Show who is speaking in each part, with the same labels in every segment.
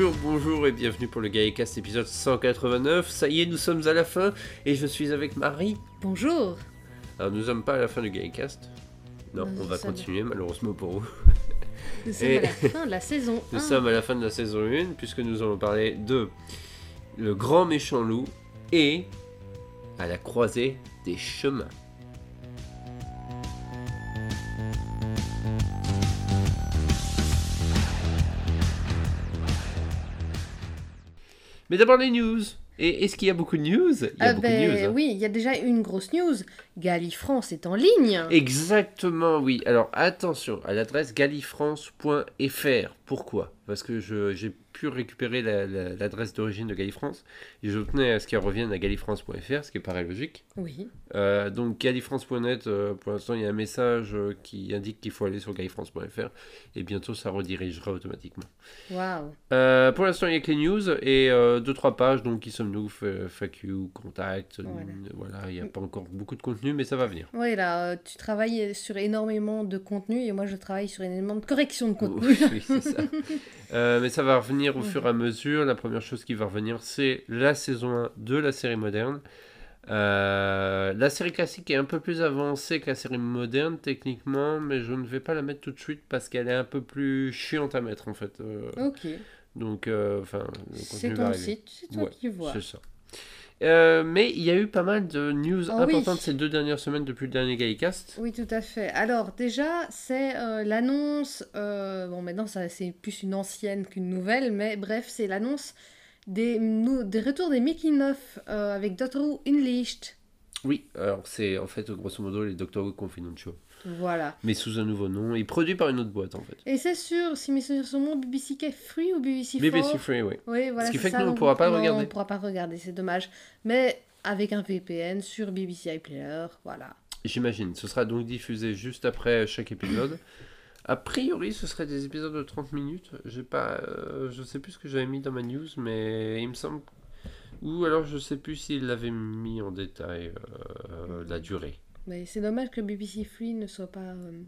Speaker 1: Bonjour, bonjour et bienvenue pour le Gaïcast épisode 189. Ça y est, nous sommes à la fin et je suis avec Marie.
Speaker 2: Bonjour.
Speaker 1: Alors nous sommes pas à la fin du Gaïcast. Non,
Speaker 2: Non,
Speaker 1: on va
Speaker 2: sommes-
Speaker 1: continuer malheureusement pour vous.
Speaker 2: Nous sommes
Speaker 1: Et-
Speaker 2: à la fin de la saison
Speaker 1: Nous
Speaker 2: 1.
Speaker 1: sommes à la fin de la saison 1 puisque nous allons parler de le grand méchant loup et à la croisée des chemins. Mais d'abord les news. Et est-ce qu'il y a beaucoup de news? Il y a
Speaker 2: Ah
Speaker 1: beaucoup
Speaker 2: ben,
Speaker 1: de news. hein.
Speaker 2: Oui, il y a déjà une grosse news. Galifrance est en ligne.
Speaker 1: Exactement, oui. Alors attention, à l'adresse galifrance.fr. Pourquoi? Parce que j'ai pu récupérer la- la- l'adresse d'origine de Galifrance et je tenais à ce qu'elle revienne à galifrance.fr, ce qui paraît logique.
Speaker 2: Oui.
Speaker 1: Euh, donc galifrance.net, euh, pour l'instant, il y a un message euh, qui indique qu'il faut aller sur galifrance.fr et bientôt ça redirigera automatiquement.
Speaker 2: Waouh.
Speaker 1: Euh, pour l'instant, il n'y a que les news et euh, deux trois pages. Donc, qui sommes-nous FAQ, contact.
Speaker 2: Voilà.
Speaker 1: Voilà, il n'y a pas encore beaucoup de contenu, mais ça va venir.
Speaker 2: Oui, là, tu travailles sur énormément de contenu et moi je travaille sur énormément de correction de contenu.
Speaker 1: Oui, c'est ça. Euh, mais ça va revenir au fur et à mesure. La première chose qui va revenir, c'est la saison 1 de la série moderne. Euh, la série classique est un peu plus avancée que la série moderne techniquement, mais je ne vais pas la mettre tout de suite parce qu'elle est un peu plus chiante à mettre en fait. Euh,
Speaker 2: Ok.
Speaker 1: donc, enfin,
Speaker 2: C'est ton site, c'est toi
Speaker 1: Ouais,
Speaker 2: qui vois.
Speaker 1: C'est ça. Euh, mais il y a eu pas mal de news
Speaker 2: Ah oui.
Speaker 1: importantes ces deux dernières semaines depuis le dernier Gaïcast.
Speaker 2: Oui, tout à fait. Alors, déjà, c'est euh, l'annonce. euh, bon, maintenant, ça, c'est plus une ancienne qu'une nouvelle, mais bref, c'est l'annonce des, retours des making-of euh, avec Doctor Who Unleashed.
Speaker 1: Oui, alors c'est en fait grosso modo les Doctor Who Confidential.
Speaker 2: Voilà.
Speaker 1: mais sous un nouveau nom et produit par une autre boîte en fait.
Speaker 2: Et c'est sûr, si mes souvenirs sont bons, BBC Free ou BBC
Speaker 1: BBC
Speaker 2: Four
Speaker 1: Free, oui.
Speaker 2: Oui, voilà.
Speaker 1: Ce qui fait que
Speaker 2: ça,
Speaker 1: nous, on
Speaker 2: donc-
Speaker 1: pourra pas
Speaker 2: non,
Speaker 1: regarder.
Speaker 2: On pourra pas regarder, c'est dommage. Mais avec un VPN sur BBC iPlayer, voilà.
Speaker 1: J'imagine. Ce sera donc diffusé juste après chaque épisode. A priori, ce serait des épisodes de 30 minutes. J'ai pas, euh, je sais plus ce que j'avais mis dans ma news, mais il me semble. Ou alors je sais plus s'il l'avait mis en détail euh, la durée.
Speaker 2: Mais c'est dommage que BBC Free ne soit pas euh,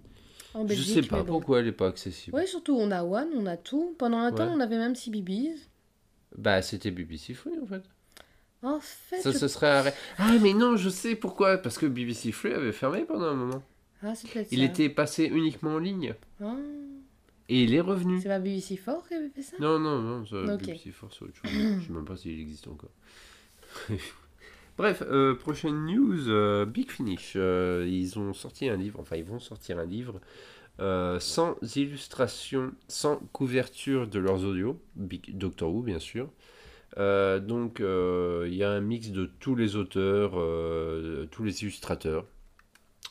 Speaker 2: en
Speaker 1: je
Speaker 2: Belgique.
Speaker 1: sais pas
Speaker 2: bon.
Speaker 1: pourquoi elle est pas accessible.
Speaker 2: Oui, surtout, on a One, on a tout. Pendant un temps, on avait même CBBS.
Speaker 1: Bah c'était BBC Free en fait.
Speaker 2: En fait,
Speaker 1: Ça
Speaker 2: je-
Speaker 1: se serait arrêté. Ah mais non, je sais pourquoi. Parce que BBC Free avait fermé pendant un moment.
Speaker 2: ah, c'est peut-être
Speaker 1: Il
Speaker 2: ça.
Speaker 1: était passé uniquement en ligne
Speaker 2: Ah,
Speaker 1: et il est revenu.
Speaker 2: c'est pas BBC Four qui avait fait ça?
Speaker 1: Non, non, non, ça,
Speaker 2: Ok.
Speaker 1: BBC Force, c'est autre chose. Je sais même pas s'il existe encore. Bref, euh, prochaine news, euh, Big Finish. Euh, ils ont sorti un livre, enfin ils vont sortir un livre sans illustration, sans couverture de leurs audios, Big Doctor Who bien sûr. Donc il y a un mix de tous les auteurs, tous les illustrateurs,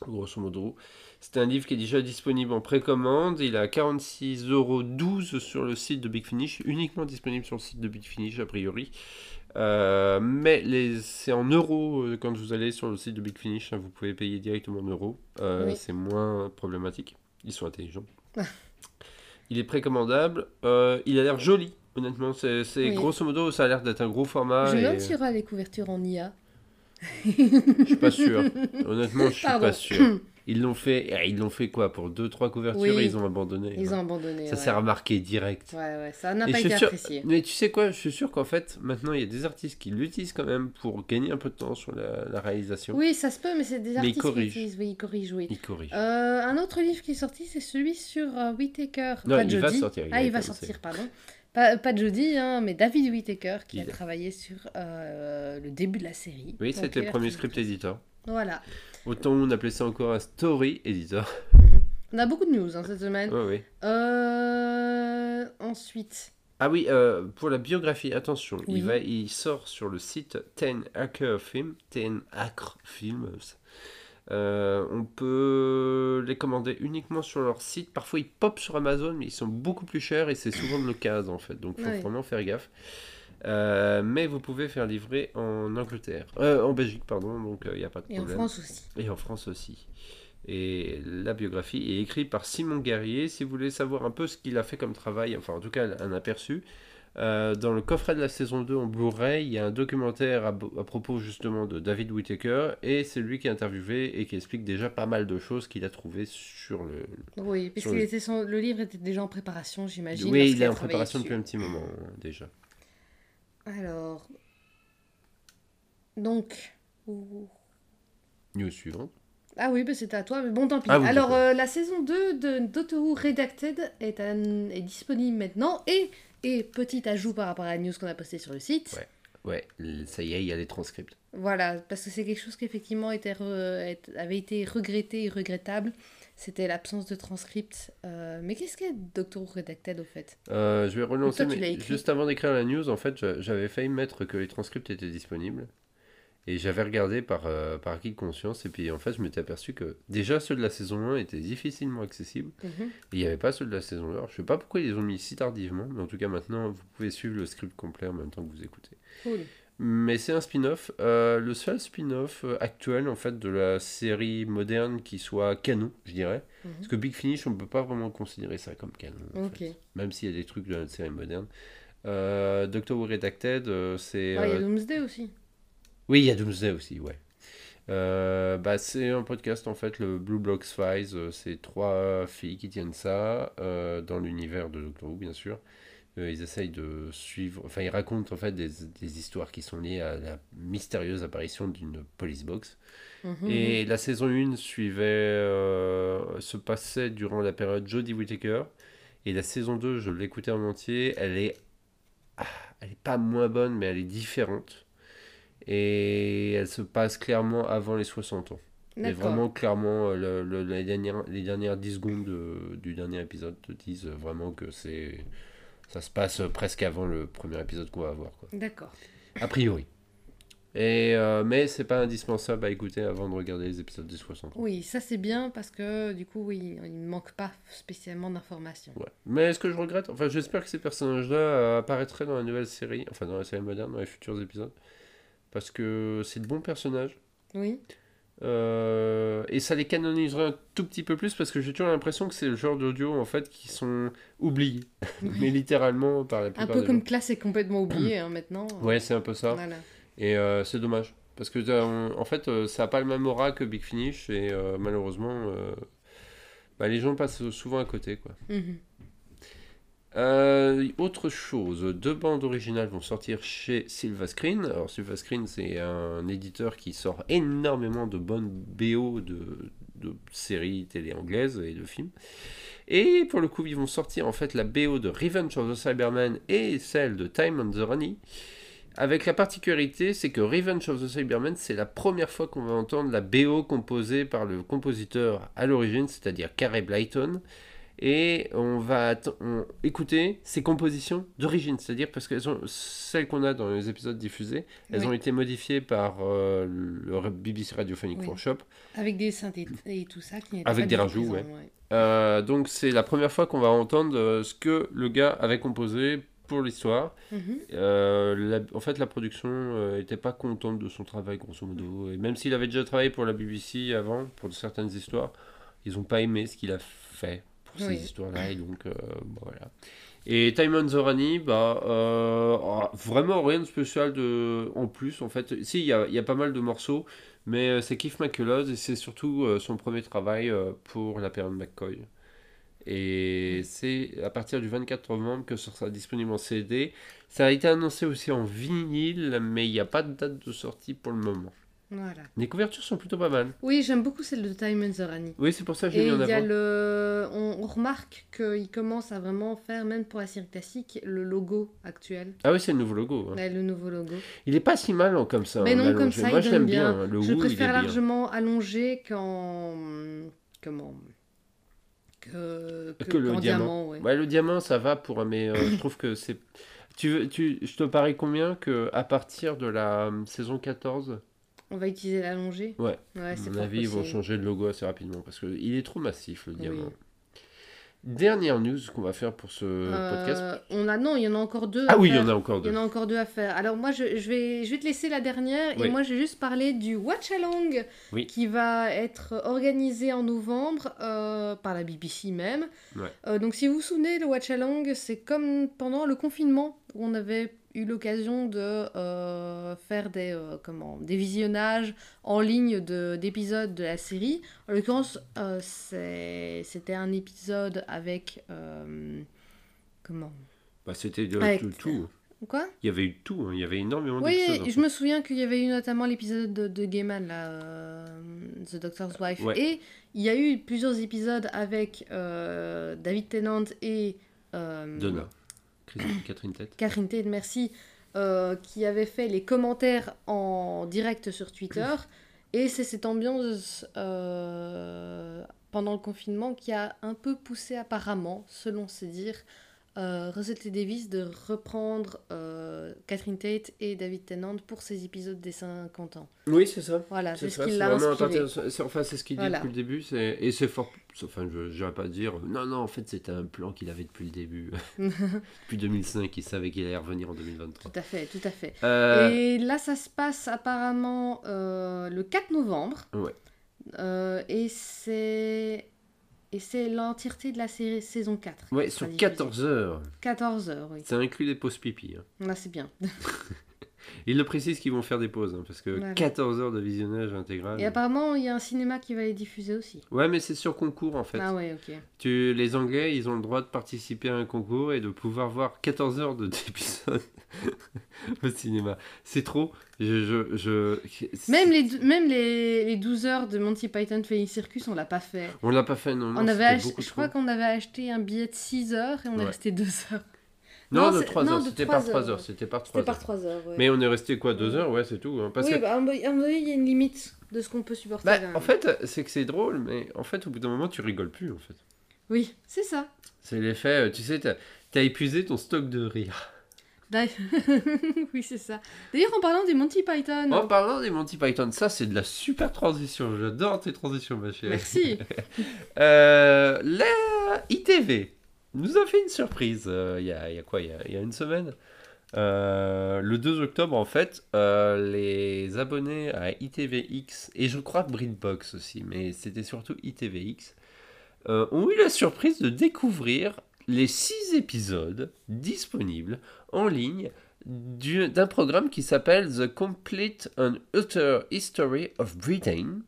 Speaker 1: grosso modo. C'est un livre qui est déjà disponible en précommande. Il est à 46,12€ sur le site de Big Finish, uniquement disponible sur le site de Big Finish a priori. Euh, mais les- c'est en euros euh, quand vous allez sur le site de Big Finish, hein, vous pouvez payer directement en euros. Euh,
Speaker 2: Oui.
Speaker 1: C'est moins problématique. Ils sont intelligents. il est précommandable. Euh, il a l'air joli, honnêtement. C'est c'est-
Speaker 2: Oui.
Speaker 1: grosso modo, ça a l'air d'être un gros format.
Speaker 2: Je me demande s'il y aura les couvertures en IA.
Speaker 1: Je suis pas sûr. Honnêtement, je suis
Speaker 2: Pardon.
Speaker 1: pas sûr. Ils l'ont fait, ils l'ont fait quoi pour deux trois couvertures
Speaker 2: Oui.
Speaker 1: et ils ont abandonné.
Speaker 2: Ils ont abandonné.
Speaker 1: Ça
Speaker 2: ouais.
Speaker 1: s'est remarqué direct.
Speaker 2: Ouais, ouais, ça n'a pas été
Speaker 1: sûr-
Speaker 2: apprécié.
Speaker 1: Mais tu sais quoi, je suis sûr qu'en fait, maintenant il y a des artistes qui l'utilisent quand même pour gagner un peu de temps sur la, la réalisation.
Speaker 2: Oui, ça se peut, mais c'est des
Speaker 1: Mais ils
Speaker 2: artistes qui utilisent. Oui, ils corrigent, oui.
Speaker 1: Ils corrigent.
Speaker 2: Euh, un autre livre qui est sorti, c'est celui sur euh, Whittaker.
Speaker 1: Non,
Speaker 2: pas
Speaker 1: il va sortir, il
Speaker 2: ah, il va sortir, pardon. Pas, pas Jodie, hein, mais David Whittaker qui
Speaker 1: Il
Speaker 2: a
Speaker 1: est-
Speaker 2: travaillé sur euh, le début de la série.
Speaker 1: oui, c'était le
Speaker 2: a
Speaker 1: premier script éditeur.
Speaker 2: Voilà.
Speaker 1: Autant on appelait ça encore un story éditeur.
Speaker 2: On a beaucoup de news hein, cette semaine.
Speaker 1: Ouais, ouais.
Speaker 2: Euh, ensuite,
Speaker 1: Ah oui, euh, pour la biographie, attention,
Speaker 2: Oui.
Speaker 1: il, va, il sort sur le site Ten Acre Film, Ten Acre Films. Euh, on peut les commander uniquement sur leur site. Parfois, ils pop sur Amazon, mais ils sont beaucoup plus chers et c'est souvent de l'occasion en fait. Donc, il faut
Speaker 2: Ouais.
Speaker 1: vraiment faire gaffe. Euh, mais vous pouvez faire livrer en Angleterre, Euh, en Belgique, pardon, donc il n'y a pas de
Speaker 2: et en
Speaker 1: problème.
Speaker 2: France aussi.
Speaker 1: Et en France aussi. Et la biographie est écrite par Simon Guerrier. Si vous voulez savoir un peu ce qu'il a fait comme travail, enfin en tout cas un aperçu, Euh, dans le coffret de la saison 2 en Blu-ray, il y a un documentaire à, à propos justement de David Whittaker et c'est lui qui est interviewé et qui explique déjà pas mal de choses qu'il a trouvées sur le.
Speaker 2: Oui, parce que
Speaker 1: le-
Speaker 2: livre était déjà en préparation, j'imagine.
Speaker 1: Oui, il est en préparation
Speaker 2: dessus.
Speaker 1: depuis un petit moment euh, déjà.
Speaker 2: Alors. Donc.
Speaker 1: News suivante.
Speaker 2: Ah oui, bah c'était à toi, mais bon, tant pis.
Speaker 1: Ah oui,
Speaker 2: Alors, euh, la saison 2 de Doctor Who Redacted est, un- est disponible maintenant. Et, et petit ajout par rapport à la news qu'on a postée sur le site.
Speaker 1: Ouais. Ouais, ça y est, il y a les transcripts.
Speaker 2: Voilà, parce que c'est quelque chose qui effectivement était re- avait été regretté et regrettable. C'était l'absence de transcript. Euh, mais qu'est-ce qu'est Doctor Who Redacted au fait?
Speaker 1: Euh, je vais relancer,
Speaker 2: Toi,
Speaker 1: mais juste avant d'écrire la news, en fait, j'a- j'avais failli mettre que les transcripts étaient disponibles. Et j'avais regardé par, euh, par acquis de conscience, et puis en fait, je m'étais aperçu que déjà ceux de la saison 1 étaient difficilement accessibles,
Speaker 2: Mhm.
Speaker 1: et il n'y avait pas ceux de la saison 2. Alors, je sais pas pourquoi ils les ont mis si tardivement, mais en tout cas, maintenant, vous pouvez suivre le script complet en même temps que vous écoutez.
Speaker 2: Cool.
Speaker 1: Mais c'est un spin-off, euh, le seul spin-off euh, actuel, en fait, de la série moderne qui soit canon, je dirais.
Speaker 2: Mhm.
Speaker 1: Parce que Big Finish, on peut pas vraiment considérer ça comme canon. en
Speaker 2: Ok.
Speaker 1: fait même s'il y a des trucs de la série moderne. Euh, Doctor Who Redacted, c'est...
Speaker 2: Ah, il y a Doomsday aussi.
Speaker 1: Oui, il y a Doomsday aussi, ouais. Euh, bah, c'est un podcast, en fait, le Blue Blocks Files. c'est trois filles qui tiennent ça, dans l'univers de Doctor Who, bien sûr. Euh, ils essayent de suivre... Enfin, ils racontent, en fait, des, des histoires qui sont liées à la mystérieuse apparition d'une police box.
Speaker 2: Mhm.
Speaker 1: Et la saison 1 suivait, euh, se passait durant la période Jodie Whittaker. Et la saison 2, je l'écoutais en entier. Elle est, ah, elle est pas moins bonne, mais elle est différente. Et elle se passe clairement avant les 60 ans. Mais vraiment, clairement, euh, le- le- les, dernières, les dernières 10 secondes de- du dernier épisode te disent vraiment que c'est ça se passe presque avant le premier épisode qu'on va avoir. Quoi.
Speaker 2: D'accord.
Speaker 1: A priori. Et, euh, mais c'est pas indispensable à écouter avant de regarder les épisodes des 60 ans.
Speaker 2: Oui, ça c'est bien parce que du coup, oui, il ne manque pas spécialement d'informations.
Speaker 1: Ouais. Mais est-ce que je regrette Enfin, j'espère que ces personnages-là euh, apparaîtraient dans la nouvelle série, enfin dans la série moderne, dans les futurs épisodes. Parce que c'est de bons personnages.
Speaker 2: Oui.
Speaker 1: Euh, et ça les canoniserait un tout petit peu plus parce que j'ai toujours l'impression que c'est le genre d'audio en fait qui sont oubliés. Mais littéralement par la
Speaker 2: Un
Speaker 1: plupart
Speaker 2: peu
Speaker 1: des
Speaker 2: comme
Speaker 1: gens.
Speaker 2: classe est complètement oublié hein, maintenant.
Speaker 1: Ouais, c'est un peu ça.
Speaker 2: Voilà.
Speaker 1: Et euh, c'est dommage. Parce que euh, on- en fait, euh, ça n'a pas le même aura que Big Finish et euh, malheureusement, euh, bah, les gens passent souvent à côté. Quoi.
Speaker 2: Mhm.
Speaker 1: Euh, autre chose, deux bandes originales vont sortir chez Silva Screen. Alors Silva Screen, c'est un éditeur qui sort énormément de bonnes BO de, séries télé anglaises et de films. Et pour le coup, ils vont sortir en fait la BO de Revenge of the Cybermen et celle de Time on the Runny. Avec la particularité, c'est que Revenge of the Cybermen, c'est la première fois qu'on va entendre la BO composée par le compositeur à l'origine, c'est-à-dire Carey Blyton. Et on va on- écouter ses compositions d'origine, c'est-à-dire parce que celles qu'on a dans les épisodes diffusés, elles
Speaker 2: Oui.
Speaker 1: ont été modifiées par euh, le BBC Radiophonic
Speaker 2: Oui.
Speaker 1: Workshop.
Speaker 2: Avec des synthés et tout ça. Qui
Speaker 1: Avec des rajouts,
Speaker 2: présent, ouais.
Speaker 1: Euh, donc c'est la première fois qu'on va entendre euh, ce que le gars avait composé pour l'histoire.
Speaker 2: Mhm.
Speaker 1: Euh, en fait, la production n'était pas contente de son travail, grosso modo. Et même s'il avait déjà travaillé pour la BBC avant, pour certaines histoires, ils n'ont pas aimé ce qu'il a fait pour
Speaker 2: Oui.
Speaker 1: ces histoires-là. Et donc, euh, bon, voilà. Et Time on the Runny, bah, euh, ah, vraiment rien de spécial de... en plus. En fait, si, il y a, y a pas mal de morceaux, mais euh, c'est Keith McCullough et c'est surtout euh, son premier travail euh, pour la période McCoy. Et c'est à partir du 24 novembre que ce sera disponible en CD. Ça a été annoncé aussi en vinyle, mais il n'y a pas de date de sortie pour le moment.
Speaker 2: Voilà.
Speaker 1: Les couvertures sont plutôt pas mal.
Speaker 2: Oui, j'aime beaucoup celle de Time and the Rani.
Speaker 1: Oui, c'est pour ça que j'ai mis en
Speaker 2: il y a
Speaker 1: avant.
Speaker 2: le... on, remarque qu'il commence à vraiment faire, même pour la série classique, le logo actuel.
Speaker 1: Ah oui, c'est le nouveau logo. hein.
Speaker 2: Ouais, le nouveau logo.
Speaker 1: Il est pas si mal hein, comme ça.
Speaker 2: Mais
Speaker 1: hein,
Speaker 2: non,
Speaker 1: allongé.
Speaker 2: comme ça,
Speaker 1: Moi,
Speaker 2: il
Speaker 1: je l'aime
Speaker 2: bien.
Speaker 1: bien. Le
Speaker 2: Je
Speaker 1: goût, il est
Speaker 2: préfère
Speaker 1: bien.
Speaker 2: largement allongé qu'en... Comment Que,
Speaker 1: Que le diamant.
Speaker 2: ouais.
Speaker 1: Ouais, le diamant, ça va pour, mais euh, je trouve que c'est. Tu, veux- tu, je te parie combien que à partir de la euh, saison 14,
Speaker 2: On va utiliser l'allongé
Speaker 1: Ouais,
Speaker 2: Ouais,
Speaker 1: à
Speaker 2: c'est
Speaker 1: mon avis, ils vont changer de logo assez rapidement parce qu'il est trop massif le diamant. Dernière news qu'on va faire pour ce podcast.
Speaker 2: Euh, on a non, il y en a encore deux.
Speaker 1: Ah
Speaker 2: à
Speaker 1: oui, il y
Speaker 2: faire.
Speaker 1: en a encore
Speaker 2: Il
Speaker 1: deux.
Speaker 2: y en a encore deux à faire. Alors moi, je, je vais, je vais te laisser la dernière
Speaker 1: Oui.
Speaker 2: et moi, je vais juste parler du Watch Along
Speaker 1: Oui.
Speaker 2: qui va être organisé en novembre euh, par la BBC même.
Speaker 1: Ouais.
Speaker 2: Euh, donc si vous vous souvenez, le Watch Along, c'est comme pendant le confinement où on avait eu l'occasion de euh, faire des, euh, comment, des visionnages en ligne de- d'épisodes de, la série. En l'occurrence, euh, c'était un épisode avec... comment?
Speaker 1: Bah, C'était de,
Speaker 2: Avec-
Speaker 1: tout.
Speaker 2: Quoi?
Speaker 1: Il y avait eu tout. hein. Il y avait énormément
Speaker 2: Oui,
Speaker 1: d'épisodes. en
Speaker 2: je me souviens qu'il y avait eu notamment l'épisode de, de Gaiman, là, The Doctor's Wife.
Speaker 1: Ouais.
Speaker 2: Et il y a eu plusieurs épisodes avec David Tennant et
Speaker 1: Donna. Catherine Tête.
Speaker 2: Catherine Tate, merci, euh, qui avaient fait les commentaires en direct sur Twitter. Et c'est cette ambiance euh, pendant le confinement qui a un peu poussé apparemment, selon ses dires, euh, Rosetta Davis de reprendre euh, Catherine Tate et David Tennant pour ces épisodes des 50 ans.
Speaker 1: Oui, c'est ça.
Speaker 2: Voilà, c'est ce
Speaker 1: ça,
Speaker 2: qui
Speaker 1: c'est
Speaker 2: l'a inspiré.
Speaker 1: C'est- Enfin, c'est ce qu'il dit
Speaker 2: Voilà.
Speaker 1: depuis le début. Et c'est fort. Enfin, je n'irais pas dire. Non, non, en fait, c'était un plan qu'il avait depuis le début. depuis 2005, il savait qu'il allait revenir en 2023.
Speaker 2: Tout à fait, tout à fait.
Speaker 1: Euh,
Speaker 2: Et là, ça se passe apparemment euh, le 4 novembre.
Speaker 1: Ouais.
Speaker 2: Et c'est et c'est l'entièreté de la série saison 4.
Speaker 1: Ouais, sur
Speaker 2: diffusée.
Speaker 1: 14 heures.
Speaker 2: 14 heures, oui.
Speaker 1: Ça inclut les pauses pipi. hein.
Speaker 2: Là, c'est bien.
Speaker 1: Ils le précisent qu'ils vont faire des pauses, hein, parce que
Speaker 2: Voilà.
Speaker 1: 14 heures de visionnage intégral.
Speaker 2: Et apparemment, il y a un cinéma qui va les diffuser aussi.
Speaker 1: Ouais, mais c'est sur concours en fait.
Speaker 2: Ah ouais, ok.
Speaker 1: Tu, les Anglais, ils ont le droit de participer à un concours et de pouvoir voir 14 heures de- d'épisodes au cinéma. C'est trop. Je, je, je-
Speaker 2: Même les, même les, les 12 heures de Monty Python Flying Circus, on l'a pas fait.
Speaker 1: On l'a pas fait, non. non
Speaker 2: on avait ach- je crois qu'on avait acheté un billet de 6 heures et on est resté 2 heures.
Speaker 1: Non,
Speaker 2: Non,
Speaker 1: de
Speaker 2: c'est-
Speaker 1: 3
Speaker 2: non,
Speaker 1: heures. C'était par 3
Speaker 2: heures.
Speaker 1: C'était par 3
Speaker 2: C'était
Speaker 1: heures.
Speaker 2: par 3 heures, ouais.
Speaker 1: Mais on est resté quoi 2 heures Ouais, c'est tout. hein, parce
Speaker 2: oui,
Speaker 1: que...
Speaker 2: bah, à un moment donné, il y a une limite de ce qu'on peut supporter.
Speaker 1: Bah, en fait, c'est que c'est drôle, mais en fait, au bout d'un moment, tu rigoles plus, en fait.
Speaker 2: Oui, c'est ça.
Speaker 1: C'est l'effet, euh, tu sais, t'as as épuisé ton stock de rire.
Speaker 2: D'ailleurs- oui, c'est ça. D'ailleurs, en parlant des Monty Python,
Speaker 1: En parlant des Monty Python, ça, c'est de la super transition. J'adore tes transitions, ma chérie.
Speaker 2: merci.
Speaker 1: Euh, la ITV nous a fait une surprise euh, il y, a, quoi il y a, une semaine. Euh, le 2 octobre en fait euh, les abonnés à ITVX et je crois BritBox aussi mais c'était surtout ITVX ont eu la surprise de découvrir les 6 épisodes disponibles en ligne du- d'un programme qui s'appelle The Complete and Utter History of Britain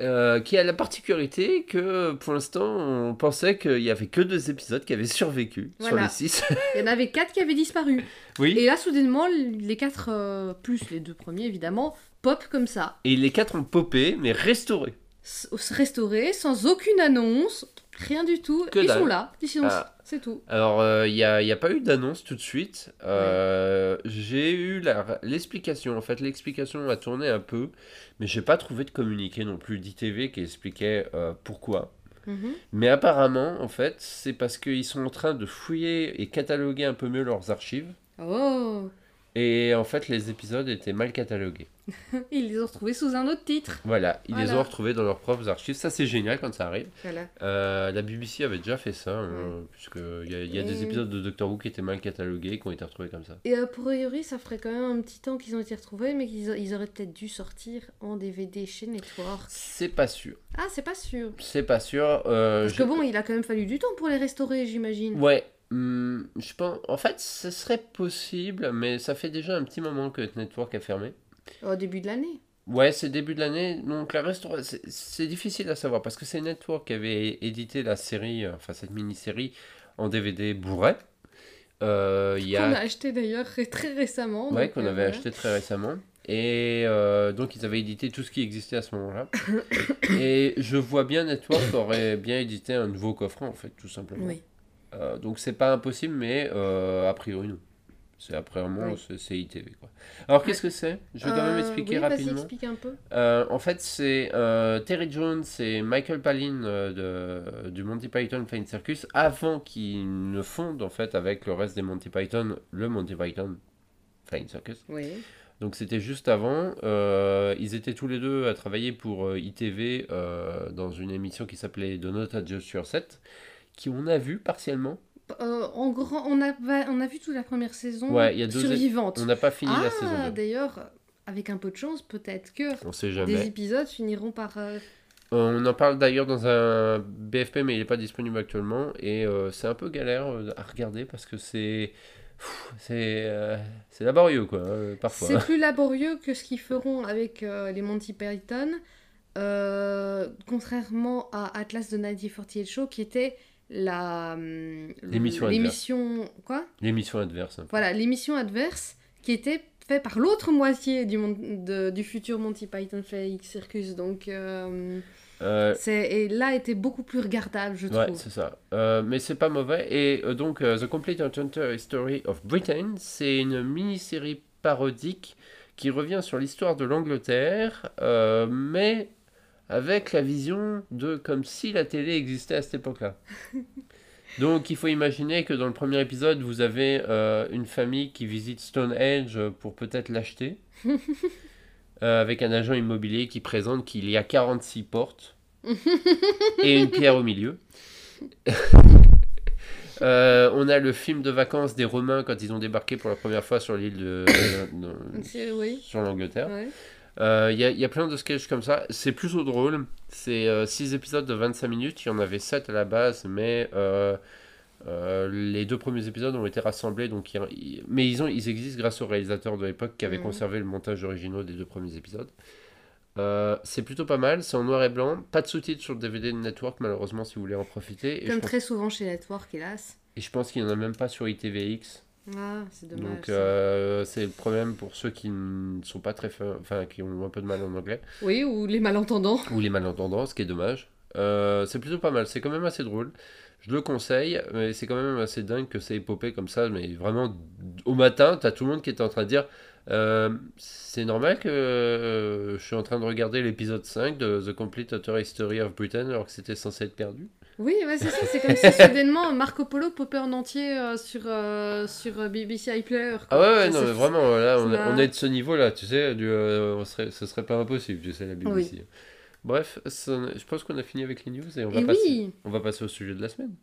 Speaker 1: euh, qui a la particularité que pour l'instant on pensait qu'il y avait que deux épisodes qui avaient survécu sur les six.
Speaker 2: Il y en avait quatre qui avaient disparu.
Speaker 1: oui.
Speaker 2: Et là, soudainement, les quatre, euh, plus les deux premiers, évidemment, pop comme ça.
Speaker 1: Et les quatre ont popé mais restaurés.
Speaker 2: S- restaurés, sans aucune annonce, rien du tout.
Speaker 1: Que
Speaker 2: Ils
Speaker 1: dalle.
Speaker 2: sont là, ils sont-
Speaker 1: Ah.
Speaker 2: c'est tout.
Speaker 1: Alors il n'y a, pas eu d'annonce tout de suite. Euh, J'ai eu la- l'explication. En fait l'explication a tourné un peu mais j'ai pas trouvé de communiqué non plus d'ITV qui expliquait euh, pourquoi.
Speaker 2: Mhm.
Speaker 1: Mais apparemment en fait c'est parce qu'ils sont en train de fouiller et cataloguer un peu mieux leurs archives.
Speaker 2: Oh
Speaker 1: Et en fait, les épisodes étaient mal catalogués.
Speaker 2: Ils les ont retrouvés sous un autre titre.
Speaker 1: Voilà, ils les ont retrouvés dans leurs propres archives. Ça, c'est génial quand ça arrive.
Speaker 2: Voilà.
Speaker 1: Euh, la BBC avait déjà fait ça, euh, puisqu'il y a, il y a des
Speaker 2: Et-
Speaker 1: épisodes de Doctor Who qui étaient mal catalogués, qui ont été retrouvés comme ça.
Speaker 2: Et a priori, ça ferait quand même un petit temps qu'ils ont été retrouvés, mais qu'ils ils auraient peut-être dû sortir en DVD chez Network.
Speaker 1: C'est pas sûr.
Speaker 2: Ah, c'est pas sûr.
Speaker 1: C'est pas sûr. euh,
Speaker 2: Parce que bon, il a quand même fallu du temps pour les restaurer, j'imagine.
Speaker 1: Ouais. Hum, je pense... En fait, ce serait possible, mais ça fait déjà un petit moment que Network a fermé.
Speaker 2: Au début de l'année.
Speaker 1: Ouais, c'est début de l'année, donc la restauration, c'est- difficile à savoir parce que c'est Network qui avait édité la série, euh, enfin cette mini-série en DVD Blu-ray. Euh,
Speaker 2: Qu'on
Speaker 1: a
Speaker 2: a acheté d'ailleurs très récemment.
Speaker 1: Ouais, qu'on
Speaker 2: euh,
Speaker 1: avait
Speaker 2: voilà.
Speaker 1: acheté très récemment. Et euh, donc, ils avaient édité tout ce qui existait à ce moment-là. et je vois bien Network aurait bien édité un nouveau coffret, en fait, tout simplement.
Speaker 2: Oui.
Speaker 1: Euh, donc, c'est pas impossible, mais euh, a priori, non. C'est après vraiment,
Speaker 2: Oui.
Speaker 1: c'est- ITV, quoi. Alors, qu'est-ce que c'est? Je vais quand même
Speaker 2: Euh,
Speaker 1: expliquer
Speaker 2: oui,
Speaker 1: rapidement.
Speaker 2: explique un peu.
Speaker 1: En fait, c'est Terry Jones et Michael Palin de, du Monty Python Flying Circus avant qu'ils ne fondent en fait avec le reste des Monty Python le Monty Python Flying Circus.
Speaker 2: Oui.
Speaker 1: Donc c'était juste avant. Euh, ils étaient tous les deux à travailler pour euh, ITV euh, dans une émission qui s'appelait The Not Adjust Your Set, qui on a vu partiellement.
Speaker 2: Euh, en grand, on a, on a vu toute la première saison
Speaker 1: Ouais, y a deux-
Speaker 2: survivante.
Speaker 1: On n'a pas fini la saison
Speaker 2: ah,
Speaker 1: 2.
Speaker 2: d'ailleurs, avec un peu de chance, peut-être que
Speaker 1: On sait
Speaker 2: des
Speaker 1: jamais.
Speaker 2: épisodes finiront par. euh,
Speaker 1: On en parle d'ailleurs dans un BFP, mais il n'est pas disponible actuellement. Et euh, c'est un peu galère euh, à regarder parce que c'est. C'est euh, c'est laborieux, quoi, euh, parfois.
Speaker 2: C'est plus laborieux que ce qu'ils feront avec euh, les Monty Python, euh, contrairement à Atlas de 1948 Show, qui était la hum,
Speaker 1: L'émission
Speaker 2: l'émission quoi
Speaker 1: L'émission adverse.
Speaker 2: Voilà, l'émission adverse qui était faite par l'autre moitié du, mon- de- du futur Monty Python Fake Circus. Donc, euh,
Speaker 1: Euh,
Speaker 2: c'est et là était beaucoup plus regardable, je
Speaker 1: Ouais,
Speaker 2: trouve.
Speaker 1: c'est ça. Euh, mais c'est pas mauvais. Et euh, donc, The Complete Adventure History of Britain, c'est une mini-série parodique qui revient sur l'histoire de l'Angleterre, mais avec la vision de comme si la télé existait à cette époque-là. Donc, il faut imaginer que dans le premier épisode, vous avez euh, une famille qui visite Stonehenge pour peut-être l'acheter. Euh, avec un agent immobilier qui présente qu'il y a 46 portes et une pierre au milieu. Euh, on a le film de vacances des Romains quand ils ont débarqué pour la première fois sur l'île de, de-
Speaker 2: C'est- oui.
Speaker 1: sur l'Angleterre.
Speaker 2: Ouais.
Speaker 1: Euh, Il y, a, il y a plein de sketchs comme ça. C'est plutôt drôle. C'est 6 épisodes de 25 minutes. Il y en avait 7 à la base, mais euh, euh, les deux premiers épisodes ont été rassemblés. Donc mais ils, ont, ils existent grâce au réalisateur de l'époque qui avait
Speaker 2: Mhm.
Speaker 1: conservé le montage original des deux premiers épisodes. Euh, c'est plutôt pas mal, c'est en noir et blanc, pas de sous-titres sur le DVD de Network malheureusement si vous voulez en profiter. Et,
Speaker 2: Comme
Speaker 1: pense,
Speaker 2: très souvent chez Network, hélas.
Speaker 1: et je pense qu'il n'y en a même pas sur ITVX.
Speaker 2: Ah, c'est dommage.
Speaker 1: Donc euh, c'est le problème pour ceux qui ne sont pas très fa- enfin qui ont un peu de mal en anglais
Speaker 2: Oui, ou les malentendants.
Speaker 1: ou les malentendants, ce qui est dommage. Euh, c'est plutôt pas mal, c'est quand même assez drôle. Je le conseille, mais c'est quand même assez dingue que c'est épopé comme ça. Mais vraiment, au matin, t'as tout le monde qui est en train de dire euh, C'est normal que je suis en train de regarder l'épisode 5 de The Complete Utter History of Britain alors que c'était censé être perdu.
Speaker 2: Oui, ouais, c'est ça. C'est comme si soudainement Marco Polo popait en entier euh, sur, euh, sur euh, BBC iPlayer. quoi.
Speaker 1: Ah ouais, ouais,
Speaker 2: Ça,
Speaker 1: non, mais vraiment, là, on, est de ce niveau-là, tu sais, du, euh, on serait, ce serait pas impossible, tu sais, la BBC. Bref, ça- je pense qu'on a fini avec les news et on va,
Speaker 2: Et
Speaker 1: passer,
Speaker 2: oui
Speaker 1: on va passer au sujet de la semaine.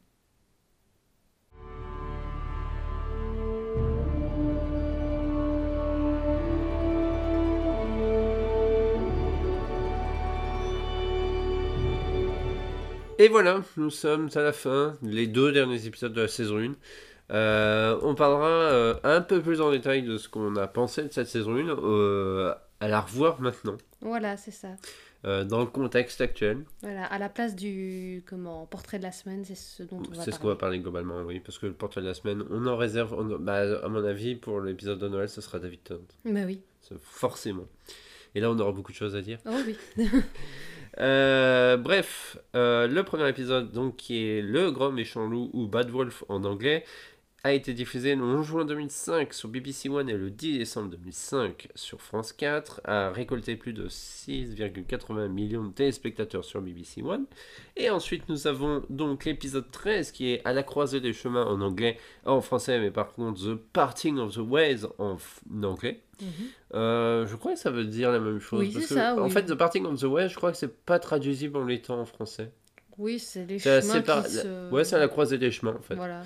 Speaker 1: Et voilà, nous sommes à la fin, les deux derniers épisodes de la saison 1. Euh, on parlera euh, un peu plus en détail de ce qu'on a pensé de cette saison 1 euh, à la revoir maintenant,
Speaker 2: Voilà, c'est ça.
Speaker 1: dans le contexte actuel.
Speaker 2: Voilà, à la place du comment portrait de la semaine, c'est ce dont on va
Speaker 1: C'est ce qu'on
Speaker 2: parler.
Speaker 1: va parler globalement, oui, parce que le portrait de la semaine, on en réserve, on- bah, à mon avis, pour l'épisode de Noël, ce sera David Tennant.
Speaker 2: Bah oui.
Speaker 1: Forcément. Et là, on aura beaucoup de choses à dire.
Speaker 2: Oh oui.
Speaker 1: Euh, bref, euh, le premier épisode, donc, qui est Le Grand Méchant Loup ou Bad Wolf en anglais, a été diffusé le 11 juin 2005 sur BBC One et le 10 décembre 2005 sur France 4, a récolté plus de 6,80 millions de téléspectateurs sur BBC One. Et ensuite, nous avons donc l'épisode 13 qui est À la croisée des chemins en anglais, en français, mais par contre The Parting of the Ways en anglais. Euh, je crois que ça veut dire la même chose.
Speaker 2: Oui,
Speaker 1: parce
Speaker 2: c'est
Speaker 1: que,
Speaker 2: ça,
Speaker 1: En fait, The Parting of the Way, je crois que c'est pas traduisible en l'étang en français.
Speaker 2: Oui, c'est les chemins qui se...
Speaker 1: Ouais, c'est à la croisée des chemins en fait.
Speaker 2: Voilà.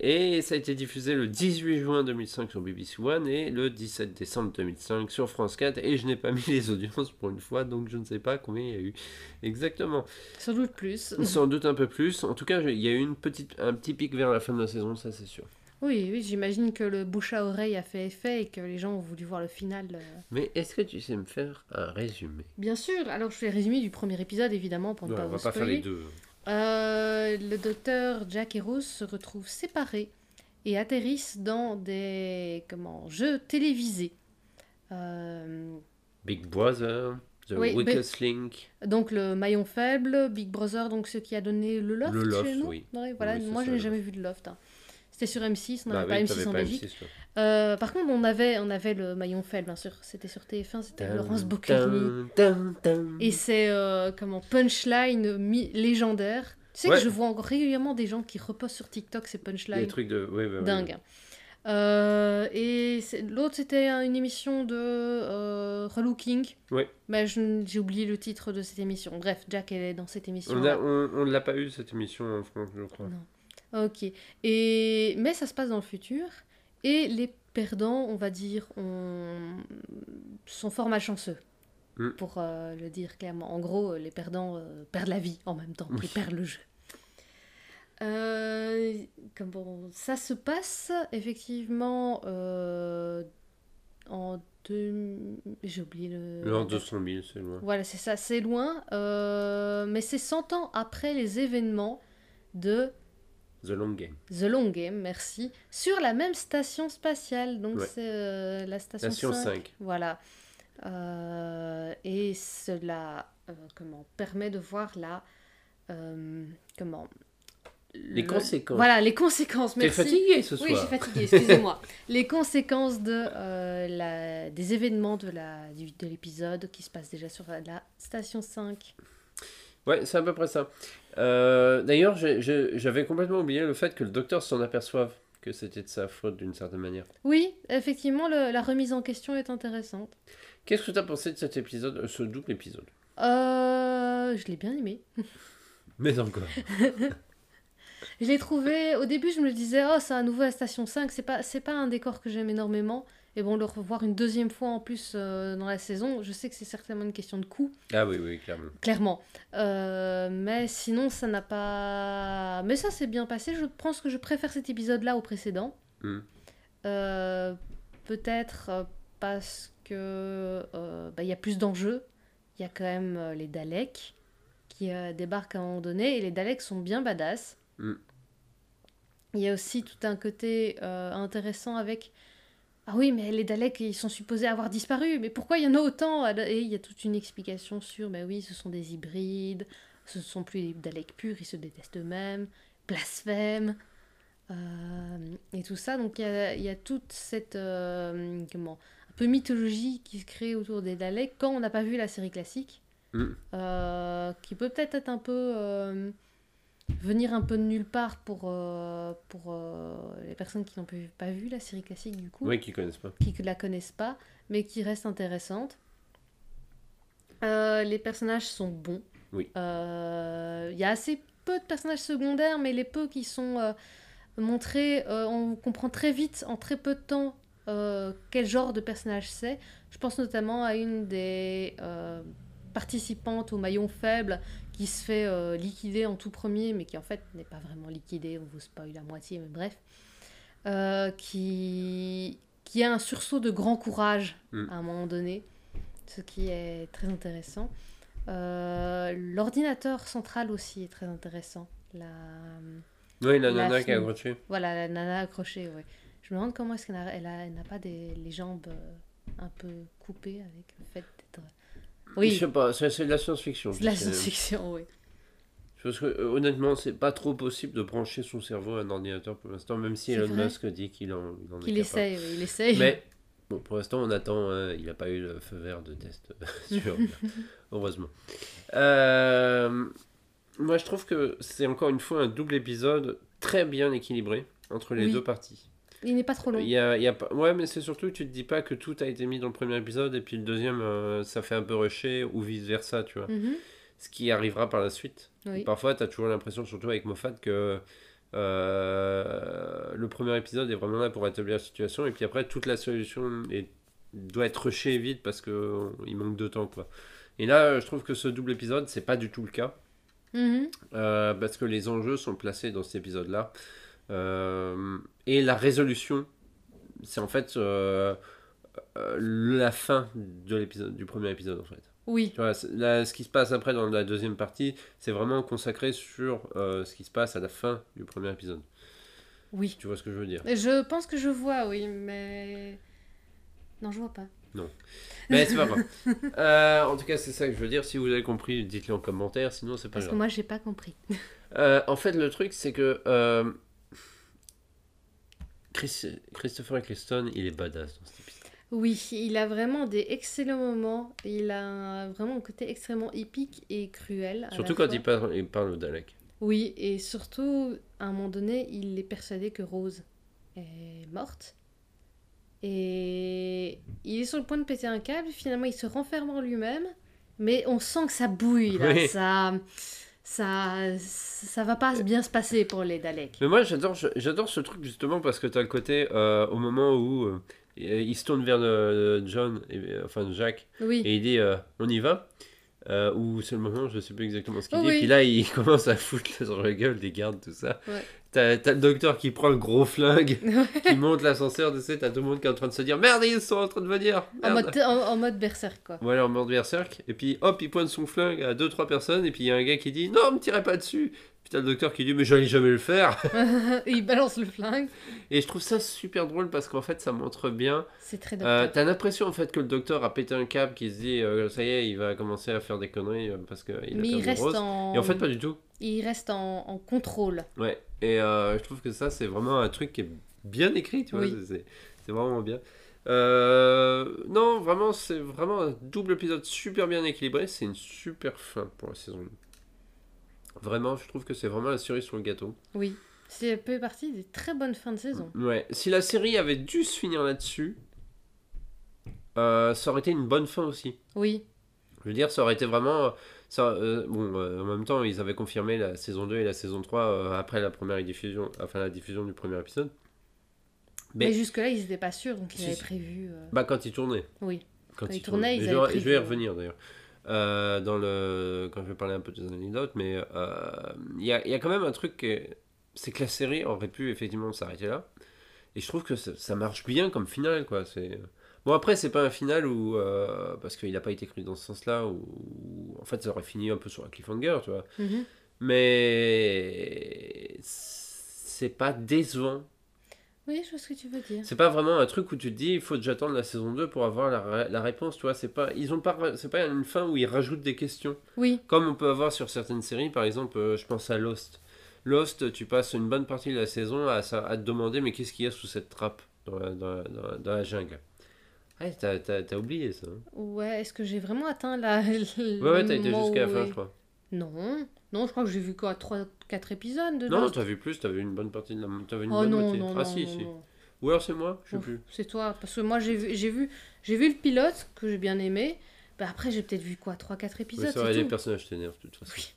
Speaker 1: Et ça a été diffusé le 18 juin 2005 sur BBC One et le 17 décembre 2005 sur France 4. Et je n'ai pas mis les audiences pour une fois, donc je ne sais pas combien il y a eu exactement.
Speaker 2: Sans doute plus.
Speaker 1: Sans doute un peu plus. En tout cas, il y a eu une petite, un petit pic vers la fin de la saison, ça c'est sûr.
Speaker 2: Oui, oui, j'imagine que le bouche à oreille a fait effet et que les gens ont voulu voir le final. euh.
Speaker 1: Mais est-ce que tu sais me faire un résumé?
Speaker 2: Bien sûr, alors je fais le résumé du premier épisode évidemment pour ne
Speaker 1: Ouais,
Speaker 2: pas
Speaker 1: On va
Speaker 2: vous
Speaker 1: pas faire les
Speaker 2: spoiler.
Speaker 1: deux.
Speaker 2: Euh, le docteur Jack et Rose se retrouvent séparés et atterrissent dans des comment, jeux télévisés. Euh,
Speaker 1: Big Brother, The
Speaker 2: Oui,
Speaker 1: Weakest Link.
Speaker 2: donc le maillon faible, Big Brother, donc ce qui a donné le Loft
Speaker 1: Le Loft,
Speaker 2: chez nous.
Speaker 1: oui.
Speaker 2: Ouais, voilà,
Speaker 1: Oui, c'est
Speaker 2: moi
Speaker 1: ça,
Speaker 2: je n'ai
Speaker 1: le
Speaker 2: jamais vu de Loft. hein. C'était sur M6, on
Speaker 1: Bah
Speaker 2: n'avait
Speaker 1: oui,
Speaker 2: pas
Speaker 1: t'avais
Speaker 2: M6 en Belgique.
Speaker 1: M6, toi.
Speaker 2: Euh, par contre, on avait, on avait le maillon faible, bien sûr. C'était sur TF1, c'était Laurence Boccolini. Et c'est euh, comment punchline légendaire. Tu sais
Speaker 1: Ouais.
Speaker 2: que je vois encore régulièrement des gens qui repostent sur TikTok ces
Speaker 1: Des
Speaker 2: punchlines
Speaker 1: trucs de.
Speaker 2: Dingues. Euh, et l'autre, c'était un- une émission de relooking.
Speaker 1: Ouais.
Speaker 2: Je- j'ai oublié le titre de cette émission. Bref, Jack elle est dans cette émission.
Speaker 1: On ne l'a pas eu cette émission en France, je crois.
Speaker 2: Non. Ok. Et... Mais ça se passe dans le futur. Et les perdants, on va dire, ont... sont fort malchanceux.
Speaker 1: Mm.
Speaker 2: Pour euh, le dire clairement. En gros, les perdants euh, perdent la vie en même temps.
Speaker 1: Oui.
Speaker 2: Ils perdent le jeu. Euh, comment ça se passe effectivement en deux... J'ai oublié le...
Speaker 1: L'an 200 000, c'est loin.
Speaker 2: Voilà, c'est ça, c'est loin. euh, mais c'est 100 ans après les événements de
Speaker 1: The Long Game.
Speaker 2: The Long Game, merci, sur la même station spatiale. Donc
Speaker 1: Ouais.
Speaker 2: c'est euh, la station,
Speaker 1: Station
Speaker 2: 5.
Speaker 1: 5.
Speaker 2: Voilà. Euh, et cela euh, comment, permet de voir la... comment
Speaker 1: Les
Speaker 2: le-
Speaker 1: conséquences.
Speaker 2: Voilà, les conséquences.
Speaker 1: T'es fatigué ce soir
Speaker 2: Oui, je suis fatiguée, excusez-moi. les conséquences de, euh, la, des événements de la- du- de l'épisode qui se passe déjà sur la, la station 5.
Speaker 1: Ouais, c'est à peu près ça. Euh, D'ailleurs, j'avais complètement oublié le fait que le docteur s'en aperçoive que c'était de sa faute d'une certaine manière.
Speaker 2: Oui, effectivement, le- la remise en question est intéressante.
Speaker 1: Qu'est-ce que tu as pensé de cet épisode, euh, ce double épisode?
Speaker 2: Euh, je l'ai bien aimé.
Speaker 1: Mais encore.
Speaker 2: Je l'ai trouvé, au début, je me disais, oh, c'est un nouveau à station 5, c'est pas, c'est pas un décor que j'aime énormément. Et bon, le revoir une deuxième fois en plus euh, dans la saison, je sais que c'est certainement une question de coût.
Speaker 1: Ah oui, oui, clairement.
Speaker 2: Clairement. Euh, mais sinon, ça n'a pas. Mais ça s'est bien passé. Je pense que je préfère cet épisode-là au précédent.
Speaker 1: Hmm.
Speaker 2: Euh, Peut-être parce que bah, il y a plus d'enjeux. Il y a quand même les Daleks qui débarquent à un moment donné et les Daleks sont bien badass.
Speaker 1: Hmm.
Speaker 2: Il y a aussi tout un côté intéressant avec. Ah oui, mais les Daleks, ils sont supposés avoir disparu. Mais pourquoi il y en a autant? Et il y a toute une explication sur, ben oui, ce sont des hybrides, ce ne sont plus des Daleks purs, ils se détestent eux-mêmes, blasphème, euh, et tout ça. Donc il y a, il y a toute cette, euh, comment, un peu mythologie qui se crée autour des Daleks quand on n'a pas vu la série classique,
Speaker 1: Mm.
Speaker 2: euh, qui peut peut-être être un peu... venir un peu de nulle part pour, euh, pour euh, les personnes qui n'ont pas vu- la série classique du coup
Speaker 1: Oui, qui connaissent pas.
Speaker 2: qui ne la connaissent pas, mais qui reste intéressante. Euh, les personnages sont bons.
Speaker 1: Oui.
Speaker 2: Il y a assez peu de personnages secondaires, mais les peu qui sont montrés, on comprend très vite, en très peu de temps, quel genre de personnage c'est. Je pense notamment à une des participantes au maillon faible qui se fait euh, liquider en tout premier, mais qui en fait n'est pas vraiment liquidée, on vous spoil la moitié, mais bref. Euh, qui, qui a un sursaut de grand courage
Speaker 1: Mm.
Speaker 2: à un moment donné, ce qui est très intéressant. Euh, L'ordinateur central aussi est très intéressant. La,
Speaker 1: Oui, la
Speaker 2: La
Speaker 1: nana qui a
Speaker 2: fille.
Speaker 1: accroché.
Speaker 2: voilà, la nana accrochée, ouais. Je me demande comment est-ce qu'elle elle elle n'a pas des, les jambes euh, un peu coupées avec le fait d'être...
Speaker 1: Je
Speaker 2: Oui,
Speaker 1: sais pas, c'est de la science-fiction.
Speaker 2: c'est de la science-fiction, oui.
Speaker 1: Parce que euh, honnêtement, c'est pas trop possible de brancher son cerveau à un ordinateur pour l'instant, même si Elon. Musk dit qu'il en, il en capable.
Speaker 2: essaye, il essaye.
Speaker 1: Mais bon, pour l'instant, on attend. hein, il n'a pas eu le feu vert de test sur. heureusement. Euh, moi, je trouve que c'est encore une fois un double épisode très bien équilibré entre les
Speaker 2: Oui.
Speaker 1: deux parties.
Speaker 2: Il n'est pas trop long.
Speaker 1: Il y a, il y a. Ouais, mais c'est surtout que tu te dis pas que tout a été mis dans le premier épisode et puis le deuxième, euh, ça fait un peu rusher ou vice versa, tu vois.
Speaker 2: Mhm,
Speaker 1: Ce qui arrivera par la suite.
Speaker 2: Oui.
Speaker 1: Parfois, tu as toujours l'impression, surtout avec Moffat, que euh, le premier épisode est vraiment là pour établir la situation, et puis après, toute la solution est- doit être rushée vite parce qu'il manque de temps. Quoi. Et là, je trouve que ce double épisode, c'est pas du tout le cas,
Speaker 2: Mhm,
Speaker 1: euh, parce que les enjeux sont placés dans cet épisode-là. Euh, et la résolution, c'est en fait euh, euh, la fin de l'épisode, du premier épisode, en fait.
Speaker 2: Oui,
Speaker 1: Tu vois, c'est- là, ce qui se passe après dans la deuxième partie, c'est vraiment consacré sur euh, ce qui se passe à la fin du premier épisode.
Speaker 2: oui.
Speaker 1: Tu vois ce que je veux dire?
Speaker 2: Je pense que je vois, oui, mais... Non, je vois pas.
Speaker 1: Mais c'est pas grave. Euh, en tout cas, c'est ça que je veux dire. Si vous avez compris, dites-le en commentaire, sinon c'est pas
Speaker 2: Parce que moi, j'ai pas compris.
Speaker 1: Euh, en fait, le truc, c'est que Chris- Christopher Eccleston, il est badass dans cet épisode.
Speaker 2: Oui, il a vraiment des excellents moments. Il a un- vraiment un côté extrêmement épique et cruel.
Speaker 1: Surtout quand il parle, il parle au Dalek.
Speaker 2: Oui, et surtout, à un moment donné, il est persuadé que Rose est morte. Et il est sur le point de péter un câble, finalement il se renferme en lui-même, mais on sent que ça bouille, là.
Speaker 1: Oui.
Speaker 2: Ça, ça, ça va pas bien se passer pour les Daleks.
Speaker 1: Mais moi, j'adore, j'adore ce truc justement parce que tu as le côté euh, au moment où euh, il se tourne vers le- John, et, euh, enfin Jacques,
Speaker 2: Oui,
Speaker 1: et il dit euh, on y va. Euh, ou c'est le moment, je sais plus exactement ce qu'il
Speaker 2: Oh
Speaker 1: dit.
Speaker 2: oui.
Speaker 1: Puis là, il commence à foutre sur la gueule des gardes, tout ça.
Speaker 2: Ouais.
Speaker 1: T'as, le docteur qui prend le gros flingue, qui monte l'ascenseur, tu sais, t'as tout le monde qui est en train de se dire merde, ils sont en train de venir.
Speaker 2: en mode, en, en mode berserk, quoi.
Speaker 1: Voilà, en mode berserk. Et puis hop, il pointe son flingue à 2-3 personnes. Et puis il y a un gars qui dit non, me tirez pas dessus. Puis t'as le docteur qui dit mais j'allais jamais le faire.
Speaker 2: Et il balance le flingue.
Speaker 1: Et je trouve ça super drôle parce qu'en fait ça montre bien.
Speaker 2: C'est très
Speaker 1: Euh,
Speaker 2: docteur.
Speaker 1: T'as l'impression en fait que le docteur a pété un câble qui se dit euh, ça y est, il va commencer à faire des conneries euh, parce qu'il a
Speaker 2: Mais il reste
Speaker 1: Rose.
Speaker 2: en...
Speaker 1: Et en fait pas du tout.
Speaker 2: il reste en, en contrôle.
Speaker 1: Ouais. Et euh, je trouve que ça c'est vraiment un truc qui est bien écrit, tu vois.
Speaker 2: Oui.
Speaker 1: c'est- C'est vraiment bien. Euh, non, vraiment, c'est vraiment un double épisode super bien équilibré. C'est une super fin pour la saison 1. Vraiment, je trouve que c'est vraiment la cerise sur le gâteau.
Speaker 2: Oui. C'est peu partie des très bonnes fins de saison.
Speaker 1: Ouais, si la série avait dû se finir là-dessus, euh, ça aurait été une bonne fin aussi.
Speaker 2: Oui.
Speaker 1: Je veux dire, ça aurait été vraiment. Ça, euh, bon, euh, en même temps, ils avaient confirmé la saison 2 et la saison 3 euh, après la première diffusion, enfin la diffusion du premier épisode.
Speaker 2: Mais,
Speaker 1: Mais-
Speaker 2: jusque-là, ils n'étaient pas sûrs, donc ils
Speaker 1: Si,
Speaker 2: avaient prévu.
Speaker 1: Bah, quand ils tournaient.
Speaker 2: Oui.
Speaker 1: Quand,
Speaker 2: Quand ils
Speaker 1: tournaient.
Speaker 2: tournaient, ils
Speaker 1: je,
Speaker 2: avaient
Speaker 1: vais-
Speaker 2: prévu,
Speaker 1: je vais y revenir d'ailleurs. Euh, dans le quand je vais parler un peu des anecdotes mais euh, il y, a, y a quand même un truc c'est que la série aurait pu effectivement s'arrêter là et je trouve que ça, ça marche bien comme finale quoi c'est bon après c'est pas un final où euh, parce qu'il n'a pas été écrit dans ce sens là où, en fait ça aurait fini un peu sur un cliffhanger tu vois
Speaker 2: mhm.
Speaker 1: mais c'est pas décevant
Speaker 2: Oui, je vois ce que tu veux dire.
Speaker 1: c'est pas vraiment un truc où tu te dis il faut que j'attende la saison 2 pour avoir la, ré- la réponse, tu vois, c'est pas ils ont pas c'est pas une fin où ils rajoutent des questions
Speaker 2: Oui,
Speaker 1: comme on peut avoir sur certaines séries par exemple euh, je pense à Lost. Lost, tu passes une bonne partie de la saison à, à te demander mais qu'est-ce qu'il y a sous cette trappe dans la, dans la- dans la- dans la jungle? Ouais, t'as, t'as- t'as oublié ça. hein.
Speaker 2: ouais, est-ce que j'ai vraiment atteint la.
Speaker 1: Ouais, ouais, t'as été jusqu'à la fin, je crois.
Speaker 2: Non, non, je crois que j'ai vu quoi 3-4 épisodes de
Speaker 1: Non,
Speaker 2: Lost
Speaker 1: t'as vu plus, t'as vu une bonne partie de la t'as vu une
Speaker 2: Oh
Speaker 1: bonne
Speaker 2: non,
Speaker 1: moitié.
Speaker 2: non,
Speaker 1: ah
Speaker 2: non,
Speaker 1: si,
Speaker 2: non,
Speaker 1: si.
Speaker 2: non.
Speaker 1: Ou alors c'est moi, je sais
Speaker 2: Ouf,
Speaker 1: plus.
Speaker 2: C'est toi, parce que moi j'ai vu, j'ai vu, j'ai vu le pilote que j'ai bien aimé. Bah après j'ai peut-être vu quoi 3-4
Speaker 1: Oui,
Speaker 2: épisodes,
Speaker 1: c'est vrai,
Speaker 2: c'est
Speaker 1: les
Speaker 2: tout.
Speaker 1: personnages t'énervent de toute façon.
Speaker 2: Oui.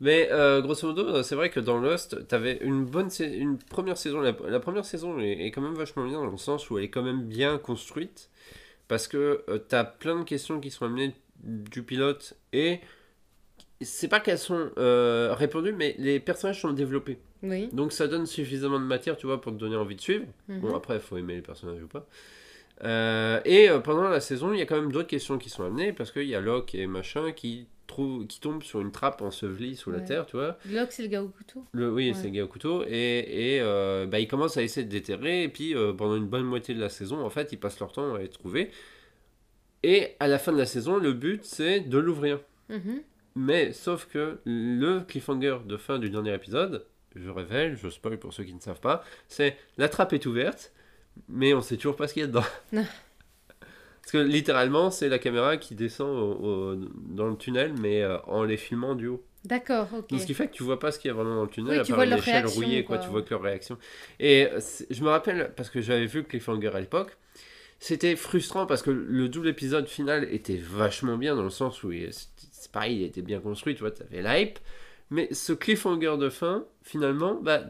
Speaker 1: Mais euh, grosso modo, c'est vrai que dans Lost, t'avais une bonne une première saison. La, la première saison est, est quand même vachement bien dans le sens où elle est quand même bien construite. Parce que euh, t'as plein de questions qui sont amenées du pilote et c'est pas qu'elles sont euh, répondues, mais les personnages sont développés.
Speaker 2: Oui.
Speaker 1: Donc ça donne suffisamment de matière, tu vois, pour te donner envie de suivre.
Speaker 2: mhm.
Speaker 1: Bon, après, il faut aimer les personnages ou pas. Euh, et euh, pendant la saison, il y a quand même d'autres questions qui sont amenées parce qu'il y a Locke et machin qui, qui tombent sur une trappe ensevelie sous la terre, tu vois.
Speaker 2: Locke c'est le gars au couteau.
Speaker 1: Le, oui,
Speaker 2: Ouais.
Speaker 1: c'est le gars au couteau. Et, et euh, bah, ils commencent à essayer de déterrer. Et puis, euh, pendant une bonne moitié de la saison, en fait, ils passent leur temps à les trouver. Et à la fin de la saison, le but, c'est de l'ouvrir.
Speaker 2: Mhm.
Speaker 1: Mais sauf que le cliffhanger de fin du dernier épisode, je révèle, je spoil pour ceux qui ne savent pas, c'est la trappe est ouverte, mais on sait toujours pas ce qu'il y a dedans. Parce que littéralement, c'est la caméra qui descend au- au- dans le tunnel, mais euh, en les filmant du haut.
Speaker 2: D'accord, ok.
Speaker 1: Donc, ce qui fait que tu vois pas ce qu'il y a vraiment dans le tunnel,
Speaker 2: Oui,
Speaker 1: à
Speaker 2: tu
Speaker 1: part
Speaker 2: vois
Speaker 1: une
Speaker 2: leur
Speaker 1: échelle
Speaker 2: réaction,
Speaker 1: rouillée, quoi.
Speaker 2: quoi.
Speaker 1: Tu vois que leur réaction. Et je me rappelle, parce que j'avais vu Cliffhanger à l'époque, c'était frustrant parce que le double épisode final était vachement bien dans le sens où c'est pareil, il était bien construit, tu vois, t'avais l'hype. Mais ce cliffhanger de fin, finalement, bah,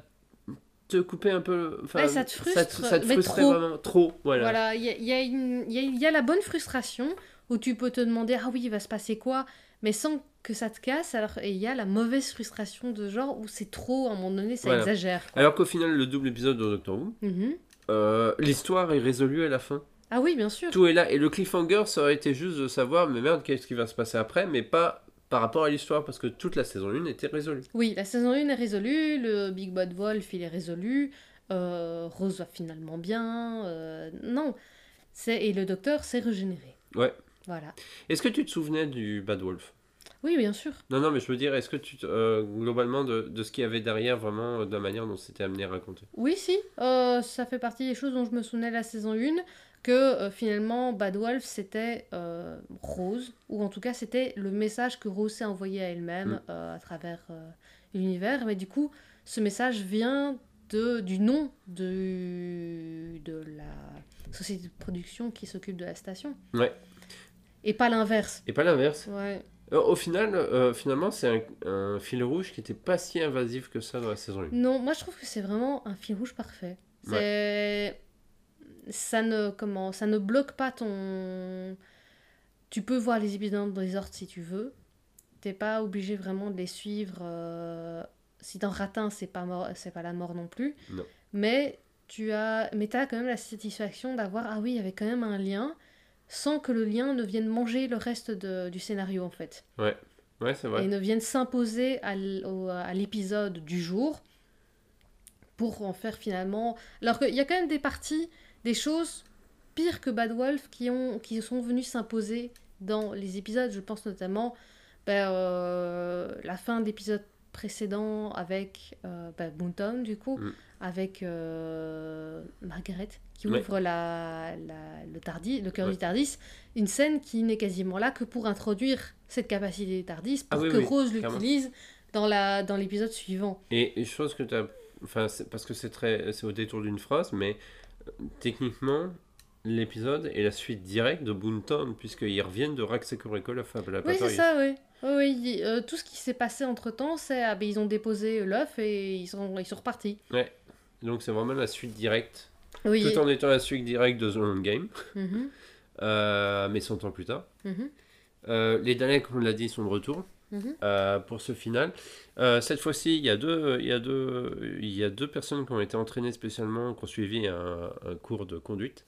Speaker 1: te coupait un peu. enfin,
Speaker 2: Ouais, ça te frustre,
Speaker 1: ça te
Speaker 2: mais
Speaker 1: frustrait
Speaker 2: trop.
Speaker 1: vraiment trop. Voilà.
Speaker 2: Voilà, il y a, y y y la bonne frustration où tu peux te demander ah oui, il va se passer quoi, mais sans que ça te casse. Alors, et il y a la mauvaise frustration de genre où c'est trop, à un moment donné, ça
Speaker 1: Voilà.
Speaker 2: exagère. quoi.
Speaker 1: Alors qu'au final, le double épisode de Doctor Who,
Speaker 2: Mhm.
Speaker 1: euh, l'histoire est résolue à la fin.
Speaker 2: Ah oui, bien sûr.
Speaker 1: Tout est là. Et le cliffhanger, ça aurait été juste de savoir, mais merde, qu'est-ce qui va se passer après, mais pas par rapport à l'histoire, parce que toute la saison 1 était résolue.
Speaker 2: Oui, la saison 1 est résolue, le Big Bad Wolf il est résolu, euh, Rose va finalement bien, euh, non, c'est et le docteur s'est régénéré.
Speaker 1: Ouais.
Speaker 2: Voilà.
Speaker 1: Est-ce que tu te souvenais du Bad Wolf?
Speaker 2: Oui, bien sûr.
Speaker 1: Non, non, mais je veux dire, est-ce que tu, te- euh, globalement, de, de ce qu'il y avait derrière, vraiment, de la manière dont c'était amené à raconter?
Speaker 2: Oui, si, ça fait partie des choses dont je me souvenais la saison 1, que euh, finalement Bad Wolf c'était euh, Rose, ou en tout cas c'était le message que Rose s'est envoyé à elle-même
Speaker 1: Mm.
Speaker 2: euh, à travers l'univers, mais du coup ce message vient de, du nom de, de la société de production qui s'occupe de la station.
Speaker 1: Ouais.
Speaker 2: Et pas l'inverse.
Speaker 1: Et pas l'inverse.
Speaker 2: Ouais.
Speaker 1: Au final, euh, finalement, c'est un, un fil rouge qui n'était pas si invasif que ça dans la saison 1.
Speaker 2: Non, moi je trouve que c'est vraiment un fil rouge parfait. C'est ça ne comment ça ne bloque pas ton tu peux voir les épisodes dans les ordres si tu veux. T'es pas obligé vraiment de les suivre euh, si t'en rates un, c'est pas mort c'est pas la mort non plus.
Speaker 1: Non.
Speaker 2: Mais tu as mais t'as quand même la satisfaction d'avoir ah oui, il y avait quand même un lien sans que le lien ne vienne manger le reste de- du scénario en fait
Speaker 1: Ouais, c'est vrai.
Speaker 2: et ne viennent s'imposer à l'épisode du jour pour en faire finalement. Alors qu'il y a quand même des parties, des choses pires que Bad Wolf qui, ont, qui sont venues s'imposer dans les épisodes. Je pense notamment ben, euh, la fin d'épisode précédent avec euh, ben, Boonton, du coup,
Speaker 1: Mm.
Speaker 2: avec euh, Margaret qui
Speaker 1: Ouais.
Speaker 2: ouvre la, la- le, tardis, le cœur
Speaker 1: Ouais.
Speaker 2: du Tardis. Une scène qui n'est quasiment là que pour introduire cette capacité des Tardis pour
Speaker 1: Ah oui,
Speaker 2: que
Speaker 1: oui,
Speaker 2: Rose l'utilise dans la dans l'épisode suivant.
Speaker 1: Et une chose que tu as. Enfin, parce que c'est très, c'est au détour d'une phrase, mais techniquement, l'épisode est la suite directe de Boonton, puisqu'ils reviennent de Raxacorico, la fable
Speaker 2: Oui, c'est ça, oui. Oui, euh, tout ce qui s'est passé entre temps, c'est ah, ben, ils ont déposé l'œuf et ils sont, ils sont repartis.
Speaker 1: Donc c'est vraiment la suite directe,
Speaker 2: Oui.
Speaker 1: tout en étant la suite directe de The Long Game,
Speaker 2: Mhm,
Speaker 1: euh, mais 100 ans plus tard.
Speaker 2: mhm,
Speaker 1: Euh, les Daleks, on l'a dit, sont de retour.
Speaker 2: Mhm.
Speaker 1: euh, pour ce final. Euh, cette fois-ci, il y, a deux, il, y a deux, il y a deux personnes qui ont été entraînées spécialement, qui ont suivi un, un cours de conduite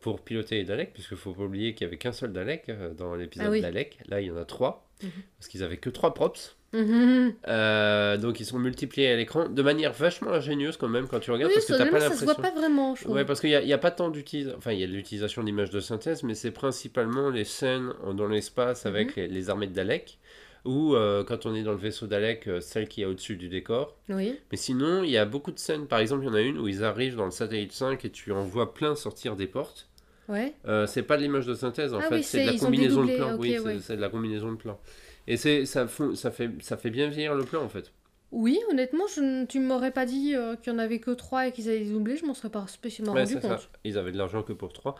Speaker 1: pour piloter les Daleks, puisqu'il ne faut pas oublier qu'il n'y avait qu'un seul Dalek euh, dans l'épisode
Speaker 2: Ah oui.
Speaker 1: Dalek. Là, il y en a trois,
Speaker 2: Mhm.
Speaker 1: parce qu'ils avaient que trois props.
Speaker 2: Mhm.
Speaker 1: Euh, donc, ils sont multipliés à l'écran de manière vachement ingénieuse quand même quand tu regardes,
Speaker 2: Oui,
Speaker 1: parce que tu n'as pas
Speaker 2: honnêtement, ça se voit
Speaker 1: l'impression.
Speaker 2: pas vraiment, je.
Speaker 1: Ouais, parce qu'il n'y a, il y a pas tant d'utilisation. Enfin, il y a l'utilisation d'images de synthèse, mais c'est principalement les scènes dans l'espace avec les, les armées de Dalek, ou euh, quand on est dans le vaisseau Dalek, euh, celle qui est au-dessus du décor.
Speaker 2: Oui.
Speaker 1: Mais sinon, il y a beaucoup de scènes. Par exemple, il y en a une où ils arrivent dans le satellite 5 et tu en vois plein sortir des portes.
Speaker 2: Ouais.
Speaker 1: Euh, c'est pas de l'image de synthèse, en
Speaker 2: Ah
Speaker 1: fait,
Speaker 2: oui,
Speaker 1: c'est de la combinaison de plans. oui, c'est-
Speaker 2: ouais.
Speaker 1: c'est de la combinaison de plans. Et c'est ça, ça, fait, ça fait bien vieillir le plan, en fait.
Speaker 2: Oui, honnêtement, je, ne- tu m'aurais pas dit euh, qu'il y en avait que trois et qu'ils allaient doubler, je m'en serais pas spécialement
Speaker 1: Ouais,
Speaker 2: rendu
Speaker 1: ça.
Speaker 2: compte.
Speaker 1: Ils avaient de l'argent que pour 3.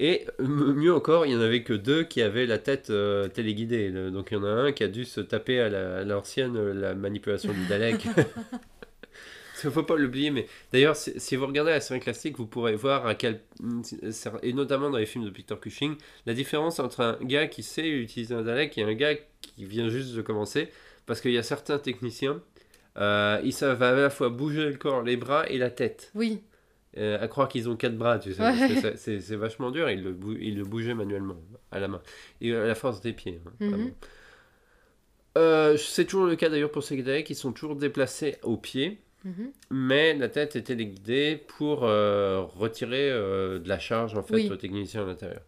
Speaker 1: Et mieux encore, il y en avait que deux qui avaient la tête euh, téléguidée. Donc il y en a un qui a dû se taper à la- à l'ancienne euh, la manipulation du Dalek. Parce qu'il faut pas l'oublier, mais d'ailleurs, si, si vous regardez la série classique, vous pourrez voir à quel. Et notamment dans les films de Peter Cushing, la différence entre un gars qui sait utiliser un Dalek et un gars qui vient juste de commencer. Parce qu'il y a certains techniciens, euh, ils savent à la fois bouger le corps, les bras et la tête.
Speaker 2: Oui.
Speaker 1: Euh, à croire qu'ils ont quatre bras, tu sais,
Speaker 2: Ouais.
Speaker 1: c'est vachement dur, ils le, ils le bougeaient manuellement, à la main, et à la force des pieds. hein,
Speaker 2: Mhm.
Speaker 1: Euh, c'est toujours le cas d'ailleurs pour ces Daleks, ils sont toujours déplacés au pied,
Speaker 2: Mhm.
Speaker 1: mais la tête est téléguidée pour euh, retirer de la charge en fait
Speaker 2: Oui.
Speaker 1: aux techniciens à l'intérieur.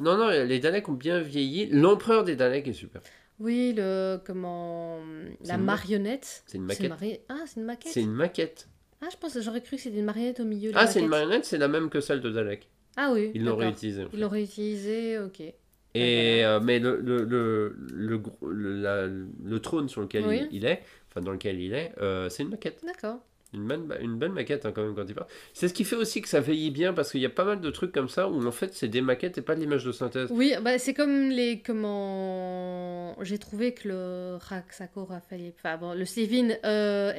Speaker 1: Non, non, les Daleks ont bien vieilli. L'empereur des Daleks est super.
Speaker 2: Oui, le. Comment. La marionnette.
Speaker 1: C'est une maquette.
Speaker 2: mari- Ah, c'est une maquette
Speaker 1: C'est une maquette.
Speaker 2: Ah, je pense, j'aurais cru que c'était une marionnette au milieu de
Speaker 1: Ah, c'est une marionnette, c'est la même que celle de Dalek.
Speaker 2: Ah oui.
Speaker 1: Ils l'ont réutilisée. en fait.
Speaker 2: Ils l'ont réutilisé, ok.
Speaker 1: Et, euh, mais le, le, le, le, le, la- le trône sur lequel
Speaker 2: Oui.
Speaker 1: il, il est, enfin dans lequel il est, euh, c'est une maquette.
Speaker 2: D'accord.
Speaker 1: Une bonne, une bonne maquette hein, quand même quand il parle. C'est ce qui fait aussi que ça vieillit bien parce qu'il y a pas mal de trucs comme ça où en fait c'est des maquettes et pas de l'image de synthèse.
Speaker 2: Oui, bah, c'est comme les. Comment. J'ai trouvé que le Raksako Raphaël. Enfin bon, le Sévin euh,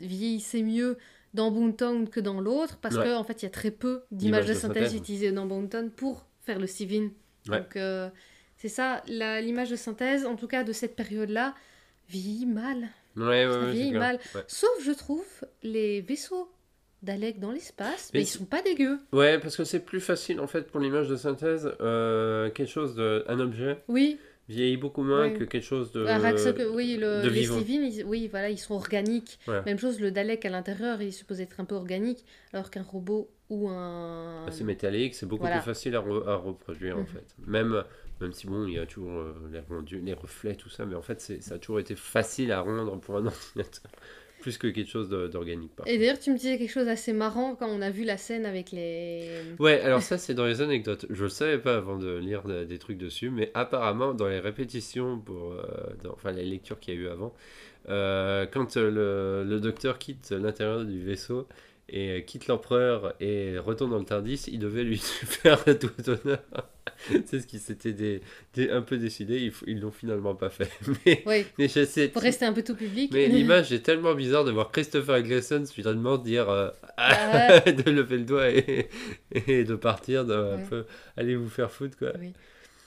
Speaker 2: vieillissait mieux dans Boonton que dans l'autre parce
Speaker 1: Ouais.
Speaker 2: qu'en en fait il y a très peu d'images de
Speaker 1: de
Speaker 2: synthèse
Speaker 1: synthèse.
Speaker 2: utilisées dans Boonton pour faire le.
Speaker 1: Ouais.
Speaker 2: Donc euh, c'est ça, l'image de synthèse, en tout cas de cette période-là, vieillit mal.
Speaker 1: Ouais, ouais,
Speaker 2: vieillit mal. Sauf, je trouve, les vaisseaux Dalek dans l'espace, mais
Speaker 1: Mais
Speaker 2: ils sont pas dégueux.
Speaker 1: Ouais, parce que c'est plus facile en fait pour l'image de synthèse, euh, quelque chose de, un objet
Speaker 2: Oui,
Speaker 1: vieillit beaucoup moins que quelque chose de,
Speaker 2: Ah, oui, le,
Speaker 1: de
Speaker 2: les
Speaker 1: vivant.
Speaker 2: Sévin, ils- oui, voilà, ils sont organiques. Même chose, le Dalek à l'intérieur, il est supposé être un peu organique, alors qu'un robot ou un...
Speaker 1: C'est métallique, c'est beaucoup
Speaker 2: Voilà.
Speaker 1: plus facile à, re- à reproduire en
Speaker 2: Mhm.
Speaker 1: fait. Même, même si bon, il y a toujours euh, les rendus, les reflets, tout ça, mais en fait, ça a toujours été facile à rendre pour un ordinateur. Plus que quelque chose d'organique.
Speaker 2: Et d'ailleurs, tu me disais quelque chose d'assez marrant quand on a vu la scène avec les.
Speaker 1: Ouais, alors ça c'est dans les anecdotes. Je le savais pas avant de lire de- des trucs dessus, mais apparemment dans les répétitions, pour, euh, dans- enfin les lectures qu'il y a eu avant, euh, quand le, le docteur quitte l'intérieur du vaisseau et euh, quitte l'empereur et retourne dans le Tardis, il devait lui faire tout honneur. C'est ce qui s'était dé- dé- un peu décidé, ils, l'ont finalement pas fait. Mais,
Speaker 2: Oui,
Speaker 1: mais je sais-
Speaker 2: pour rester un peu tout public.
Speaker 1: mais l'image est tellement bizarre de voir Christopher Eccleston subitement dire euh,
Speaker 2: Ah.
Speaker 1: de lever le doigt et, et de partir, de un peu allez vous faire foutre quoi.
Speaker 2: Oui.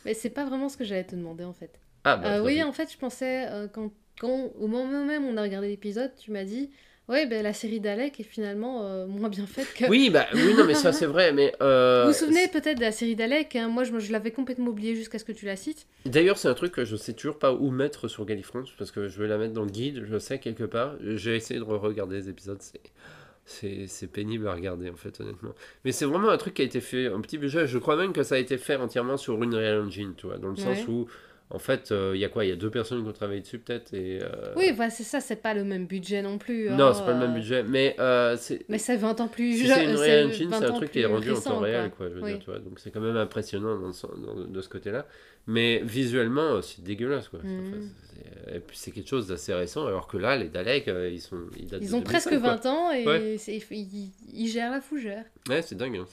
Speaker 2: Mais c'est pas vraiment ce que j'allais te demander en fait.
Speaker 1: Ah bah
Speaker 2: Euh, oui, en fait, je pensais, euh, quand, quand au moment même où on a regardé l'épisode, tu m'as dit, ouais, ben, la série d'Alec est finalement euh, moins bien faite que.
Speaker 1: Oui, bah oui, non, mais ça c'est vrai, mais. euh,
Speaker 2: Vous vous souvenez peut-être de la série d'Alec hein Moi, je, l'avais complètement oublié jusqu'à ce que tu la cites.
Speaker 1: D'ailleurs, c'est un truc que je sais toujours pas où mettre sur Gallifrance parce que je vais la mettre dans le guide, je sais quelque part. J'ai essayé de regarder les épisodes, c'est. C'est pénible à regarder en fait honnêtement. Mais c'est vraiment un truc qui a été fait un petit budget. Je crois même que ça a été fait entièrement sur Unreal Engine, tu vois, dans le sens où en fait euh, il y a quoi? Il y a deux personnes qui ont travaillé dessus peut-être et. euh,
Speaker 2: Oui, bah, c'est ça, c'est pas le même budget non plus.
Speaker 1: Non,
Speaker 2: hein,
Speaker 1: c'est pas le même
Speaker 2: euh,
Speaker 1: budget, mais euh, c'est.
Speaker 2: Mais c'est 20 ans plus
Speaker 1: Si c'est une
Speaker 2: euh, c'est
Speaker 1: Engine,
Speaker 2: 20
Speaker 1: c'est un truc qui est rendu en temps réel,
Speaker 2: quoi.
Speaker 1: quoi, je veux
Speaker 2: Oui.
Speaker 1: dire, tu vois. Donc c'est quand même impressionnant dans, dans- de ce côté-là. Mais visuellement, c'est dégueulasse, quoi. Enfin, c'est- et puis c'est quelque chose d'assez récent, alors que là, les Daleks, euh, ils sont. Ils,
Speaker 2: ont
Speaker 1: 2005,
Speaker 2: presque
Speaker 1: quoi.
Speaker 2: 20 ans et
Speaker 1: Ouais.
Speaker 2: ils, ils gèrent la fougère.
Speaker 1: Ouais, c'est dingue, hein,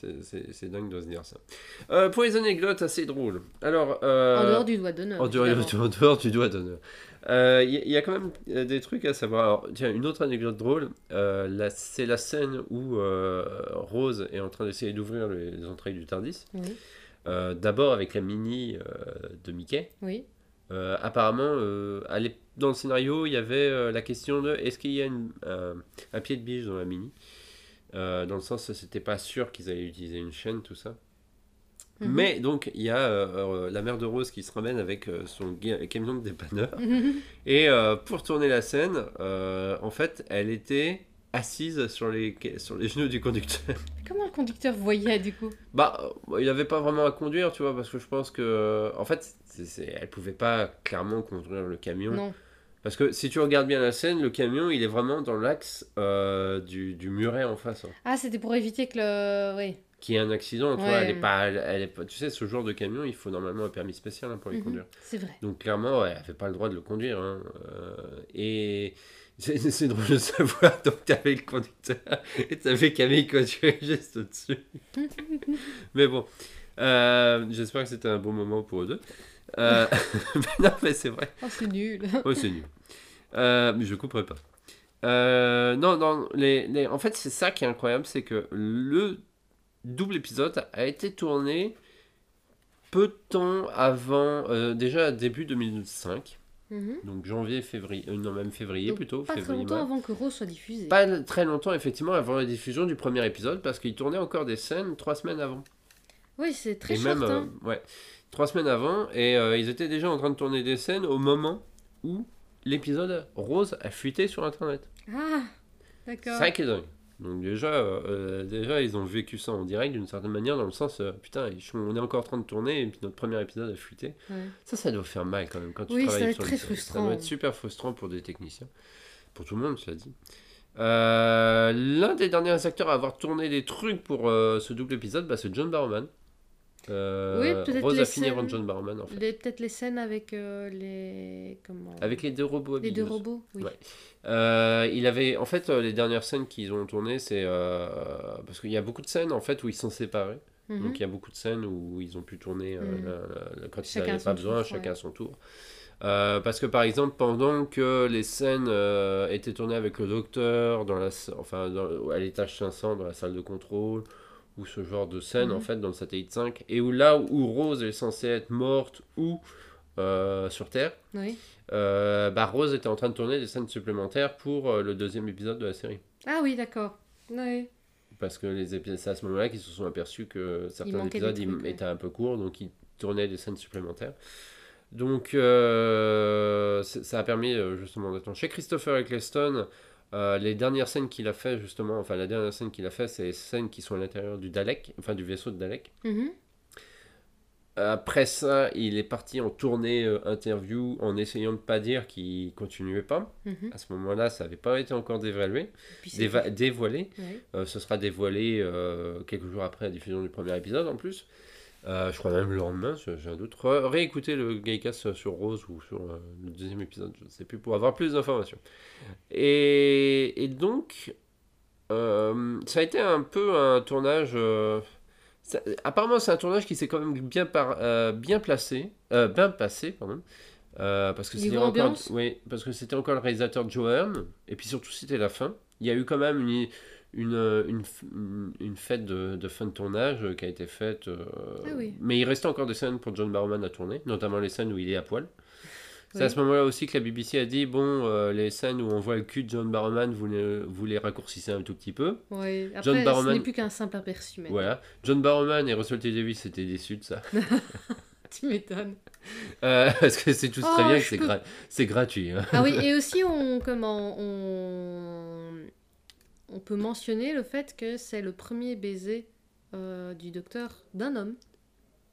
Speaker 1: c'est- dingue de se dire ça. Euh, pour les anecdotes assez drôles. Alors. euh,
Speaker 2: En dehors du doigt d'honneur.
Speaker 1: en en dehors du doigt d'honneur. Euh, Il y, y a quand même des trucs à savoir. Alors, tiens, une autre anecdote drôle, c'est la scène où Rose est en train d'essayer d'ouvrir les, les entrailles du Tardis.
Speaker 2: Oui,
Speaker 1: Euh, D'abord avec la mini euh, de Mickey.
Speaker 2: oui.
Speaker 1: Euh, apparemment, dans le scénario, il y avait la question de est-ce qu'il y a une- un- pied de biche dans la mini? Dans le sens, c'était pas sûr qu'ils allaient utiliser une chaîne, tout ça.
Speaker 2: Mhm.
Speaker 1: Mais donc, il y a euh, la mère de Rose qui se ramène avec euh, son camion de dépanneur. Et euh, pour tourner la scène, en fait, elle était assise sur les, sur les genoux du conducteur.
Speaker 2: Comment le conducteur voyait du coup?
Speaker 1: Bah, euh, il n'avait pas vraiment à conduire, tu vois, parce que je pense que, en fait, c'est, c'est- elle pouvait pas clairement conduire le camion.
Speaker 2: Non.
Speaker 1: Parce que si tu regardes bien la scène, le camion, il est vraiment dans l'axe euh, du, du muret en face, hein,
Speaker 2: Ah, c'était pour éviter que le. Oui.
Speaker 1: qui est un accident, tu vois. Elle est pas, elle, est pas, tu sais, ce genre de camion, il faut normalement un permis spécial hein, pour les
Speaker 2: Mhm.
Speaker 1: conduire.
Speaker 2: C'est vrai.
Speaker 1: Donc clairement, elle n'avait pas le droit de le conduire. hein, euh, et c'est drôle de savoir, donc t'avais le conducteur et t'avais Camille conduire juste au-dessus. mais bon, euh, j'espère que c'était un bon moment pour eux deux. Euh, mais non, mais c'est vrai.
Speaker 2: Oh, c'est nul.
Speaker 1: Oh, c'est nul. Euh, mais je couperai pas. Non, non, les, les- en fait, c'est ça qui est incroyable, c'est que le double épisode a été tourné peu de temps avant, déjà début 2005,
Speaker 2: Mhm.
Speaker 1: donc janvier, février, euh, non même février
Speaker 2: Donc,
Speaker 1: plutôt,
Speaker 2: Pas très longtemps avant que Rose soit diffusée.
Speaker 1: Pas très longtemps effectivement avant la diffusion du premier épisode, parce qu'il tournait encore des scènes trois semaines avant.
Speaker 2: Oui, c'est très
Speaker 1: et
Speaker 2: short.
Speaker 1: même,
Speaker 2: hein.
Speaker 1: euh, ouais, trois semaines avant, et euh, ils étaient déjà en train de tourner des scènes au moment où l'épisode Rose a fuité sur Internet.
Speaker 2: Ah,
Speaker 1: C'est
Speaker 2: d'accord.
Speaker 1: ça qui est dingue. Donc déjà, euh, déjà, ils ont vécu ça en direct d'une certaine manière, dans le sens, euh, putain, on est encore en train de tourner, et puis notre premier épisode a fuité.
Speaker 2: Ouais.
Speaker 1: Ça, ça doit faire mal quand même quand tu
Speaker 2: Oui, ça
Speaker 1: travailles
Speaker 2: doit être
Speaker 1: sur
Speaker 2: très
Speaker 1: série. Ça
Speaker 2: frustrant.
Speaker 1: doit être super frustrant pour des techniciens. Pour tout le monde, cela dit. Euh, L'un des derniers acteurs à avoir tourné des trucs pour euh, ce double épisode, bah, c'est John Barrowman. Euh,
Speaker 2: Oui, peut-être
Speaker 1: Rose
Speaker 2: les
Speaker 1: a fini avant John Barrowman, en fait.
Speaker 2: Peut-être les scènes avec euh, les. Comment
Speaker 1: Avec les deux robots
Speaker 2: les deux robots, oui.
Speaker 1: Ouais. Euh, il avait, en fait, les dernières scènes qu'ils ont tournées, c'est parce qu'il y a beaucoup de scènes en fait où ils sont séparés.
Speaker 2: Mhm.
Speaker 1: Donc il y a beaucoup de scènes où ils ont pu tourner
Speaker 2: Mhm.
Speaker 1: la- la- la- quand ils n'avaient pas besoin,
Speaker 2: tour,
Speaker 1: chacun
Speaker 2: ouais.
Speaker 1: à son tour. Euh, parce que par exemple, pendant que les scènes euh, étaient tournées avec le docteur dans la, enfin, dans- à l'étage 500 dans la salle de contrôle ou ce genre de scène
Speaker 2: Mhm.
Speaker 1: en fait dans le satellite 5 et où là où Rose est censée être morte ou euh, sur Terre,
Speaker 2: Oui.
Speaker 1: euh, bah, Rose était en train de tourner des scènes supplémentaires pour euh, le deuxième épisode de la série.
Speaker 2: Ah oui, d'accord. Oui.
Speaker 1: Parce que les épisodes, c'est à ce moment-là qu'ils se sont aperçus que certains épisodes ils
Speaker 2: trucs, ouais.
Speaker 1: étaient un peu courts, donc ils tournaient des scènes supplémentaires. Donc ça a permis justement d'être Chez Christopher Eccleston, euh, les dernières scènes qu'il a fait justement, enfin la dernière scène qu'il a fait, c'est les scènes qui sont à l'intérieur du Dalek, enfin du vaisseau de Dalek.
Speaker 2: Mhm.
Speaker 1: après ça, il est parti en tournée euh, interview en essayant de pas dire qu'il continuait pas.
Speaker 2: Mhm.
Speaker 1: À ce moment-là, ça n'avait pas été encore dévalué, déva- dévoilé.
Speaker 2: Ouais.
Speaker 1: Euh, ce sera dévoilé euh, quelques jours après la diffusion du premier épisode en plus. Euh, je crois même le lendemain, j'ai un doute. Réécoutez le Gaycast sur Rose ou sur euh, le deuxième épisode, je ne sais plus, pour avoir plus d'informations. Et, et donc, euh, ça a été un peu un tournage. euh, ça- apparemment, c'est un tournage qui s'est quand même bien, par, euh, bien placé, euh, bien passé, pardon. Euh, parce que c'était encore,
Speaker 2: ambiance?
Speaker 1: oui, parce que c'était encore le réalisateur Johan, et puis surtout c'était la fin. Il y a eu quand même une, une, une, une- fête de, de fin de tournage qui a été faite. euh,
Speaker 2: Ah oui.
Speaker 1: Mais il restait encore des scènes pour John Barrowman à tourner, notamment les scènes où il est à poil. C'est à ce moment-là aussi que la BBC a dit bon, euh, les scènes où on voit le cul de John Barrowman, vous les, vous les raccourcissez un tout petit peu.
Speaker 2: Après,
Speaker 1: John
Speaker 2: ce
Speaker 1: Barrowman-
Speaker 2: n'est plus qu'un simple aperçu, mais
Speaker 1: Voilà. John Barrowman et Russell T. Davis étaient déçus de ça.
Speaker 2: tu m'étonnes.
Speaker 1: Euh, parce que c'est tous
Speaker 2: Oh,
Speaker 1: très bien que
Speaker 2: je
Speaker 1: c'est
Speaker 2: peux-
Speaker 1: gra- c'est gratuit. hein.
Speaker 2: Ah oui, et aussi on comment on on peut mentionner le fait que c'est le premier baiser euh, du docteur d'un homme.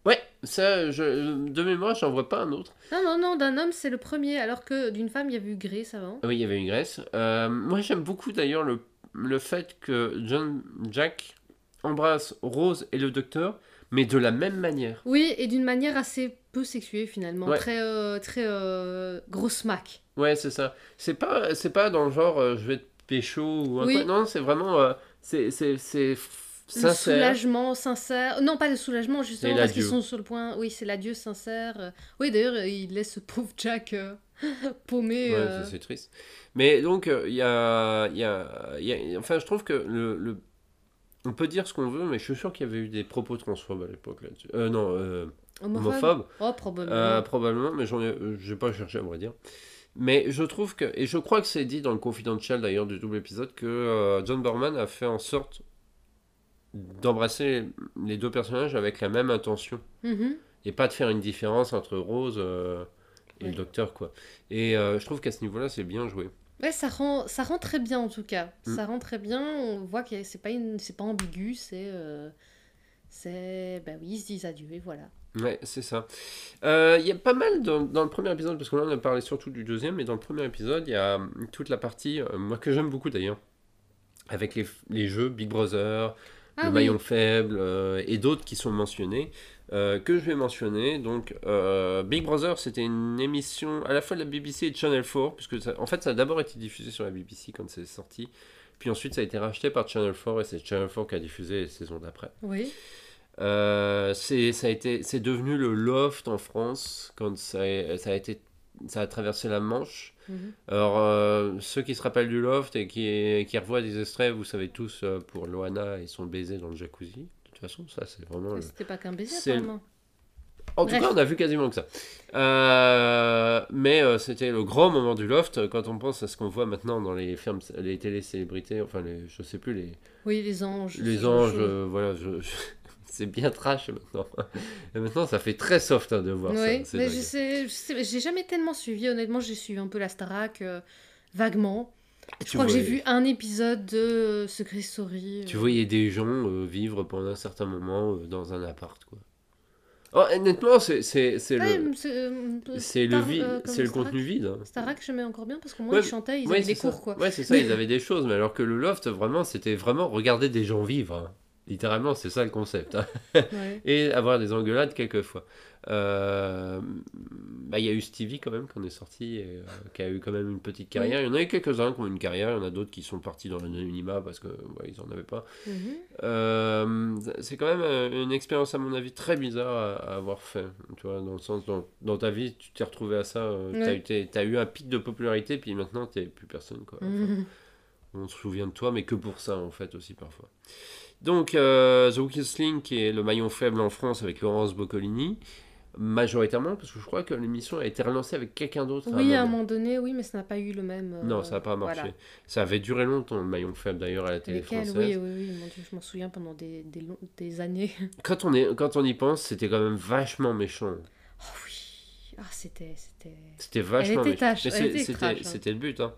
Speaker 1: Ouais, ça, je, de mémoire, j'en vois pas un autre.
Speaker 2: Non non non, d'un homme c'est le premier, alors que d'une femme il y a eu Grace avant.
Speaker 1: Oui, il y avait une Grèce. Euh, moi, j'aime beaucoup d'ailleurs le, le fait que John Jack embrasse Rose et le docteur, mais de la même manière.
Speaker 2: Oui, et d'une manière assez peu sexuée finalement,
Speaker 1: Ouais.
Speaker 2: très euh, très euh, grosse mac.
Speaker 1: Ouais, c'est ça. C'est pas, c'est pas dans le genre euh, je vais te pécho ou un
Speaker 2: Oui.
Speaker 1: Non, c'est vraiment. euh, c'est, sincère.
Speaker 2: soulagement sincère. Non, pas le soulagement, justement, parce qu'ils sont sur le point. Oui, c'est l'adieu sincère. Euh, Oui, d'ailleurs, euh, il laisse ce pauvre Jack euh, paumé. Euh,
Speaker 1: c'est triste. Mais donc, il y, a, il y, a, y a- Enfin, je trouve que le, le- On peut dire ce qu'on veut, mais je suis sûr qu'il y avait eu des propos transphobes à l'époque là-dessus. Non, euh,
Speaker 2: homophobe?
Speaker 1: homophobes.
Speaker 2: Oh, probablement.
Speaker 1: Probablement, mais j'en ai, j'ai pas cherché à vrai dire. Mais je trouve que, et je crois que c'est dit dans le confidential d'ailleurs du double épisode, que euh, John Borman a fait en sorte d'embrasser les deux personnages avec la même intention
Speaker 2: Mhm.
Speaker 1: et pas de faire une différence entre Rose euh, et
Speaker 2: Ouais.
Speaker 1: le docteur quoi. Et euh, je trouve qu'à ce niveau-là c'est bien joué.
Speaker 2: Ouais, ça rend, ça rend très bien en tout cas.
Speaker 1: Mm.
Speaker 2: Ça rend très bien. On voit que c'est pas, une... c'est pas ambigu, c'est. C'est. Ben oui, ils se disent adieu et voilà.
Speaker 1: Ouais, c'est ça. Euh, Il y a pas mal dans, dans le premier épisode, parce que là on a parlé surtout du deuxième, mais dans le premier épisode, il y a hum, toute la partie, euh, moi que j'aime beaucoup d'ailleurs, avec les, les jeux Big Brother,
Speaker 2: Ah
Speaker 1: le
Speaker 2: oui.
Speaker 1: maillon faible euh, et d'autres qui sont mentionnés, euh, que je vais mentionner. Donc, euh, Big Brother, c'était une émission à la fois de la BBC et de Channel 4, puisque ça- en fait, ça a d'abord été diffusé sur la BBC quand c'est sorti, puis ensuite ça a été racheté par Channel 4 et c'est Channel 4 qui a diffusé les saisons d'après.
Speaker 2: Oui.
Speaker 1: Euh, c'est devenu le loft en France quand ça a, ça a été ça a traversé la Manche.
Speaker 2: Mhm.
Speaker 1: Alors euh, ceux qui se rappellent du loft et qui qui revoient des extraits, vous savez tous euh, pour Loana et son baiser dans le jacuzzi. De toute façon, ça c'est vraiment. le-
Speaker 2: C'était pas qu'un baiser, apparemment.
Speaker 1: En tout cas, on a vu quasiment que ça. Euh, mais euh, c'était le grand moment du loft quand on pense à ce qu'on voit maintenant dans les films, les télé-célébrités, enfin les, je sais plus les
Speaker 2: Oui, les anges.
Speaker 1: les anges, euh, voilà, je- je- c'est bien trash maintenant. Et maintenant, ça fait très soft hein, de voir
Speaker 2: Oui,
Speaker 1: ça. c'est
Speaker 2: mais
Speaker 1: dingue.
Speaker 2: je sais, je sais- j'ai jamais tellement suivi. Honnêtement, j'ai suivi un peu la Starac euh, vaguement. Je
Speaker 1: Tu
Speaker 2: crois que j'ai vu un épisode de euh, Secret Story.
Speaker 1: Tu
Speaker 2: euh.
Speaker 1: voyais des gens euh, vivre pendant un certain moment dans un appart, quoi. Oh, honnêtement, c'est c'est c'est
Speaker 2: Ouais,
Speaker 1: le
Speaker 2: c'est
Speaker 1: le vide, c'est le
Speaker 2: Starac
Speaker 1: contenu vide. hein.
Speaker 2: Starac, j'aimais encore bien parce qu'au moins
Speaker 1: Ouais,
Speaker 2: ils chantaient, ils
Speaker 1: Ouais,
Speaker 2: avaient des
Speaker 1: ça.
Speaker 2: cours quoi.
Speaker 1: Ouais, c'est ça, ils avaient des choses, mais alors que le loft, vraiment, c'était vraiment regarder des gens vivre. hein. Littéralement, c'est ça le concept. hein.
Speaker 2: Ouais.
Speaker 1: Et avoir des engueulades quelquefois. Euh, bah, Il y a eu Stevie quand même, qu'on est sorti, et, euh, qui a eu quand même une petite carrière. Il y en a eu quelques-uns qui ont une carrière, il y en a d'autres qui sont partis dans l'anonymat parce que ouais, ils en avaient pas.
Speaker 2: Mhm.
Speaker 1: Euh, c'est quand même une expérience, à mon avis, très bizarre à, à avoir fait. Tu vois, dans le sens, dans, dans ta vie, tu t'es retrouvé à ça,
Speaker 2: Ouais.
Speaker 1: eu tes- t'as eu un pic de popularité, puis maintenant, t'es plus personne. Quoi. Enfin,
Speaker 2: Mhm.
Speaker 1: on se souvient de toi, mais que pour ça, en fait, aussi parfois. Donc, euh, The Weakest Link, qui est le maillon faible en France avec Laurence Boccolini, majoritairement, parce que je crois que l'émission a été relancée avec quelqu'un d'autre.
Speaker 2: Oui, à un
Speaker 1: moment.
Speaker 2: moment donné, oui, mais ça n'a pas eu le même. euh,
Speaker 1: Non, ça n'a pas marché.
Speaker 2: voilà.
Speaker 1: Ça avait duré longtemps, le maillon faible, d'ailleurs, à la télé
Speaker 2: elle,
Speaker 1: française.
Speaker 2: oui, oui, oui, mon Dieu, je m'en souviens pendant des, des, longs- des années.
Speaker 1: Quand, on est, quand on y pense, c'était quand même vachement méchant.
Speaker 2: Oh oui, ah, c'était. c'était...
Speaker 1: Vachement
Speaker 2: était
Speaker 1: méchant.
Speaker 2: elle était
Speaker 1: c'était
Speaker 2: trash, hein.
Speaker 1: c'était le but. Hein.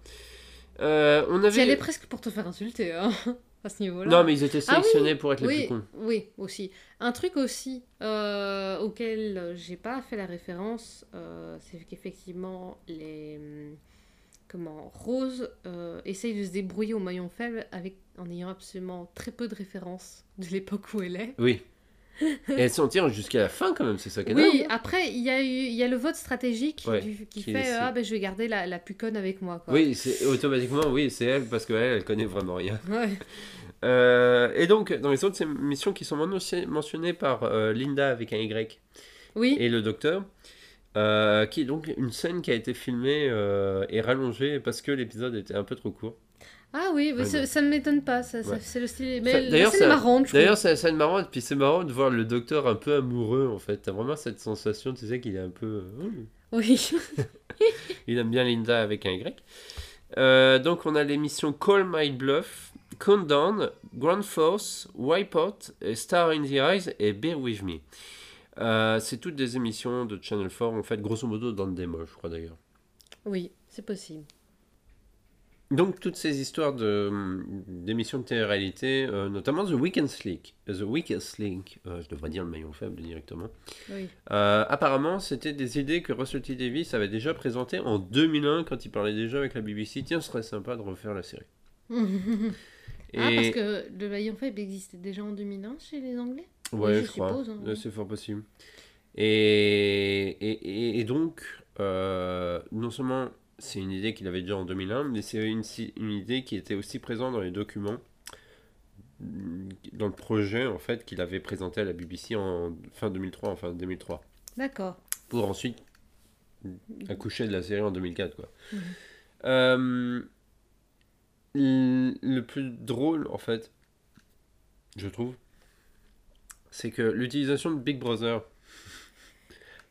Speaker 1: Euh, on
Speaker 2: J'y
Speaker 1: avait...
Speaker 2: allais presque pour te faire insulter. Hein. à ce niveau-là.
Speaker 1: Non, mais ils étaient
Speaker 2: Ah oui,
Speaker 1: sélectionnés pour être les
Speaker 2: oui,
Speaker 1: plus cons.
Speaker 2: oui, aussi. Un truc aussi euh, auquel euh, j'ai pas fait la référence, euh, c'est qu'effectivement, les. hum, Comment Rose euh, essaye de se débrouiller au maillon faible avec, en ayant absolument très peu de références de l'époque où elle est.
Speaker 1: Oui. Et elle s'en tire jusqu'à la fin quand même, c'est ça est
Speaker 2: Oui,
Speaker 1: dingue.
Speaker 2: après, il y, a eu- il y a le vote stratégique
Speaker 1: Ouais,
Speaker 2: du- qui
Speaker 1: qui
Speaker 2: fait
Speaker 1: est-
Speaker 2: Ah, ben je vais garder la, la plus conne avec moi. Quoi.
Speaker 1: Oui, automatiquement, oui, c'est elle parce qu'elle, elle connaît vraiment rien.
Speaker 2: Ouais.
Speaker 1: Euh, et donc, dans les autres émissions qui sont mentionnées- mentionnées par euh, Linda avec un Y
Speaker 2: Oui,
Speaker 1: et le docteur, euh, qui est donc une scène qui a été filmée euh, et rallongée parce que l'épisode était un peu trop court.
Speaker 2: Ah oui, mais ça, ne m'étonne pas, ça, ça-
Speaker 1: Ouais.
Speaker 2: c'est le style. Mais la scène est marrante,
Speaker 1: D'ailleurs, c'est une scène marrante, puis c'est marrant de voir le docteur un peu amoureux en fait. T'as vraiment cette sensation, tu sais, qu'il est un peu. euh,
Speaker 2: Oui.
Speaker 1: Il aime bien Linda avec un Y. Euh, donc on a l'émission Call My Bluff, Countdown, Grand Force, Wipeout, Star in the Eyes et Bear With Me. Euh, c'est toutes des émissions de Channel 4, en fait, grosso modo dans le démo, je crois d'ailleurs.
Speaker 2: oui, c'est possible.
Speaker 1: Donc toutes ces histoires de, d'émissions de télé-réalité, euh, notamment The Weakest Link, The Weakest Link, euh, je devrais dire le maillon faible directement,
Speaker 2: Oui.
Speaker 1: Euh, apparemment, c'était des idées que Russell T. Davis avait déjà présentées en 2001 quand il parlait déjà avec la BBC. Tiens, ce serait sympa de refaire la série. Et...
Speaker 2: Ah, parce que le maillon faible existait déjà en 2001 chez les Anglais?
Speaker 1: Ouais,
Speaker 2: oui,
Speaker 1: je,
Speaker 2: je
Speaker 1: crois.
Speaker 2: suppose, hein.
Speaker 1: C'est fort possible. Et, et, et- et donc, non seulement c'est une idée qu'il avait déjà en 2001, mais c'est une, une idée qui était aussi présente dans les documents, dans le projet en fait qu'il avait présenté à la BBC en fin 2003, enfin 2003.
Speaker 2: D'accord.
Speaker 1: pour ensuite accoucher de la série en 2004 quoi.
Speaker 2: Mhm.
Speaker 1: Euh, le plus drôle en fait, je trouve, c'est que l'utilisation de Big Brother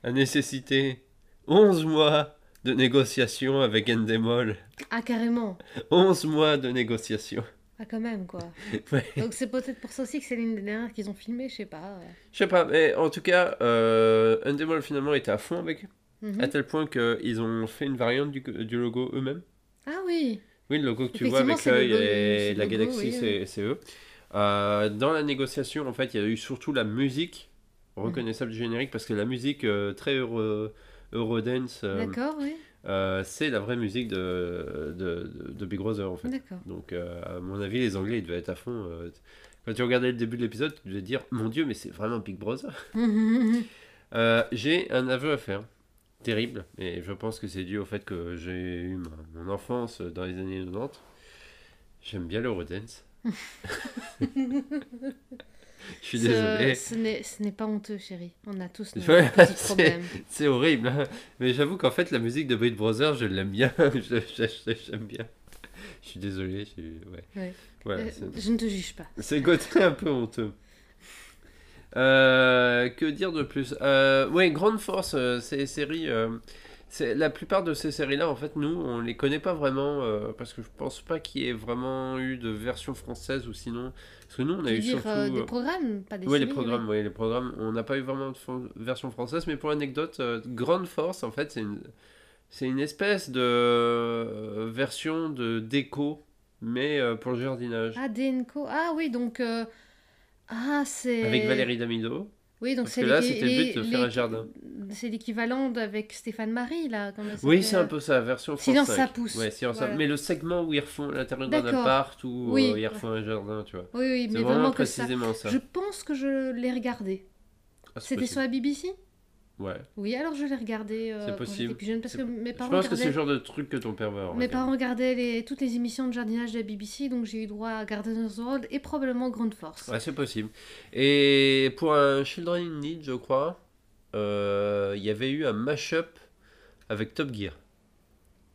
Speaker 1: a nécessité 11 mois de négociations avec Endemol.
Speaker 2: Ah, carrément.
Speaker 1: 11 mois de négociations.
Speaker 2: Ah, quand même, quoi.
Speaker 1: Ouais.
Speaker 2: Donc, c'est peut-être pour ça aussi que c'est l'une des dernières qu'ils ont filmé, je sais pas.
Speaker 1: Je sais pas, mais en tout cas, euh, Endemol finalement était à fond avec eux,
Speaker 2: Mhm.
Speaker 1: à tel point qu'ils ont fait une variante du, du logo eux-mêmes.
Speaker 2: Ah oui.
Speaker 1: Oui, le logo que tu vois avec l'œil et la
Speaker 2: logo,
Speaker 1: galaxie,
Speaker 2: oui,
Speaker 1: c'est c'est eux. Euh, dans la négociation, en fait, il y a eu surtout la musique reconnaissable du générique parce que la musique euh, très euro, Eurodance, euh,
Speaker 2: D'accord, oui.
Speaker 1: euh, c'est la vraie musique de, de, de- Big Brother en fait. Donc, euh, à mon avis, les Anglais ils devaient être à fond. euh, quand tu regardais le début de l'épisode, tu devais dire Mon Dieu, mais c'est vraiment Big Brother. J'ai un aveu à faire. Terrible, et je pense que c'est dû au fait que j'ai eu mon enfance dans les années 90. J'aime bien l'Eurodance. Je suis désolé.
Speaker 2: Ce n'est pas honteux, chérie. On a tous nos
Speaker 1: Ouais,
Speaker 2: petits problèmes.
Speaker 1: C'est horrible, hein. mais j'avoue qu'en fait la musique de Big Brother, je l'aime bien. Je- je- je- J'aime bien. Je suis désolé. je ouais.
Speaker 2: Ouais.
Speaker 1: Voilà,
Speaker 2: Euh, je ne te juge pas.
Speaker 1: c'est le côté un peu honteux. Euh, que dire de plus? Euh, Ouais, Grande Force, euh, ces séries. c'est la plupart de ces séries-là, en fait, nous, on les connaît pas vraiment euh, parce que je pense pas qu'il y ait vraiment eu de version française ou sinon. Parce que nous, on a
Speaker 2: Tu
Speaker 1: eu
Speaker 2: dire
Speaker 1: surtout.
Speaker 2: euh, des
Speaker 1: euh,
Speaker 2: programmes, pas des
Speaker 1: Ouais, les
Speaker 2: séries,
Speaker 1: programmes, ouais, les programmes. On n'a pas eu vraiment de version française, mais pour l'anecdote, euh, Grande Force, en fait, c'est une, c'est une espèce de version de déco, mais pour le jardinage.
Speaker 2: Ah, DNCO. Ah oui, donc. Ah, c'est.
Speaker 1: Avec Valérie Damido.
Speaker 2: Oui, donc c'est
Speaker 1: là, c'était le but de faire un jardin.
Speaker 2: C'est l'équivalent d'avec Stéphane Marie, là. ça
Speaker 1: Oui,
Speaker 2: s'appelle
Speaker 1: c'est un peu ça, version
Speaker 2: Silence,
Speaker 1: 5.
Speaker 2: ça pousse.
Speaker 1: Ouais, silence, ça-
Speaker 2: Voilà.
Speaker 1: Mais le segment où ils refont l'intérieur d'un appart ou
Speaker 2: Oui.
Speaker 1: euh, ils refont un jardin, tu vois.
Speaker 2: Oui, mais
Speaker 1: vraiment,
Speaker 2: vraiment que ça.
Speaker 1: précisément ça.
Speaker 2: Je pense que je l'ai regardé.
Speaker 1: Ah,
Speaker 2: C'était sur la BBC.
Speaker 1: Ouais.
Speaker 2: Oui, alors je l'ai regardé euh, quand j'étais plus jeune parce que mes
Speaker 1: Je
Speaker 2: parents
Speaker 1: pense que c'est
Speaker 2: regardaient,
Speaker 1: le genre de truc que ton père va
Speaker 2: mes parents regardaient les, toutes les émissions de jardinage de la BBC, donc j'ai eu droit à Gardener's World et probablement Grande Force.
Speaker 1: Ouais, c'est possible. Et pour un Children in Need, je crois, euh, il y avait eu un mash-up avec Top Gear.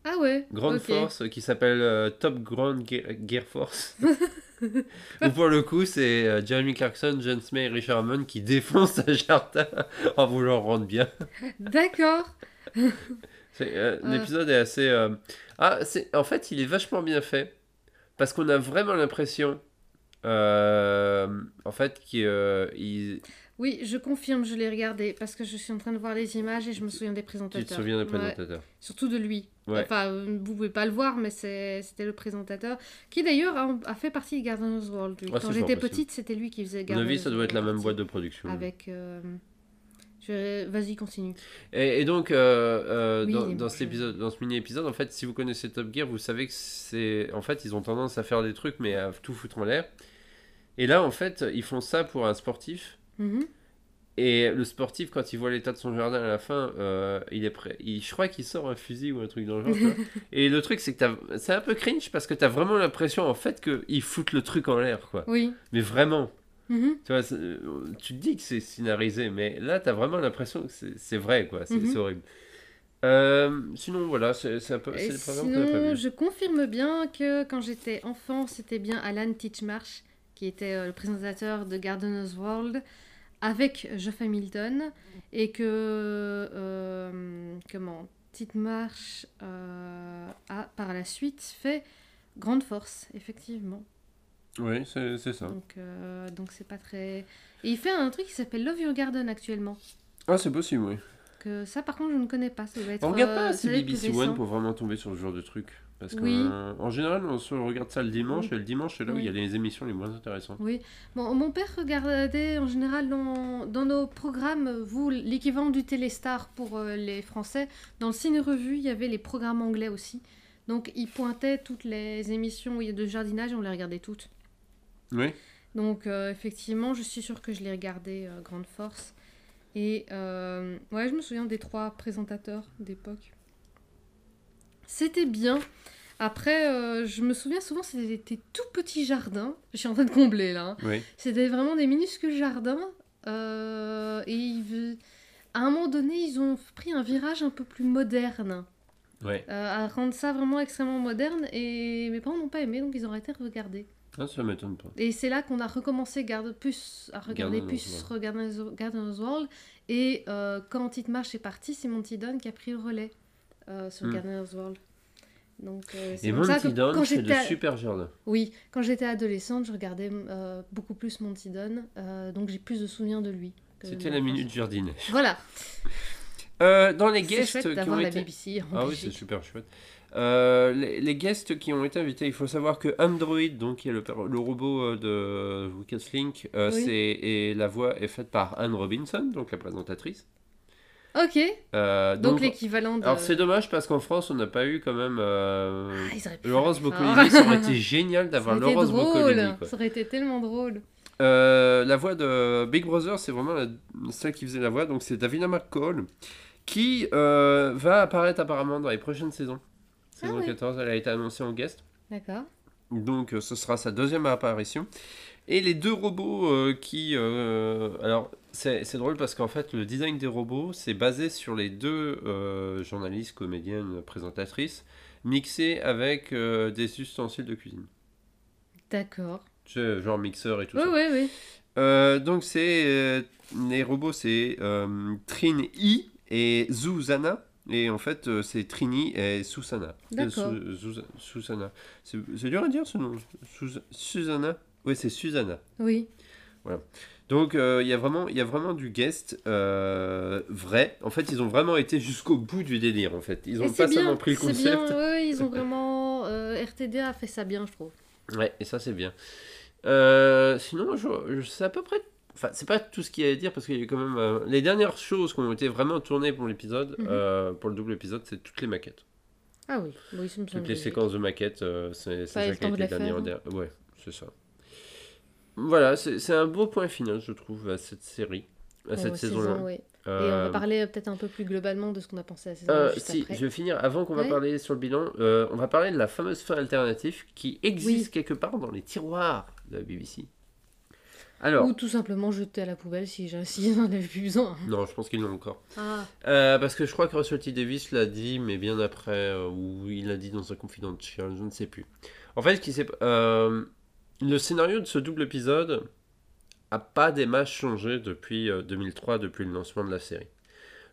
Speaker 2: Ah ouais.
Speaker 1: Force qui s'appelle euh, Top Grand Gear, Gear Force. Où pour le coup, c'est euh, Jeremy Clarkson, John Smith et Richard Hammond qui défoncent un jardin en voulant rendre bien.
Speaker 2: D'accord.
Speaker 1: Euh. L'épisode est assez. euh, Ah, c'est... en fait, il est vachement bien fait. Parce qu'on a vraiment l'impression. euh, en fait, qu'il. euh, il-
Speaker 2: Oui, je confirme, je l'ai regardé parce que je suis en train de voir les images et je me souviens des présentateurs.
Speaker 1: Tu te souviens des
Speaker 2: Ouais,
Speaker 1: présentateurs
Speaker 2: surtout de lui.
Speaker 1: Ouais.
Speaker 2: Enfin, vous pouvez pas le voir, mais c'était le présentateur qui d'ailleurs a, a fait partie de Gardeners World.
Speaker 1: Ah,
Speaker 2: Quand j'étais petite, c'était lui qui faisait Gardeners
Speaker 1: avis, ça doit être la même
Speaker 2: World
Speaker 1: boîte de production.
Speaker 2: Avec. euh, Vas-y, continue.
Speaker 1: Et, et donc, euh, euh,
Speaker 2: Oui,
Speaker 1: dans, dans cet épisode, dans ce mini-épisode, en fait, si vous connaissez Top Gear, vous savez que c'est. En fait, ils ont tendance à faire des trucs, mais à tout foutre en l'air. Et là, en fait, ils font ça pour un sportif.
Speaker 2: Mhm.
Speaker 1: Et le sportif, quand il voit l'état de son jardin à la fin, euh, il est prêt. Il, je crois qu'il sort un fusil ou un truc dans le genre. tu vois. Et le truc, c'est que c'est un peu cringe parce que t'as vraiment l'impression, en fait, qu'ils foutent le truc en l'air, quoi.
Speaker 2: Oui.
Speaker 1: Mais vraiment.
Speaker 2: Mhm.
Speaker 1: Tu vois, euh, tu te dis que c'est scénarisé, mais là, t'as vraiment l'impression que c'est vrai, quoi. C'est
Speaker 2: Mhm.
Speaker 1: horrible. Euh, sinon, voilà, c'est un peu. Le
Speaker 2: sinon, je confirme bien que quand j'étais enfant, c'était bien Alan Titchmarsh qui était le présentateur de Gardeners World avec Geoff Hamilton et que euh, comment Titchmarsh euh, a par la suite fait Grande Force, effectivement.
Speaker 1: Oui, c'est c'est ça.
Speaker 2: Donc euh, donc c'est pas très. Et il fait un truc qui s'appelle Love Your Garden actuellement.
Speaker 1: Ah, c'est possible, oui.
Speaker 2: Que ça, par contre, je ne connais pas. Ça doit être.
Speaker 1: On regarde
Speaker 2: euh,
Speaker 1: pas
Speaker 2: ça
Speaker 1: assez BBC. One pour vraiment tomber sur ce genre de truc. Parce qu'en
Speaker 2: Oui.
Speaker 1: en général, on se regarde ça le dimanche,
Speaker 2: Oui.
Speaker 1: et le dimanche, c'est là où il y a les émissions les moins intéressantes.
Speaker 2: Oui, bon, mon père regardait en général dans, dans nos programmes, vous, l'équivalent du Téléstar pour euh, les Français. Dans le ciné-revue, il y avait les programmes anglais aussi. Donc, il pointait toutes les émissions où il y a de jardinage et on les regardait toutes.
Speaker 1: Oui.
Speaker 2: Donc, euh, effectivement, je suis sûre que je l'ai regardé euh, Grande Force. Et euh, ouais, je me souviens des trois présentateurs d'époque. C'était bien. Après, euh, je me souviens souvent, c'était des tout petits jardins. Je suis en train de combler là. hein.
Speaker 1: Oui.
Speaker 2: C'était vraiment des minuscules jardins. euh, et ils- à un moment donné, ils ont pris un virage un peu plus moderne.
Speaker 1: Ouais.
Speaker 2: euh, à rendre ça vraiment extrêmement moderne. Et mes parents n'ont pas aimé, donc ils ont arrêté de regarder.
Speaker 1: Ah, ça m'étonne pas.
Speaker 2: Et c'est là qu'on a recommencé garde, plus, à regarder
Speaker 1: Gardeners
Speaker 2: plus. Gardeners, World. Et quand Titmarsh est parti, c'est Monty Dunn qui a pris le relais euh, sur
Speaker 1: Hmm.
Speaker 2: Gardeners World. Donc, euh, c'est
Speaker 1: Et
Speaker 2: ça
Speaker 1: Monty
Speaker 2: que quand
Speaker 1: fait de super jardins.
Speaker 2: oui, quand j'étais adolescente, je regardais euh, beaucoup plus Monty euh, donc j'ai plus de souvenirs de lui.
Speaker 1: C'était la minute jardinage.
Speaker 2: Voilà,
Speaker 1: dans les
Speaker 2: c'est
Speaker 1: guests
Speaker 2: chouette
Speaker 1: qui ont
Speaker 2: d'avoir la
Speaker 1: été.
Speaker 2: BBC en
Speaker 1: Ah oui, c'est super chouette. Euh, les, les guests qui ont été invités, il faut savoir que Android, donc qui est le, le robot de Lucas Link, euh,
Speaker 2: Oui.
Speaker 1: c'est et la voix est faite par Anne Robinson, donc la présentatrice.
Speaker 2: Ok,
Speaker 1: Euh,
Speaker 2: donc,
Speaker 1: donc,
Speaker 2: l'équivalent de...
Speaker 1: alors c'est dommage parce qu'en France on n'a pas eu quand même euh,
Speaker 2: Ah, ils auraient pu
Speaker 1: Laurence Boccolini. Ça aurait été génial d'avoir Laurence Boccolini. quoi.
Speaker 2: ça aurait été tellement drôle.
Speaker 1: Euh, la voix de Big Brother, c'est vraiment la- celle qui faisait la voix, donc c'est Davina McCall, qui va apparaître apparemment dans les prochaines saisons. Saison
Speaker 2: Ah ouais.
Speaker 1: 14, elle a été annoncée en guest,
Speaker 2: D'accord.
Speaker 1: donc ce sera sa deuxième apparition. Et les deux robots euh, qui... euh, alors, c'est drôle parce qu'en fait, le design des robots, c'est basé sur les deux euh, journalistes, comédiennes, présentatrices, mixés avec des ustensiles de cuisine.
Speaker 2: D'accord.
Speaker 1: Genre mixeur et tout
Speaker 2: Oui,
Speaker 1: ça.
Speaker 2: oui, oui.
Speaker 1: Euh, donc c'est les robots c'est Trin I et Zuzana et en fait c'est Trini et Susana.
Speaker 2: D'accord.
Speaker 1: Su- Susa- Susana. C'est dur à dire ce nom. Sus- Susanna. Oui c'est Susanna.
Speaker 2: Oui.
Speaker 1: Donc euh, il y a vraiment y a vraiment du guest euh, vrai. En fait ils ont vraiment été jusqu'au bout du délire en fait. Ils ont
Speaker 2: c'est
Speaker 1: pas
Speaker 2: bien,
Speaker 1: seulement pris le
Speaker 2: c'est
Speaker 1: concept.
Speaker 2: bien, ouais, ils ont vraiment... euh, RTD a fait ça bien, je trouve.
Speaker 1: Ouais, et ça c'est bien. Sinon, je, je sais à peu près. Enfin, c'est pas tout ce qu'il y a à dire parce qu'il y a quand même. les dernières choses qui ont été vraiment tournées pour l'épisode,
Speaker 2: Mhm.
Speaker 1: pour le double épisode, c'est toutes les maquettes.
Speaker 2: Ah oui, oui, ça me
Speaker 1: Toutes les séquences de maquettes, c'est c'est ça qui a été
Speaker 2: les
Speaker 1: en
Speaker 2: hein?
Speaker 1: Ouais, c'est ça. Voilà, c'est un beau point final, je trouve, à cette série, à cette saison-là.
Speaker 2: saison. Et on
Speaker 1: Euh,
Speaker 2: va parler euh, peut-être un peu plus globalement de ce qu'on a pensé à la saison
Speaker 1: Euh,
Speaker 2: juste
Speaker 1: si,
Speaker 2: après.
Speaker 1: je vais finir avant qu'on va parler sur le bilan. euh, on va parler de la fameuse fin alternative qui existe
Speaker 2: Oui.
Speaker 1: quelque part dans les tiroirs de la BBC. Alors,
Speaker 2: Ou tout simplement jeter à la poubelle si j'en avais plus besoin.
Speaker 1: non, je pense qu'ils l'ont encore.
Speaker 2: Ah,
Speaker 1: Euh, parce que je crois que Russell T Davis l'a dit, mais bien après, euh, ou il l'a dit dans un confidential, je ne sais plus. En fait, ce qui s'est- euh, le scénario de ce double épisode a pas des changé depuis euh, 2003, depuis le lancement de la série.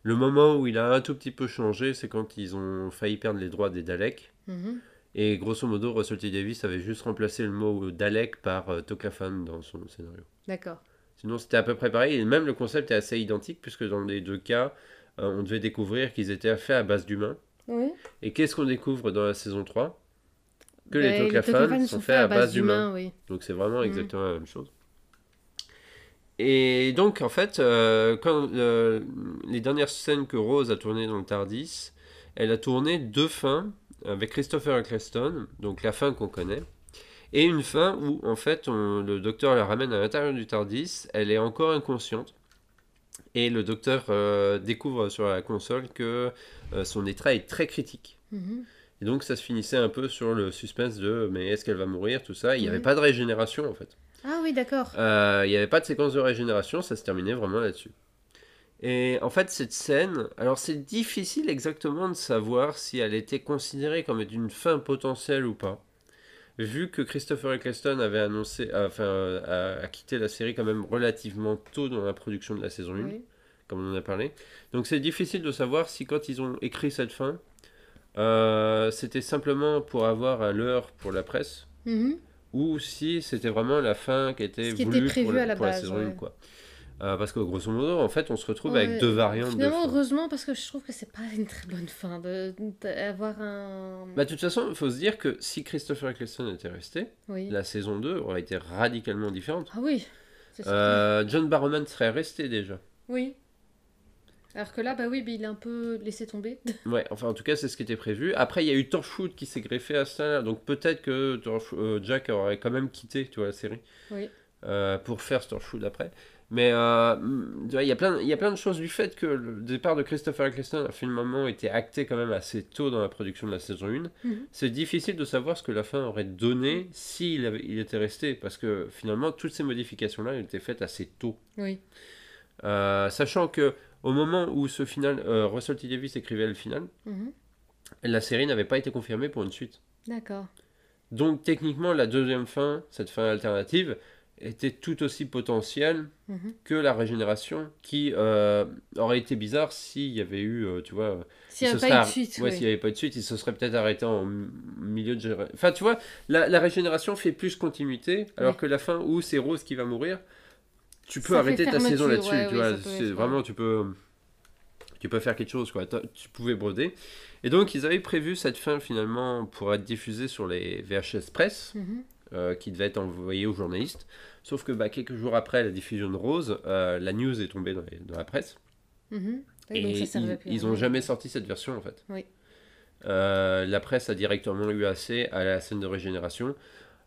Speaker 1: Le moment où il a un tout petit peu changé, c'est quand ils ont failli perdre les droits des Daleks.
Speaker 2: mhm.
Speaker 1: Et grosso modo, Russell T Davis avait juste remplacé le mot Dalek par euh, dans son scénario.
Speaker 2: d'accord.
Speaker 1: Sinon, c'était à peu près pareil. Et même le concept est assez identique, puisque dans les deux cas, euh, on devait découvrir qu'ils étaient faits à base d'humains.
Speaker 2: Oui.
Speaker 1: Et qu'est-ce qu'on découvre dans la saison 3 Que
Speaker 2: Ben,
Speaker 1: les Toclafans sont faits à base d'humains.
Speaker 2: oui.
Speaker 1: Donc c'est vraiment
Speaker 2: Mhm.
Speaker 1: exactement la même chose. Et donc, en fait, euh, quand euh, les dernières scènes que Rose a tournées dans le TARDIS, elle a tourné deux fins avec Christopher Eccleston, donc la fin qu'on connaît, et une fin où, en fait, on- le docteur la ramène à l'intérieur du TARDIS, elle est encore inconsciente, et le docteur euh, découvre sur la console que son état est très critique.
Speaker 2: Mhm.
Speaker 1: Et donc, ça se finissait un peu sur le suspense de mais est-ce qu'elle va mourir, tout ça. Il n'y avait pas de régénération, en fait.
Speaker 2: Ah oui, d'accord.
Speaker 1: Euh, Il n'y avait pas de séquence de régénération, ça se terminait vraiment là-dessus. Et en fait, cette scène, alors c'est difficile exactement de savoir si elle était considérée comme une fin potentielle ou pas. Vu que Christopher Eccleston avait annoncé, enfin, a, a quitté la série quand même relativement tôt dans la production de la saison 1,
Speaker 2: Oui.
Speaker 1: comme on en a parlé. Donc c'est difficile de savoir si quand ils ont écrit cette fin, euh, c'était simplement pour avoir un leurre pour la presse,
Speaker 2: Mhm.
Speaker 1: ou si c'était vraiment la fin qui était
Speaker 2: qui
Speaker 1: voulue
Speaker 2: était prévu
Speaker 1: pour, la,
Speaker 2: à la
Speaker 1: pour la
Speaker 2: base,
Speaker 1: saison 1
Speaker 2: ouais.
Speaker 1: quoi. Euh, parce que grosso modo, en fait, on se retrouve
Speaker 2: Ouais.
Speaker 1: avec deux variantes
Speaker 2: Finalement,
Speaker 1: de
Speaker 2: heureusement, parce que je trouve que c'est pas une très bonne fin de d'avoir un.
Speaker 1: Bah, de toute façon, il faut se dire que si Christopher Eccleston était resté,
Speaker 2: oui.
Speaker 1: la saison 2 aurait été radicalement différente.
Speaker 2: Ah oui.
Speaker 1: Euh, John Barrowman serait resté déjà.
Speaker 2: Oui. Alors que là, bah oui, mais il est un peu laissé tomber.
Speaker 1: Ouais, enfin en tout cas c'est ce qui était prévu. Après il y a eu Torchwood qui s'est greffé à ça, donc peut-être que euh, Jack aurait quand même quitté, tu vois, la série,
Speaker 2: Oui.
Speaker 1: euh, pour faire Torchwood après. Mais euh, mm, il y a plein, il y a plein de choses du fait que le départ de Christopher Eccleston a finalement été acté quand même assez tôt dans la production de la saison 1.
Speaker 2: Mhm.
Speaker 1: C'est difficile de savoir ce que la fin aurait donné s'il avait- il était resté, parce que finalement toutes ces modifications-là elles étaient faites assez tôt.
Speaker 2: Oui.
Speaker 1: Euh, sachant que au moment où ce final, euh, Russell T Davis écrivait le final,
Speaker 2: Mhm.
Speaker 1: la série n'avait pas été confirmée pour une suite.
Speaker 2: D'accord.
Speaker 1: Donc techniquement, la deuxième fin, cette fin alternative, était tout aussi potentielle
Speaker 2: Mhm.
Speaker 1: que la régénération, qui euh, aurait été bizarre s'il y avait eu, euh, tu vois,
Speaker 2: S'il n'y
Speaker 1: il
Speaker 2: a
Speaker 1: se
Speaker 2: pas eu de suite.
Speaker 1: ouais, s'il n'y avait pas de suite, il se serait peut-être arrêté en milieu de génération. Enfin, tu vois, la, la régénération fait plus continuité, alors
Speaker 2: Ouais.
Speaker 1: que la fin où c'est Rose qui va mourir, tu peux
Speaker 2: Ça
Speaker 1: arrêter ta saison là-dessus,
Speaker 2: ouais,
Speaker 1: tu
Speaker 2: oui,
Speaker 1: vois. c'est vraiment, tu peux, tu peux faire quelque chose, quoi. Tu pouvais broder. Et donc, ils avaient prévu cette fin finalement pour être diffusée sur les VHS Press,
Speaker 2: Mhm.
Speaker 1: euh, qui devait être envoyée aux journalistes. Sauf que bah, quelques jours après la diffusion de Rose, euh, la news est tombée dans, les- dans la presse.
Speaker 2: Mhm. Oui,
Speaker 1: Et
Speaker 2: donc ça
Speaker 1: ils,
Speaker 2: plus
Speaker 1: ils ont jamais sorti cette version en fait.
Speaker 2: Oui.
Speaker 1: Euh, la presse a directement eu accès à la scène de régénération.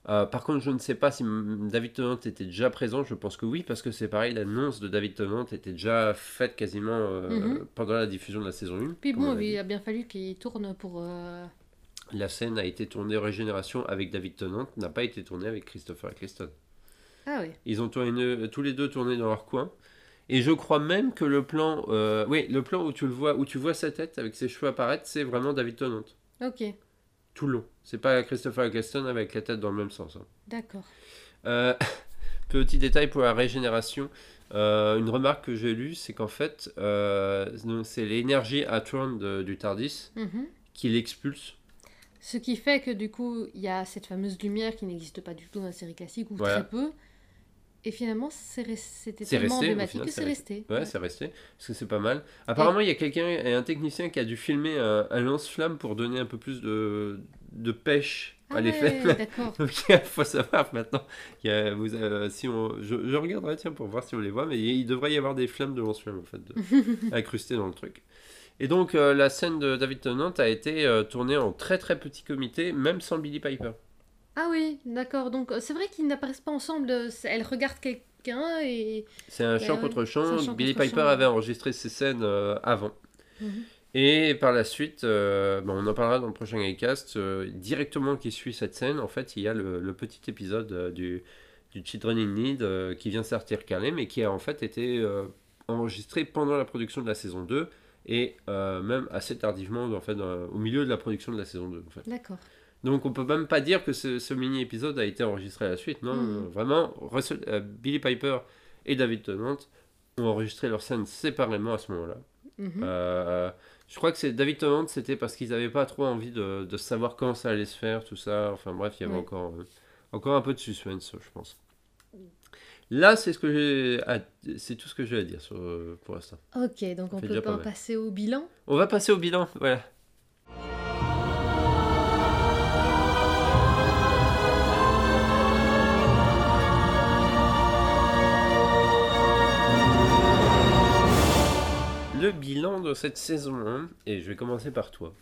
Speaker 1: Euh, par contre, je ne sais pas si David Tennant était déjà présent. Je pense que oui, parce que c'est pareil, l'annonce de David Tennant était déjà faite quasiment euh,
Speaker 2: Mhm.
Speaker 1: pendant la diffusion de la saison 1.
Speaker 2: Puis bon, il a bien fallu qu'il tourne pour. euh,
Speaker 1: La scène a été tournée régénération avec David Tennant, n'a pas été tournée avec Christopher Eccleston.
Speaker 2: Ah oui.
Speaker 1: Ils ont tourné, tous les deux tourné dans leur coin. Et je crois même que le plan, oui, le plan où tu le vois, où tu vois sa tête avec ses cheveux apparaître, c'est vraiment David Tennant.
Speaker 2: Ok.
Speaker 1: Tout le long. C'est pas Christopher Eccleston avec la tête dans le même sens. hein.
Speaker 2: D'accord.
Speaker 1: Euh, petit détail pour la régénération. Euh, une remarque que j'ai lue, c'est qu'en fait, euh, c'est l'énergie Atron de- du Tardis
Speaker 2: Mhm.
Speaker 1: qui l'expulse.
Speaker 2: Ce qui fait que du coup, il y a cette fameuse lumière qui n'existe pas du tout dans la série classique, ou
Speaker 1: Voilà.
Speaker 2: très peu. Et finalement, c'était tellement
Speaker 1: resté,
Speaker 2: emblématique
Speaker 1: final,
Speaker 2: que
Speaker 1: c'est
Speaker 2: c'est resté.
Speaker 1: Ouais, c'est resté. Parce que c'est pas mal. Apparemment, il y a quelqu'un, un technicien qui a dû filmer un, un lance-flamme pour donner un peu plus de, de pêche
Speaker 2: Ah
Speaker 1: à l'effet.
Speaker 2: ouais, d'accord.
Speaker 1: Donc il faut savoir maintenant, il y a, vous, euh, si on, je, je regarderai tiens pour voir si on les voit, mais il, il devrait y avoir des flammes de lance-flamme en fait, de- incrustées dans le truc. Et donc euh, la scène de David Tennant a été euh, tournée en très très petit comité, même sans Billy Piper.
Speaker 2: Ah oui, d'accord. Donc euh, c'est vrai qu'ils n'apparaissent pas ensemble. euh, Elle regarde quelqu'un et.
Speaker 1: C'est un chant
Speaker 2: ouais,
Speaker 1: contre chant. Billy Piper avait enregistré ces scènes euh, avant.
Speaker 2: Mhm.
Speaker 1: Et par la suite, euh, bon, on en parlera dans le prochain Gamecast, euh, directement qui suit cette scène, en fait, il y a le, le petit épisode du, du Children in Need qui vient sortir calé, mais qui a en fait été enregistré pendant la production de la saison 2 et même assez tardivement, en fait, au milieu de la production de la saison 2. En fait.
Speaker 2: D'accord.
Speaker 1: Donc on peut même pas dire que ce, ce mini-épisode a été enregistré à la suite, non, euh, vraiment, Russell- euh, Billy Piper et David Tennant ont enregistré leurs scènes séparément à ce moment-là.
Speaker 2: Mhm.
Speaker 1: Euh, je crois que c'est David Tennant, c'était parce qu'ils n'avaient pas trop envie de, de savoir quand ça allait se faire, tout ça. Enfin bref, il y avait encore, euh, encore un peu de suspense, je pense. Là, c'est ce que j'ai, à- c'est tout ce que j'ai à dire sur, pour l'instant.
Speaker 2: Ok, donc on peut
Speaker 1: pas
Speaker 2: passer au bilan?
Speaker 1: On va passer au bilan, voilà. Le bilan de cette saison 1, et je vais commencer par toi.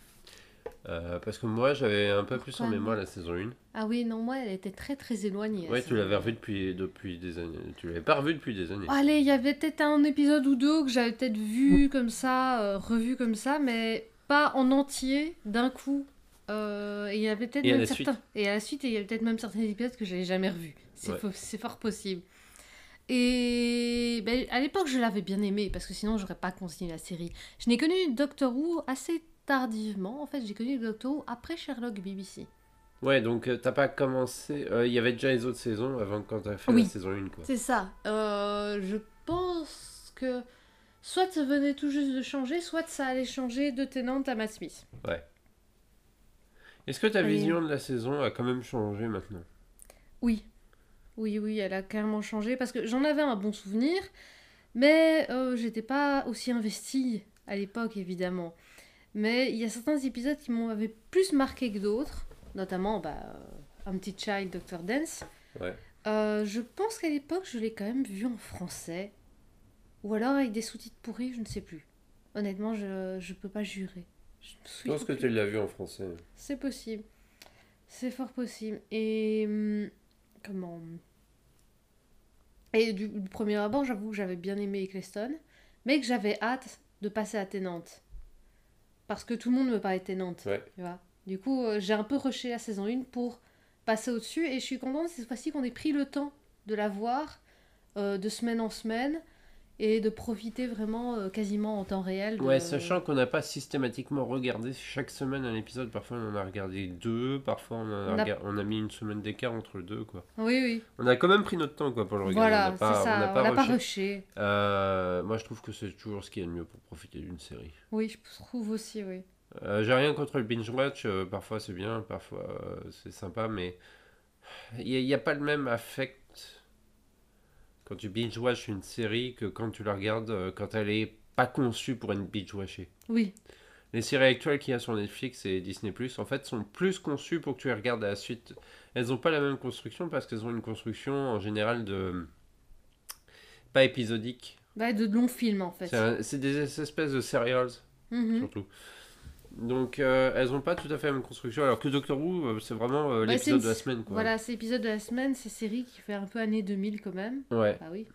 Speaker 1: Euh, parce que moi, j'avais un peu plus en mémoire la saison 1.
Speaker 2: Ah oui, non, moi, elle était très très éloignée.
Speaker 1: Ouais, tu l'avais revu depuis, depuis des années. Tu l'avais pas revu depuis des années.
Speaker 2: Allez, il y avait peut-être un épisode ou deux que j'avais peut-être vu comme ça, euh, revu comme ça, mais pas en entier d'un coup. Euh, et il y avait peut-être même
Speaker 1: la
Speaker 2: certains.
Speaker 1: suite?
Speaker 2: Et à la suite, il y avait peut-être même certains épisodes que j'avais jamais revus. C'est
Speaker 1: Ouais.
Speaker 2: fo- c'est fort possible. Et ben, à l'époque, je l'avais bien aimé parce que sinon, j'aurais pas continué la série. Je n'ai connu Doctor Who assez tardivement. En fait, j'ai connu Doctor Who après Sherlock BBC.
Speaker 1: Ouais, donc euh, t'as pas commencé. euh, Il y avait déjà les autres saisons avant quand t'as fait
Speaker 2: Oui.
Speaker 1: la saison 1, quoi.
Speaker 2: C'est ça. Euh, je pense que soit ça venait tout juste de changer, soit ça allait changer de Tennant à Matt Smith.
Speaker 1: Est-ce que ta vision de la saison a quand même changé maintenant?
Speaker 2: Oui. Oui, oui, elle a carrément changé parce que j'en avais un bon souvenir, mais euh, j'étais pas aussi investie à l'époque, évidemment. Mais il y a certains épisodes qui m'avaient plus marqué que d'autres, notamment bah, euh, Un petit Child, Dr. Dance.
Speaker 1: Ouais.
Speaker 2: Euh, je pense qu'à l'époque, je l'ai quand même vu en français. Ou alors avec des sous-titres pourris, je ne sais plus. Honnêtement, je ne peux pas jurer. Je, me
Speaker 1: Je pense que tu l'as vu en français.
Speaker 2: C'est possible. C'est fort possible. Et hum, comment Et du, du premier abord, j'avoue que j'avais bien aimé Eccleston, mais que j'avais hâte de passer à Tennant. Parce que tout le monde me parlait Tennant.
Speaker 1: Ouais.
Speaker 2: Tu vois du coup, euh, j'ai un peu rushé la saison 1 pour passer au-dessus et je suis contente cette fois-ci qu'on ait pris le temps de la voir euh, de semaine en semaine et de profiter vraiment euh, quasiment en temps réel. de-
Speaker 1: Ouais, sachant qu'on n'a pas systématiquement regardé chaque semaine un épisode, parfois on en a regardé deux, parfois on, a,
Speaker 2: On a-
Speaker 1: rega- on a mis une semaine d'écart entre deux, quoi.
Speaker 2: Oui, oui.
Speaker 1: On a quand même pris notre temps, quoi, pour le regarder.
Speaker 2: Voilà, c'est ça.
Speaker 1: on n'a pas rushé. Euh, moi, je trouve que c'est toujours ce qu'il y a de mieux pour profiter d'une série.
Speaker 2: Oui, je trouve aussi, oui.
Speaker 1: Euh, J'ai rien contre le binge watch, euh, parfois c'est bien, parfois c'est sympa, mais il n'y a pas le même affect quand tu binge watch une série que quand tu la regardes euh, quand elle est pas conçue pour être binge watchée.
Speaker 2: Oui,
Speaker 1: Les séries actuelles qu'il y a sur Netflix et Disney Plus, en fait, sont plus conçues pour que tu les regardes à la suite. Elles n'ont pas la même construction parce qu'elles ont une construction en général de pas épisodique.
Speaker 2: bah, de longs films en fait.
Speaker 1: C'est des espèces de serials
Speaker 2: Mhm.
Speaker 1: surtout. Donc euh, elles ont pas tout à fait la même construction, alors que Doctor Who, euh, c'est vraiment euh, l'épisode
Speaker 2: une-
Speaker 1: de la semaine. Quoi.
Speaker 2: Voilà, c'est épisode de la semaine, c'est série qui fait un peu année 2000 quand même.
Speaker 1: Ouais.
Speaker 2: Ah oui.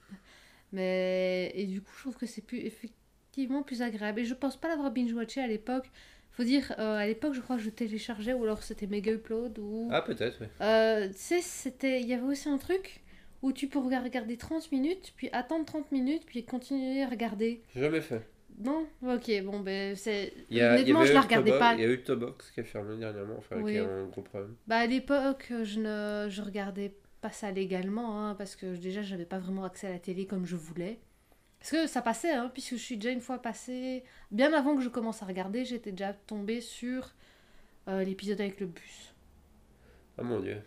Speaker 2: Mais et du coup, je trouve que c'est plus effectivement plus agréable. Et je pense pas l'avoir binge watché à l'époque. Faut dire, euh, à l'époque, je crois que je téléchargeais ou alors c'était Mega Upload ou.
Speaker 1: Ah peut-être, ouais.
Speaker 2: Euh, tu sais, c'était, il y avait aussi un truc où tu peux regarder 30 minutes, puis attendre 30 minutes, puis continuer à regarder.
Speaker 1: Jamais fait.
Speaker 2: Non Ok, bon, ben c'est. Honnêtement, je la regardais pas.
Speaker 1: Il y a eu Tobox qui a fermé dernièrement, enfin
Speaker 2: Oui.
Speaker 1: qui a un gros problème.
Speaker 2: Bah à l'époque, je ne je regardais pas ça légalement, hein, parce que déjà j'avais pas vraiment accès à la télé comme je voulais. Parce que ça passait, hein, puisque je suis déjà une fois passée, bien avant que je commence à regarder, j'étais déjà tombée sur euh, l'épisode avec le bus.
Speaker 1: Ah mon dieu.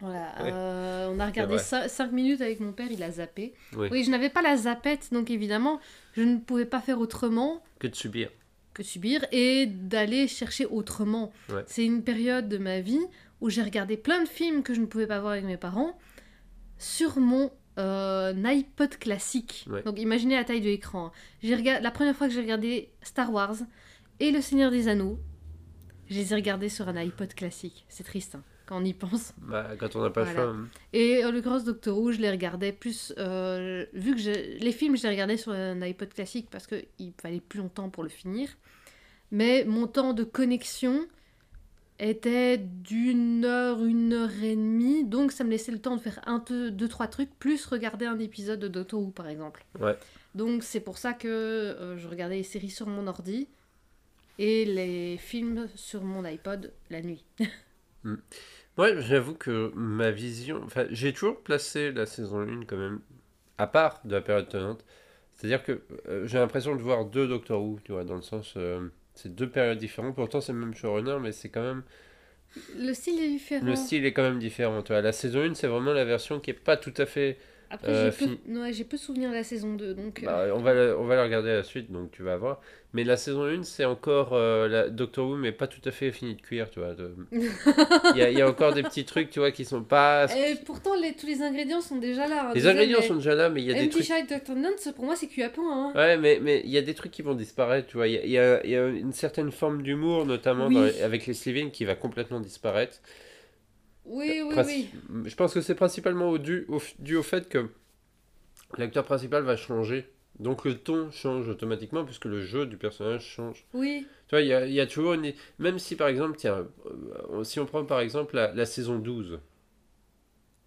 Speaker 2: Voilà,
Speaker 1: Ouais.
Speaker 2: euh, on a regardé
Speaker 1: vrai.
Speaker 2: 5 minutes avec mon père, il a zappé.
Speaker 1: Oui.
Speaker 2: Oui, je n'avais pas la zappette, donc évidemment, je ne pouvais pas faire autrement
Speaker 1: Que de subir.
Speaker 2: que subir et d'aller chercher autrement.
Speaker 1: Ouais.
Speaker 2: C'est une période de ma vie où j'ai regardé plein de films que je ne pouvais pas voir avec mes parents sur mon euh, iPod classique.
Speaker 1: Ouais.
Speaker 2: Donc imaginez la taille de l'écran. J'ai regardé la première fois que j'ai regardé Star Wars et Le Seigneur des Anneaux, je les ai regardés sur un iPod classique. C'est triste hein, quand on y pense.
Speaker 1: Bah, quand on n'a pas
Speaker 2: Voilà.
Speaker 1: le choix.
Speaker 2: Et en l'occurrence, Doctor Who, je les regardais plus. euh, vu que je- les films, je les regardais sur un iPod classique parce qu'il fallait plus longtemps pour le finir. Mais mon temps de connexion était d'une heure, une heure et demie. Donc ça me laissait le temps de faire un, deux, deux trois trucs, plus regarder un épisode de Doctor Who par exemple.
Speaker 1: Ouais.
Speaker 2: Donc c'est pour ça que euh, je regardais les séries sur mon ordi et les films sur mon iPod la nuit.
Speaker 1: Ouais, j'avoue que ma vision. Enfin, j'ai toujours placé la saison 1 quand même, à part de la période tenante. C'est-à-dire que euh, j'ai l'impression de voir deux Doctor Who, tu vois, dans le sens. euh, c'est deux périodes différentes. Pourtant, c'est le même showrunner, mais c'est quand même
Speaker 2: Le style est différent.
Speaker 1: Le style est quand même différent. Tu vois. La saison 1, c'est vraiment la version qui est pas tout à fait.
Speaker 2: Après,
Speaker 1: Euh,
Speaker 2: j'ai peu,
Speaker 1: fini.
Speaker 2: ouais, j'ai peu souvenir de la saison 2, donc... euh,
Speaker 1: Bah, on, va la, on va la regarder à la suite, donc tu vas voir. Mais la saison 1, c'est encore. euh, la Doctor Who, mais pas tout à fait fini de cuire, tu vois. de- Il y, a, il y a encore des petits trucs, tu vois, qui sont pas.
Speaker 2: Et pourtant, les, tous les ingrédients sont déjà là. hein.
Speaker 1: Les
Speaker 2: Déjà,
Speaker 1: ingrédients
Speaker 2: mais
Speaker 1: sont déjà là, mais il y a des trucs.
Speaker 2: Child Dr. Nance, pour moi, c'est cuit à point. Hein.
Speaker 1: Ouais, mais mais il y a des trucs qui vont disparaître, tu vois. Il y a, y a- y a une certaine forme d'humour, notamment
Speaker 2: Oui.
Speaker 1: dans les- avec les Slivin, qui va complètement disparaître.
Speaker 2: Oui, oui,
Speaker 1: Princi-
Speaker 2: oui.
Speaker 1: Je pense que c'est principalement dû, au, dû au fait que l'acteur principal va changer. Donc le ton change automatiquement puisque le jeu du personnage change.
Speaker 2: Oui,
Speaker 1: Tu vois, il y a, y a toujours une... Même si par exemple, tiens, euh, si on prend par exemple la, la saison 12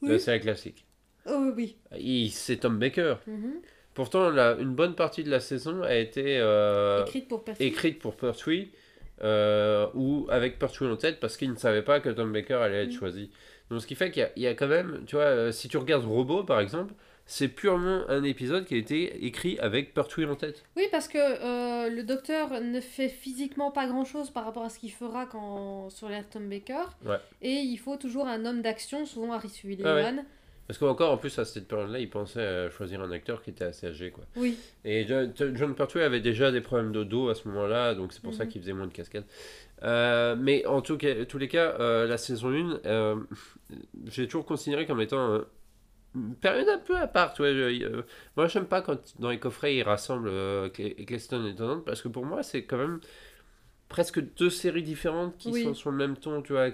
Speaker 1: de la
Speaker 2: Oui.
Speaker 1: série classique,
Speaker 2: oh, oui.
Speaker 1: c'est Tom Baker.
Speaker 2: Mhm.
Speaker 1: Pourtant, la- une bonne partie de la saison a été euh,
Speaker 2: Écrite pour Percy.
Speaker 1: écrite pour Pertwee euh, ou avec Pertwee en tête parce qu'il ne savait pas que Tom Baker allait être
Speaker 2: Mm.
Speaker 1: choisi. Donc ce qui fait qu'il y a- il y, a quand même, tu vois, euh, si tu regardes Robot par exemple, c'est purement un épisode qui a été écrit avec Pertwee en tête.
Speaker 2: Oui, parce que euh, le docteur ne fait physiquement pas grand-chose par rapport à ce qu'il fera quand sur l'air Tom Baker.
Speaker 1: Ouais.
Speaker 2: Et il faut toujours un homme d'action, souvent Harry Sullivan.
Speaker 1: Ah ouais. Parce qu'encore en plus à cette période-là, il pensait à choisir un acteur qui était assez âgé. Quoi.
Speaker 2: Oui.
Speaker 1: Et Jo- Jo- John Pertwee avait déjà des problèmes de dos à ce moment-là, donc c'est pour ça
Speaker 2: Mhm.
Speaker 1: qu'il faisait moins de cascades. Euh, mais en tout cas, tous les cas, euh, la saison 1, euh, j'ai toujours considéré comme étant une période un peu à part. Tu vois, je- moi, j'aime pas quand dans les coffrets ils rassemblent Cle- Eccleston et Tennant, parce que pour moi, c'est quand même presque deux séries différentes qui
Speaker 2: Oui.
Speaker 1: sont sur le même ton. Tu vois,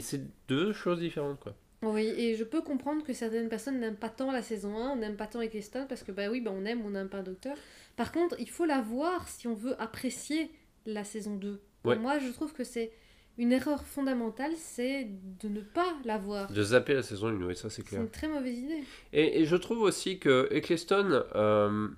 Speaker 1: c'est deux choses différentes. Quoi.
Speaker 2: Oui, et je peux comprendre que certaines personnes n'aiment pas tant la saison 1, n'aiment pas tant Eccleston, parce que bah oui, bah on aime, on n'aime pas Docteur. Par contre, il faut la voir si on veut apprécier la saison 2. Pour
Speaker 1: Ouais.
Speaker 2: Moi, je trouve que c'est une erreur fondamentale, c'est de ne pas la voir.
Speaker 1: De zapper la saison 1, oui, ça c'est
Speaker 2: C'est
Speaker 1: clair.
Speaker 2: une très mauvaise idée.
Speaker 1: Et, et je trouve aussi que Eccleston, euh,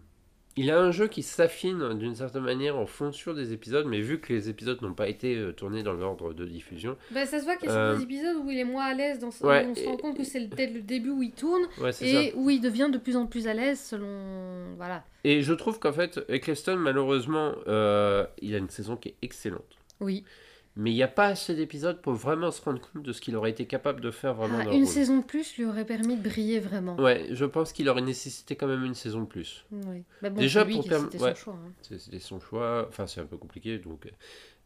Speaker 1: il a un jeu qui s'affine d'une certaine manière en fonction des épisodes, mais vu que les épisodes n'ont pas été euh, tournés dans l'ordre de diffusion,
Speaker 2: Bah, ça se voit qu'il y a
Speaker 1: Euh,
Speaker 2: certains épisodes où il est moins à l'aise, dans
Speaker 1: ouais,
Speaker 2: on se rend compte que c'est dès le début où il tourne,
Speaker 1: ouais, c'est ça.
Speaker 2: et où il devient de plus en plus à l'aise selon... Voilà.
Speaker 1: Et je trouve qu'en fait, Eccleston, malheureusement, euh, il a une saison qui est excellente.
Speaker 2: Oui.
Speaker 1: Mais il n'y a pas assez d'épisodes pour vraiment se rendre compte de ce qu'il aurait été capable de faire vraiment
Speaker 2: Ah,
Speaker 1: dans
Speaker 2: une
Speaker 1: rôle.
Speaker 2: saison de plus lui aurait permis de briller vraiment.
Speaker 1: Ouais, je pense qu'il aurait nécessité quand même une saison de plus.
Speaker 2: Oui. Bon,
Speaker 1: Déjà pour perm-
Speaker 2: c'était
Speaker 1: ouais.
Speaker 2: son choix. hein.
Speaker 1: C'était son choix. Enfin, c'est un peu compliqué, donc. euh,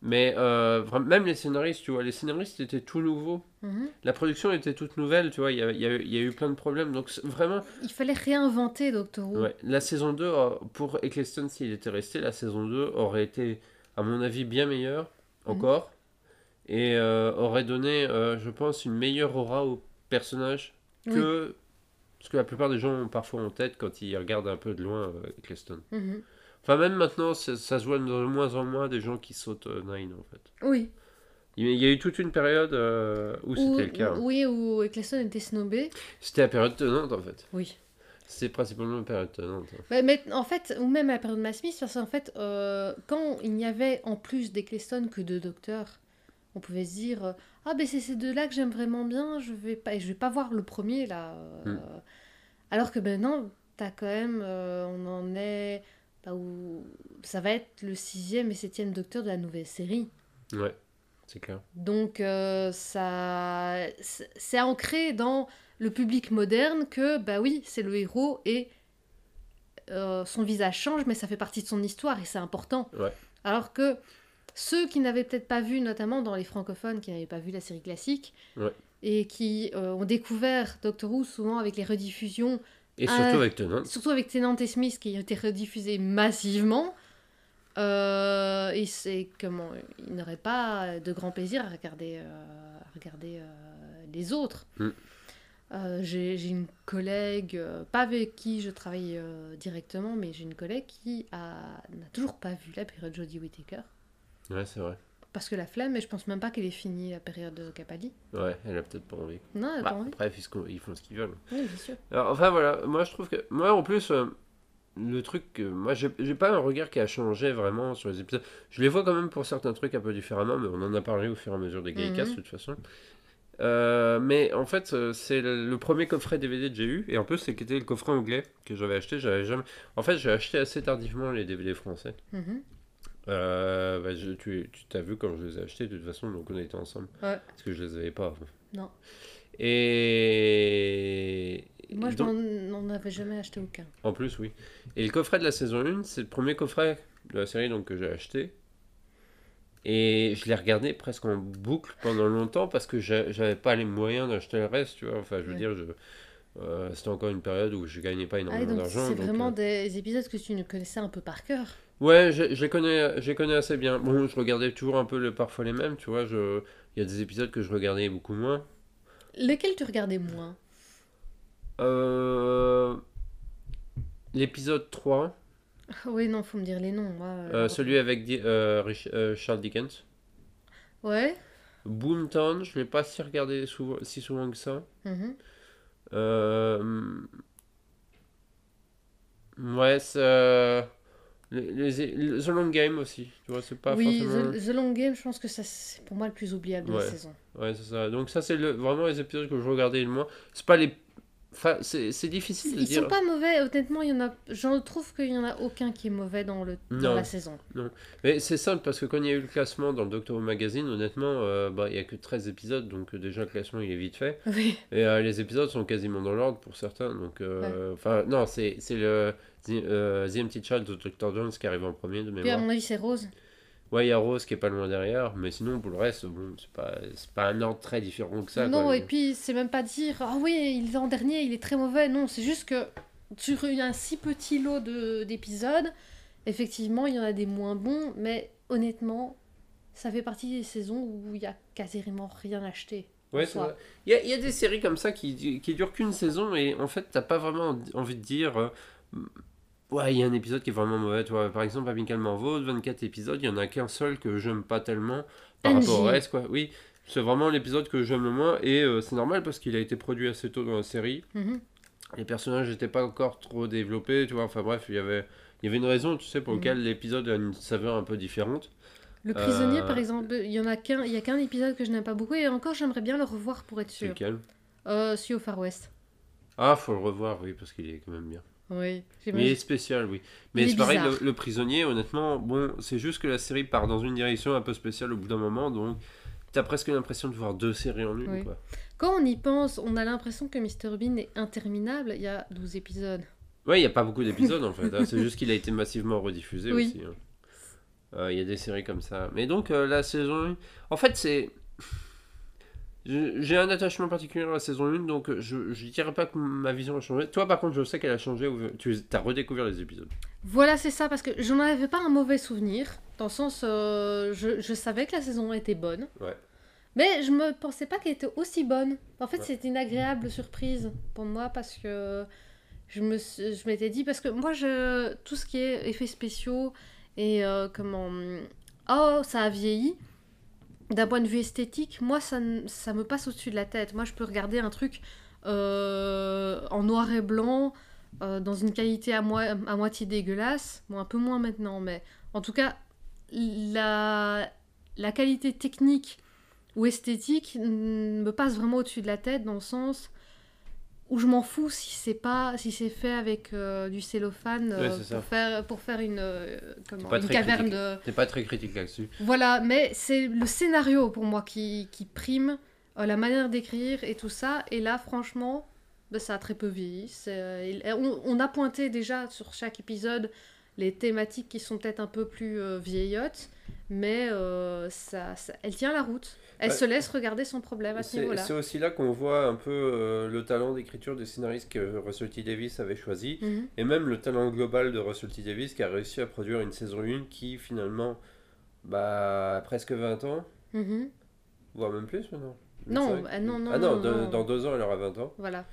Speaker 1: Mais euh, même les scénaristes, tu vois, les scénaristes étaient tout nouveaux.
Speaker 2: Mhm.
Speaker 1: La production était toute nouvelle, tu vois, il y a, il y a eu- il y a eu plein de problèmes. Donc vraiment,
Speaker 2: Il fallait réinventer Doctor Who.
Speaker 1: ouais, la saison 2, euh, pour Eccleston, s'il était resté, la saison 2 aurait été, à mon avis, bien meilleure,
Speaker 2: Mhm.
Speaker 1: encore, et euh, aurait donné, euh, je pense, une meilleure aura au personnage que ce que la plupart des gens ont parfois en tête quand ils regardent un peu de loin euh, Eccleston.
Speaker 2: Mhm.
Speaker 1: Enfin, même maintenant, ça, ça se voit de moins en moins des gens qui sautent Nine, en fait.
Speaker 2: Oui.
Speaker 1: Il y a- eu toute une période euh, où
Speaker 2: Où-
Speaker 1: c'était le cas. hein.
Speaker 2: Oui, où Eccleston était snobé.
Speaker 1: C'était la période tenante, en fait.
Speaker 2: Oui.
Speaker 1: C'était principalement la période tenante. hein.
Speaker 2: Bah, mais en fait, ou même la période de Matt Smith, parce qu'en fait, euh, quand il n'y avait en plus d'Eccleston que deux docteurs, on pouvait se dire euh, Ah, ben c'est ces deux-là que j'aime vraiment bien, je vais pas, je vais pas voir le premier là. euh.
Speaker 1: Mm.
Speaker 2: Alors que maintenant, t'as quand même, euh, on en est. bah, où ça va être le sixième et septième docteur de la nouvelle série.
Speaker 1: Ouais, c'est clair.
Speaker 2: Donc euh, ça c'est c'est ancré dans le public moderne que bah oui, c'est le héros et euh, son visage change mais ça fait partie de son histoire et c'est important.
Speaker 1: Ouais.
Speaker 2: Alors que ceux qui n'avaient peut-être pas vu notamment dans les francophones qui n'avaient pas vu la série classique
Speaker 1: Ouais.
Speaker 2: et qui euh, ont découvert Doctor Who souvent avec les rediffusions
Speaker 1: Et
Speaker 2: Ah.
Speaker 1: surtout avec Tenant.
Speaker 2: surtout avec Tennant et Smith qui ont été rediffusés massivement. Euh, et c'est comment ils n'auraient pas de grand plaisir à regarder, euh, à regarder euh, les autres.
Speaker 1: Mm.
Speaker 2: Euh, j'ai j'ai une collègue, euh, pas avec qui je travaille euh, directement, mais j'ai une collègue qui a- n'a toujours pas vu la période Jodie Whittaker.
Speaker 1: Ouais, c'est vrai.
Speaker 2: Parce que la flemme, mais je pense même pas qu'elle ait fini la période de Capaldi.
Speaker 1: Ouais, elle a peut-être pas envie.
Speaker 2: Non, elle a
Speaker 1: Bah,
Speaker 2: pas envie.
Speaker 1: après, ils font ce qu'ils veulent.
Speaker 2: Oui, bien sûr.
Speaker 1: Alors, enfin, voilà. Moi, je trouve que. Moi, en plus. euh, le truc que moi j'ai pas un regard qui a changé vraiment sur les épisodes je les vois quand même pour certains trucs un peu différemment mais on en a parlé au fur et à mesure des Gaycasts
Speaker 2: Mhm.
Speaker 1: de toute façon Euh, mais en fait euh, c'est le, premier coffret DVD que j'ai eu et en plus c'était le coffret anglais que j'avais acheté j'avais jamais en fait j'ai acheté assez tardivement les DVD français
Speaker 2: Mhm.
Speaker 1: Euh, bah, je- tu tu t'as vu quand je les ai achetés, de toute façon, donc on était ensemble.
Speaker 2: Ouais.
Speaker 1: Parce que je les avais pas.
Speaker 2: Non.
Speaker 1: Et.
Speaker 2: Moi, je
Speaker 1: donc-
Speaker 2: n'en avais jamais acheté aucun.
Speaker 1: En plus, oui. Et le coffret de la saison 1, c'est le premier coffret de la série donc, que j'ai acheté. Et je l'ai regardé presque en boucle pendant longtemps parce que j'a- j'avais pas les moyens d'acheter le reste, tu vois. Enfin, je veux
Speaker 2: Ouais.
Speaker 1: dire, je, euh, c'était encore une période où je gagnais pas
Speaker 2: Ah,
Speaker 1: énormément
Speaker 2: donc
Speaker 1: d'argent.
Speaker 2: c'est
Speaker 1: donc,
Speaker 2: vraiment
Speaker 1: euh,
Speaker 2: des épisodes que tu ne connaissais un peu par cœur.
Speaker 1: Ouais, je, je les connais, je les connais assez bien. Bon, je regardais toujours un peu le, parfois les mêmes, tu vois. Je, il y a des épisodes que je regardais beaucoup moins.
Speaker 2: Lesquels tu regardais moins?
Speaker 1: Euh, L'épisode 3,
Speaker 2: Ah Oui, non, faut me dire les noms. Moi,
Speaker 1: euh,
Speaker 2: alors-
Speaker 1: celui avec Di- euh, Rich- euh, Charles Dickens.
Speaker 2: Ouais.
Speaker 1: Boomtown, je l'ai pas si regardé souvent, si souvent que ça.
Speaker 2: mhm.
Speaker 1: Euh, Ouais, c'est. Les, les- le- The Long Game aussi, tu vois, c'est pas
Speaker 2: oui,
Speaker 1: forcément.
Speaker 2: The, The Long Game, je pense que ça, c'est pour moi le plus oubliable de la saison.
Speaker 1: Ouais, c'est ça. Donc, ça, c'est le, vraiment les épisodes que je regardais le moins. C'est pas les. Enfin, c'est c'est difficile de
Speaker 2: Ils
Speaker 1: dire.
Speaker 2: sont pas mauvais, honnêtement, il y en a. J'en trouve qu'il y en a aucun qui est mauvais dans, le... dans
Speaker 1: Non.
Speaker 2: la saison.
Speaker 1: Mais c'est simple parce que quand il y a eu le classement dans le Doctor Who Magazine, honnêtement, euh, bah, il y a que 13 épisodes, donc euh, déjà le classement il est vite fait.
Speaker 2: Oui.
Speaker 1: Et euh, les épisodes sont quasiment dans l'ordre pour certains. Donc, euh, enfin, non, c'est c'est le The, euh, The Empty Child de Dr. Jones qui arrive en premier de
Speaker 2: Puis à
Speaker 1: mémoire.
Speaker 2: mon avis, c'est Rose.
Speaker 1: Ouais, il y a Rose qui est pas loin derrière, mais sinon pour le reste, bon, c'est pas, pas un ordre très différent que ça.
Speaker 2: non,
Speaker 1: quoi.
Speaker 2: et puis c'est même pas dire Ah oui, il est en dernier, il est très mauvais. Non, c'est juste que sur un si petit lot de- d'épisodes, effectivement, il y en a des moins bons, mais honnêtement, ça fait partie des saisons où il y a quasiment rien acheté.
Speaker 1: Ouais. Il y y a des séries comme ça qui, qui durent qu'une saison et en fait, t'as pas vraiment envie de dire. Euh, ouais, il y a un épisode qui est vraiment mauvais. Toi. Par exemple, Amical Marvel, 24 épisodes, il y en a qu'un seul que j'aime pas tellement par rapport au reste, quoi. Oui, c'est vraiment l'épisode que j'aime le moins et euh, c'est normal parce qu'il a été produit assez tôt dans la série.
Speaker 2: Mhm.
Speaker 1: Les personnages n'étaient pas encore trop développés, tu vois. Enfin bref, il y avait. Il y avait une raison, tu sais, pour
Speaker 2: Mhm.
Speaker 1: laquelle l'épisode a une saveur un peu différente.
Speaker 2: Le prisonnier,
Speaker 1: Euh,
Speaker 2: par exemple, il y en a qu'un, il y a qu'un épisode que je n'aime pas beaucoup, et encore, j'aimerais bien le revoir pour être
Speaker 1: C'est
Speaker 2: sûr.
Speaker 1: lequel?
Speaker 2: Euh, celui au Far West.
Speaker 1: Ah, faut le revoir, oui, parce qu'il est quand même bien.
Speaker 2: Oui.
Speaker 1: Il est spécial, oui. Mais c'est pareil, le, le prisonnier, honnêtement, bon, c'est juste que la série part dans une direction un peu spéciale au bout d'un moment, donc t'as presque l'impression de voir deux séries en une,
Speaker 2: Oui.
Speaker 1: quoi.
Speaker 2: Quand on y pense, on a l'impression que Mr Bean est interminable. Il y a 12 épisodes.
Speaker 1: Ouais, il n'y a pas beaucoup d'épisodes en fait, hein, c'est juste qu'il a été massivement rediffusé
Speaker 2: Oui.
Speaker 1: aussi. hein. Euh, Il y a des séries comme ça. Mais donc, euh, la saison 1, en fait, c'est. Je- J'ai un attachement particulier à la saison 1, donc euh, je ne dirais pas que ma vision a changé. Toi, par contre, je sais qu'elle a changé. Tu as redécouvert les épisodes.
Speaker 2: Voilà, c'est ça, parce que j'en avais pas un mauvais souvenir. Dans le sens, euh, je, je savais que la saison était bonne.
Speaker 1: Ouais.
Speaker 2: Mais je me pensais pas qu'elle était aussi bonne. En fait,
Speaker 1: Ouais.
Speaker 2: c'était une agréable surprise pour moi parce que je me suis- je m'étais dit parce que moi je tout ce qui est effets spéciaux et euh, comment oh ça a vieilli d'un point de vue esthétique moi ça, me passe au-dessus de la tête. Moi je peux regarder un truc euh, en noir et blanc euh, dans une qualité à, moi, à moitié dégueulasse. Bon un peu moins maintenant mais en tout cas la, la qualité technique ou esthétique me passe vraiment au-dessus de la tête dans le sens où je m'en fous si c'est pas si c'est fait avec euh, du cellophane euh,
Speaker 1: Ouais,
Speaker 2: pour faire pour faire une euh, comment, une caverne
Speaker 1: critique.
Speaker 2: de
Speaker 1: T'es pas très critique là-dessus.
Speaker 2: voilà mais c'est le scénario pour moi qui, qui prime euh, la manière d'écrire et tout ça et là franchement ben, ça a très peu vieilli on, on a pointé déjà sur chaque épisode les thématiques qui sont peut-être un peu plus vieillottes mais ça, ça- elle tient la route elle
Speaker 1: Ouais.
Speaker 2: se laisse regarder son problème à ce
Speaker 1: C'est
Speaker 2: niveau-là
Speaker 1: c'est aussi là qu'on voit un peu euh, le talent d'écriture des scénaristes que Russell T. Davis avait choisi,
Speaker 2: Mhm.
Speaker 1: et même le talent global de Russell T. Davis qui a réussi à produire une saison 1 qui finalement, bah, a presque 20 ans,
Speaker 2: Mhm.
Speaker 1: voire même plus maintenant.
Speaker 2: Non,
Speaker 1: 25.
Speaker 2: ah non, non,
Speaker 1: Ah non,
Speaker 2: non,
Speaker 1: de-
Speaker 2: non.
Speaker 1: dans deux ans elle aura 20 ans.
Speaker 2: Voilà.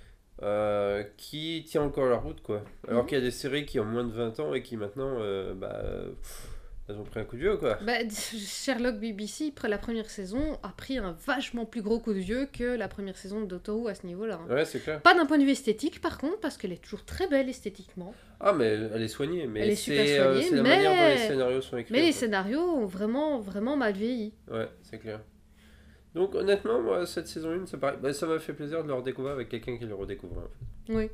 Speaker 1: Euh, qui tient encore la route quoi. Alors
Speaker 2: Mhm.
Speaker 1: qu'il y a des séries qui ont moins de 20 ans et qui maintenant, euh, bah, pff, elles ont pris un coup de vieux quoi.
Speaker 2: Bah, Sherlock BBC, la première saison, a pris un vachement plus gros coup de vieux que la première saison de Doctor Who à ce niveau-là. hein.
Speaker 1: Ouais, c'est clair.
Speaker 2: Pas d'un point de vue esthétique, par contre, parce qu'elle est toujours très belle esthétiquement.
Speaker 1: Ah, mais elle, est soignée, mais
Speaker 2: Elle est super
Speaker 1: euh,
Speaker 2: soignée,
Speaker 1: c'est la
Speaker 2: mais-
Speaker 1: manière dont les scénarios sont écrits.
Speaker 2: Mais les scénarios ont vraiment, vraiment mal vieilli.
Speaker 1: Ouais, c'est clair. Donc honnêtement, moi, cette saison 1, c'est pareil. Bah, ça m'a fait plaisir de le redécouvrir avec quelqu'un qui le redécouvrait. En fait.
Speaker 2: Oui.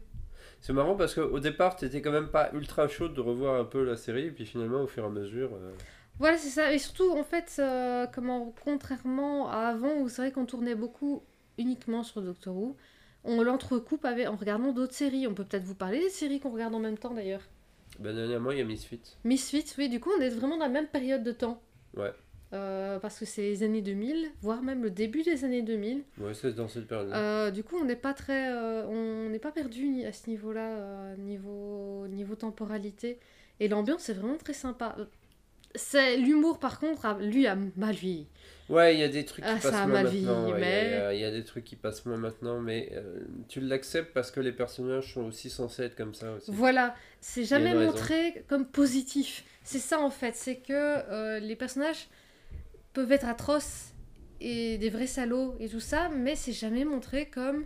Speaker 1: C'est marrant parce qu'au départ, t'étais quand même pas ultra chaud de revoir un peu la série, et puis finalement, au fur et à mesure... euh,
Speaker 2: Voilà, c'est ça. Et surtout, en fait, euh, comment, contrairement à avant, où c'est vrai qu'on tournait beaucoup uniquement sur Doctor Who, on l'entrecoupe avec, en regardant d'autres séries. On peut peut-être vous parler des séries qu'on regarde en même temps d'ailleurs.
Speaker 1: Ben, dernièrement, il y a Misfit.
Speaker 2: Misfits, oui, du coup, on est vraiment dans la même période de temps.
Speaker 1: Ouais.
Speaker 2: Euh, parce que c'est les années 2000, voire même le début des années 2000.
Speaker 1: Ouais, c'est dans cette période.
Speaker 2: Euh, du coup, on n'est pas très, euh, on n'est pas perdu à ce niveau-là, euh, niveau niveau temporalité. Et l'ambiance est vraiment très sympa. C'est l'humour, par contre, lui a mal vieilli.
Speaker 1: Ouais, il y a des trucs qui
Speaker 2: Ah, ça
Speaker 1: passent
Speaker 2: a
Speaker 1: moins maintenant. Il y a-
Speaker 2: mais-
Speaker 1: y, a- il y a des trucs qui passent moins maintenant, mais tu l'acceptes parce que les personnages sont aussi censés être comme ça aussi.
Speaker 2: Voilà, c'est jamais
Speaker 1: raison.
Speaker 2: montré comme positif. C'est ça en fait, c'est que les personnages peuvent être atroces et des vrais salauds et tout ça, mais c'est jamais montré comme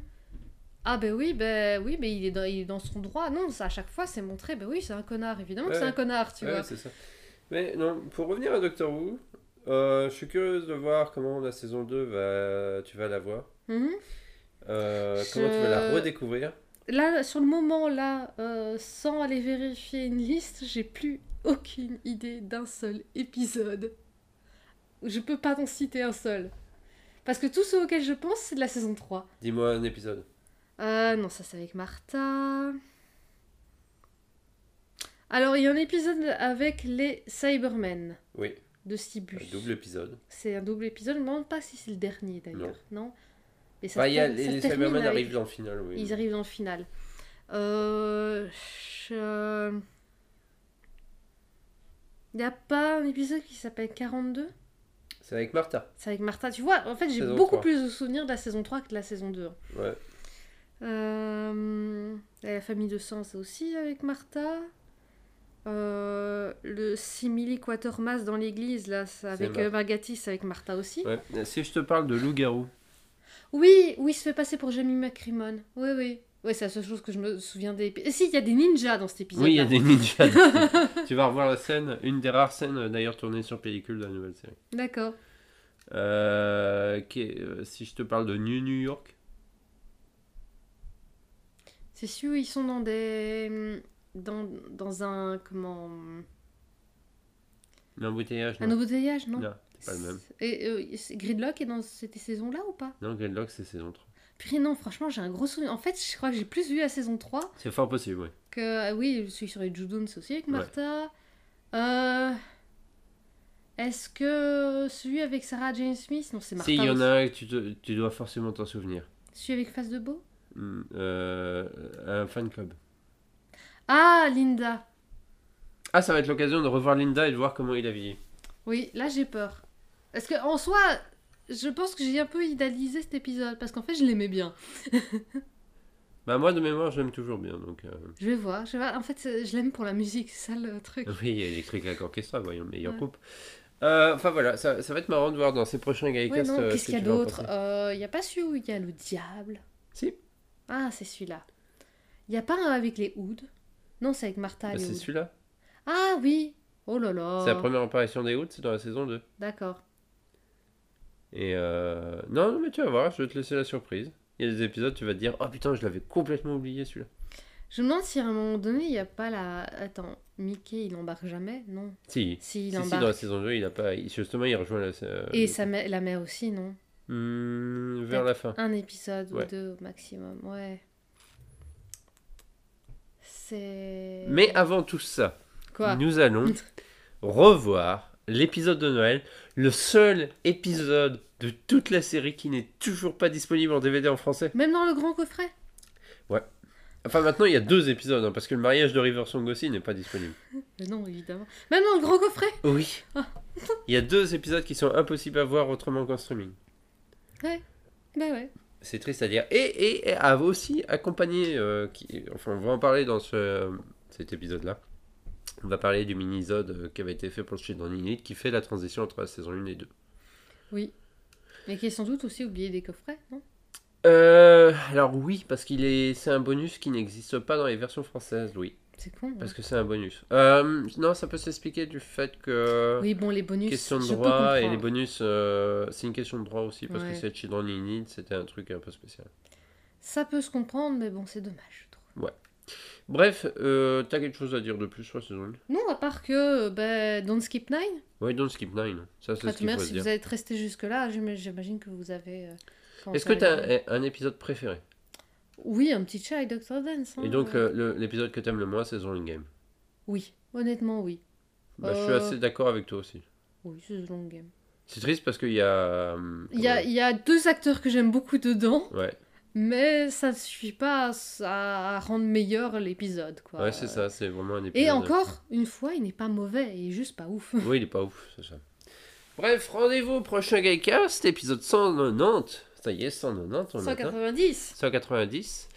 Speaker 2: ah ben oui, ben oui, mais il est dans, il est dans son droit. Non, ça à chaque fois c'est montré, ben oui, c'est un connard, évidemment que c'est un connard, tu
Speaker 1: Ouais,
Speaker 2: vois.
Speaker 1: c'est ça. Mais non, pour revenir à Doctor Who, euh, je suis curieuse de voir comment la saison 2 va... tu vas la voir.
Speaker 2: Mhm.
Speaker 1: Euh, Comment tu vas la redécouvrir.
Speaker 2: Là, sur le moment là, euh, sans aller vérifier une liste, j'ai plus aucune idée d'un seul épisode. Je peux pas t'en citer un seul. Parce que tout ce auquel je pense, c'est de la saison 3.
Speaker 1: Dis-moi un épisode.
Speaker 2: Euh, non, ça c'est avec Martha. Alors, il y a un épisode avec les Cybermen
Speaker 1: Oui,
Speaker 2: de Stibus.
Speaker 1: un double épisode.
Speaker 2: C'est un double épisode, je me demande pas si c'est le dernier d'ailleurs. Non. Mais ça
Speaker 1: Bah, y a, les Cybermen
Speaker 2: avec-
Speaker 1: arrivent dans le final, oui.
Speaker 2: Ils arrivent dans le final. Euh... je- Il n'y a pas un épisode qui s'appelle 42
Speaker 1: C'est avec Martha.
Speaker 2: C'est avec Martha. Tu vois, en fait, j'ai
Speaker 1: Saison
Speaker 2: beaucoup
Speaker 1: 3.
Speaker 2: plus de souvenirs de la saison 3 que de la saison 2.
Speaker 1: Ouais.
Speaker 2: Euh, La famille de sang, c'est aussi avec Martha. Euh, le simili quatermass dans l'église, là, c'est avec
Speaker 1: Mar-
Speaker 2: euh, Margatis, c'est avec Martha aussi.
Speaker 1: ouais. Si je te parle de loup-garou,
Speaker 2: Oui, oui, il se fait passer pour Jamie McCrimmon. Oui, oui. Oui, c'est la seule chose que je me souviens des... Et si, il y a des ninjas dans cet épisode.
Speaker 1: oui, il y a des ninjas. tu vas revoir la scène, une des rares scènes euh, d'ailleurs tournée sur pellicule de la nouvelle série.
Speaker 2: D'accord.
Speaker 1: Euh, est- euh, si je te parle de New New York,
Speaker 2: C'est sûr, ils sont dans des... Dans, dans un... Comment...
Speaker 1: l'embouteillage,
Speaker 2: Un
Speaker 1: non.
Speaker 2: embouteillage, non?
Speaker 1: Non, c'est pas le même.
Speaker 2: Et euh, Gridlock est dans cette saison-là ou pas?
Speaker 1: Non, Gridlock, c'est saison 3.
Speaker 2: Puis non, franchement, j'ai un gros souvenir. En fait, je crois que j'ai plus vu la saison 3
Speaker 1: C'est fort possible, oui.
Speaker 2: que... ah oui, celui sur les Judoons, aussi avec
Speaker 1: Ouais.
Speaker 2: Martha. Euh... Est-ce que celui avec Sarah Jane Smith? Non, c'est Martha
Speaker 1: Si, il y en a un que tu, te- tu dois forcément t'en souvenir.
Speaker 2: Celui avec Face de Beau?
Speaker 1: Hmm, euh, un fan club.
Speaker 2: Ah, Linda
Speaker 1: Ah, ça va être l'occasion de revoir Linda et de voir comment il a vieilli.
Speaker 2: Oui, là j'ai peur. Parce que en soi, je pense que j'ai un peu idéalisé cet épisode parce qu'en fait je l'aimais bien.
Speaker 1: Bah, moi, de mémoire, je l'aime toujours bien. Donc, euh,
Speaker 2: Je vais voir, je vais voir. En fait, je l'aime pour la musique, c'est ça le truc.
Speaker 1: Oui, Electric Light Orchestra, voyons, meilleur
Speaker 2: Ouais.
Speaker 1: groupe. Euh, Enfin voilà, ça, ça va être marrant de voir dans ces prochains
Speaker 2: Ouais,
Speaker 1: Gaïcast.
Speaker 2: non,
Speaker 1: euh,
Speaker 2: qu'est-ce
Speaker 1: ce que
Speaker 2: qu'il y a d'autre? Euh, Il n'y a pas celui où il y a le diable?
Speaker 1: Si,
Speaker 2: Ah, c'est celui-là. Il n'y a pas un avec les Hoods Non, c'est avec Martha
Speaker 1: bah, c'est celui-là.
Speaker 2: Ah oui Oh là là
Speaker 1: C'est la première apparition des Hoods, c'est dans la saison 2.
Speaker 2: D'accord.
Speaker 1: Et euh... non, non, mais tu vas voir, je vais te laisser la surprise. Il y a des épisodes, tu vas te dire, oh putain, je l'avais complètement oublié celui-là.
Speaker 2: Je me demande si à un moment donné, il n'y a pas la... Attends, Mickey, il embarque jamais? Non.
Speaker 1: Si,
Speaker 2: Si, il
Speaker 1: si, si,
Speaker 2: embarque.
Speaker 1: dans la saison 2, il a pas. Justement, il rejoint la. euh,
Speaker 2: Et sa mè- la mère aussi, non?
Speaker 1: Hmm, vers la fin.
Speaker 2: Un épisode
Speaker 1: Ouais.
Speaker 2: ou deux au maximum, ouais. C'est...
Speaker 1: Mais avant tout ça,
Speaker 2: Quoi?
Speaker 1: nous allons revoir l'épisode de Noël, le seul épisode de toute la série qui n'est toujours pas disponible en DVD en français.
Speaker 2: Même dans le grand coffret?
Speaker 1: Enfin, maintenant, il y a deux épisodes, hein, parce que le mariage de River Song aussi n'est pas disponible.
Speaker 2: Mais Non, évidemment. Même dans le grand coffret?
Speaker 1: Oui.
Speaker 2: Ah.
Speaker 1: Il y a deux épisodes qui sont impossibles à voir autrement qu'en streaming.
Speaker 2: Bah ouais.
Speaker 1: C'est triste à dire. Et, et, et a aussi accompagné, euh, qui, enfin on va en parler dans ce, cet épisode-là. On va parler du mini-zode euh, qui avait été fait pour le Shit dans Init, qui fait la transition entre la saison 1 et 2.
Speaker 2: Oui. Mais qui est sans doute aussi oublié des coffrets, non?
Speaker 1: Euh, alors oui, parce qu'il est, c'est un bonus qui n'existe pas dans les versions françaises, oui.
Speaker 2: C'est con. hein.
Speaker 1: Parce que c'est un bonus. Euh, non, ça peut s'expliquer du fait que...
Speaker 2: Oui, bon, les bonus.
Speaker 1: Question de droit et les bonus, euh, c'est une question de droit aussi parce
Speaker 2: Ouais.
Speaker 1: que c'est Children in Need, c'était un truc un peu spécial.
Speaker 2: Ça peut se comprendre, mais bon, c'est dommage, je trouve.
Speaker 1: Bref, euh, t'as quelque chose à dire de plus sur la saison 1
Speaker 2: Non, à part que ben, Don't Skip Nine.
Speaker 1: Oui, Don't Skip Nine. Ça, c'est ce qu'il faut
Speaker 2: si
Speaker 1: dire.
Speaker 2: vous êtes resté jusque-là, j'im- j'imagine que vous avez. euh,
Speaker 1: Est-ce que t'as un, un épisode préféré?
Speaker 2: Oui, un petit chat avec Dr. Dance. hein,
Speaker 1: Et donc,
Speaker 2: euh.
Speaker 1: euh, l'épisode que t'aimes le moins, c'est Long Game?
Speaker 2: Oui, honnêtement, oui.
Speaker 1: Bah, Je suis
Speaker 2: Euh.
Speaker 1: assez d'accord avec toi aussi.
Speaker 2: Oui, c'est Long Game.
Speaker 1: C'est triste parce qu'il y a.
Speaker 2: Il y a,
Speaker 1: comment-
Speaker 2: il y a deux acteurs que j'aime beaucoup dedans,
Speaker 1: Ouais,
Speaker 2: mais ça ne suffit pas à, à rendre meilleur l'épisode. quoi.
Speaker 1: ouais c'est ça, c'est vraiment un épisode.
Speaker 2: Et encore, une fois, il n'est pas mauvais, il est juste pas ouf.
Speaker 1: Oui, il est pas ouf, c'est ça. Bref, rendez-vous au prochain Gaycast, épisode 190. Ça y est, 190, on l'atteint.
Speaker 2: 190
Speaker 1: 190.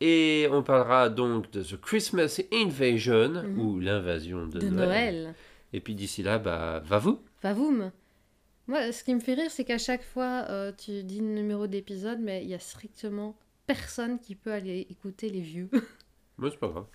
Speaker 1: Et on parlera donc de The Christmas Invasion,
Speaker 2: Mhm.
Speaker 1: ou l'invasion de,
Speaker 2: de
Speaker 1: Noël.
Speaker 2: Noël.
Speaker 1: Et puis d'ici là, bah, va vous
Speaker 2: Vavoum. Moi, ce qui me fait rire, c'est qu'à chaque fois, euh, tu dis le numéro d'épisode, mais il y a strictement personne qui peut aller écouter les vieux.
Speaker 1: Moi, c'est pas grave.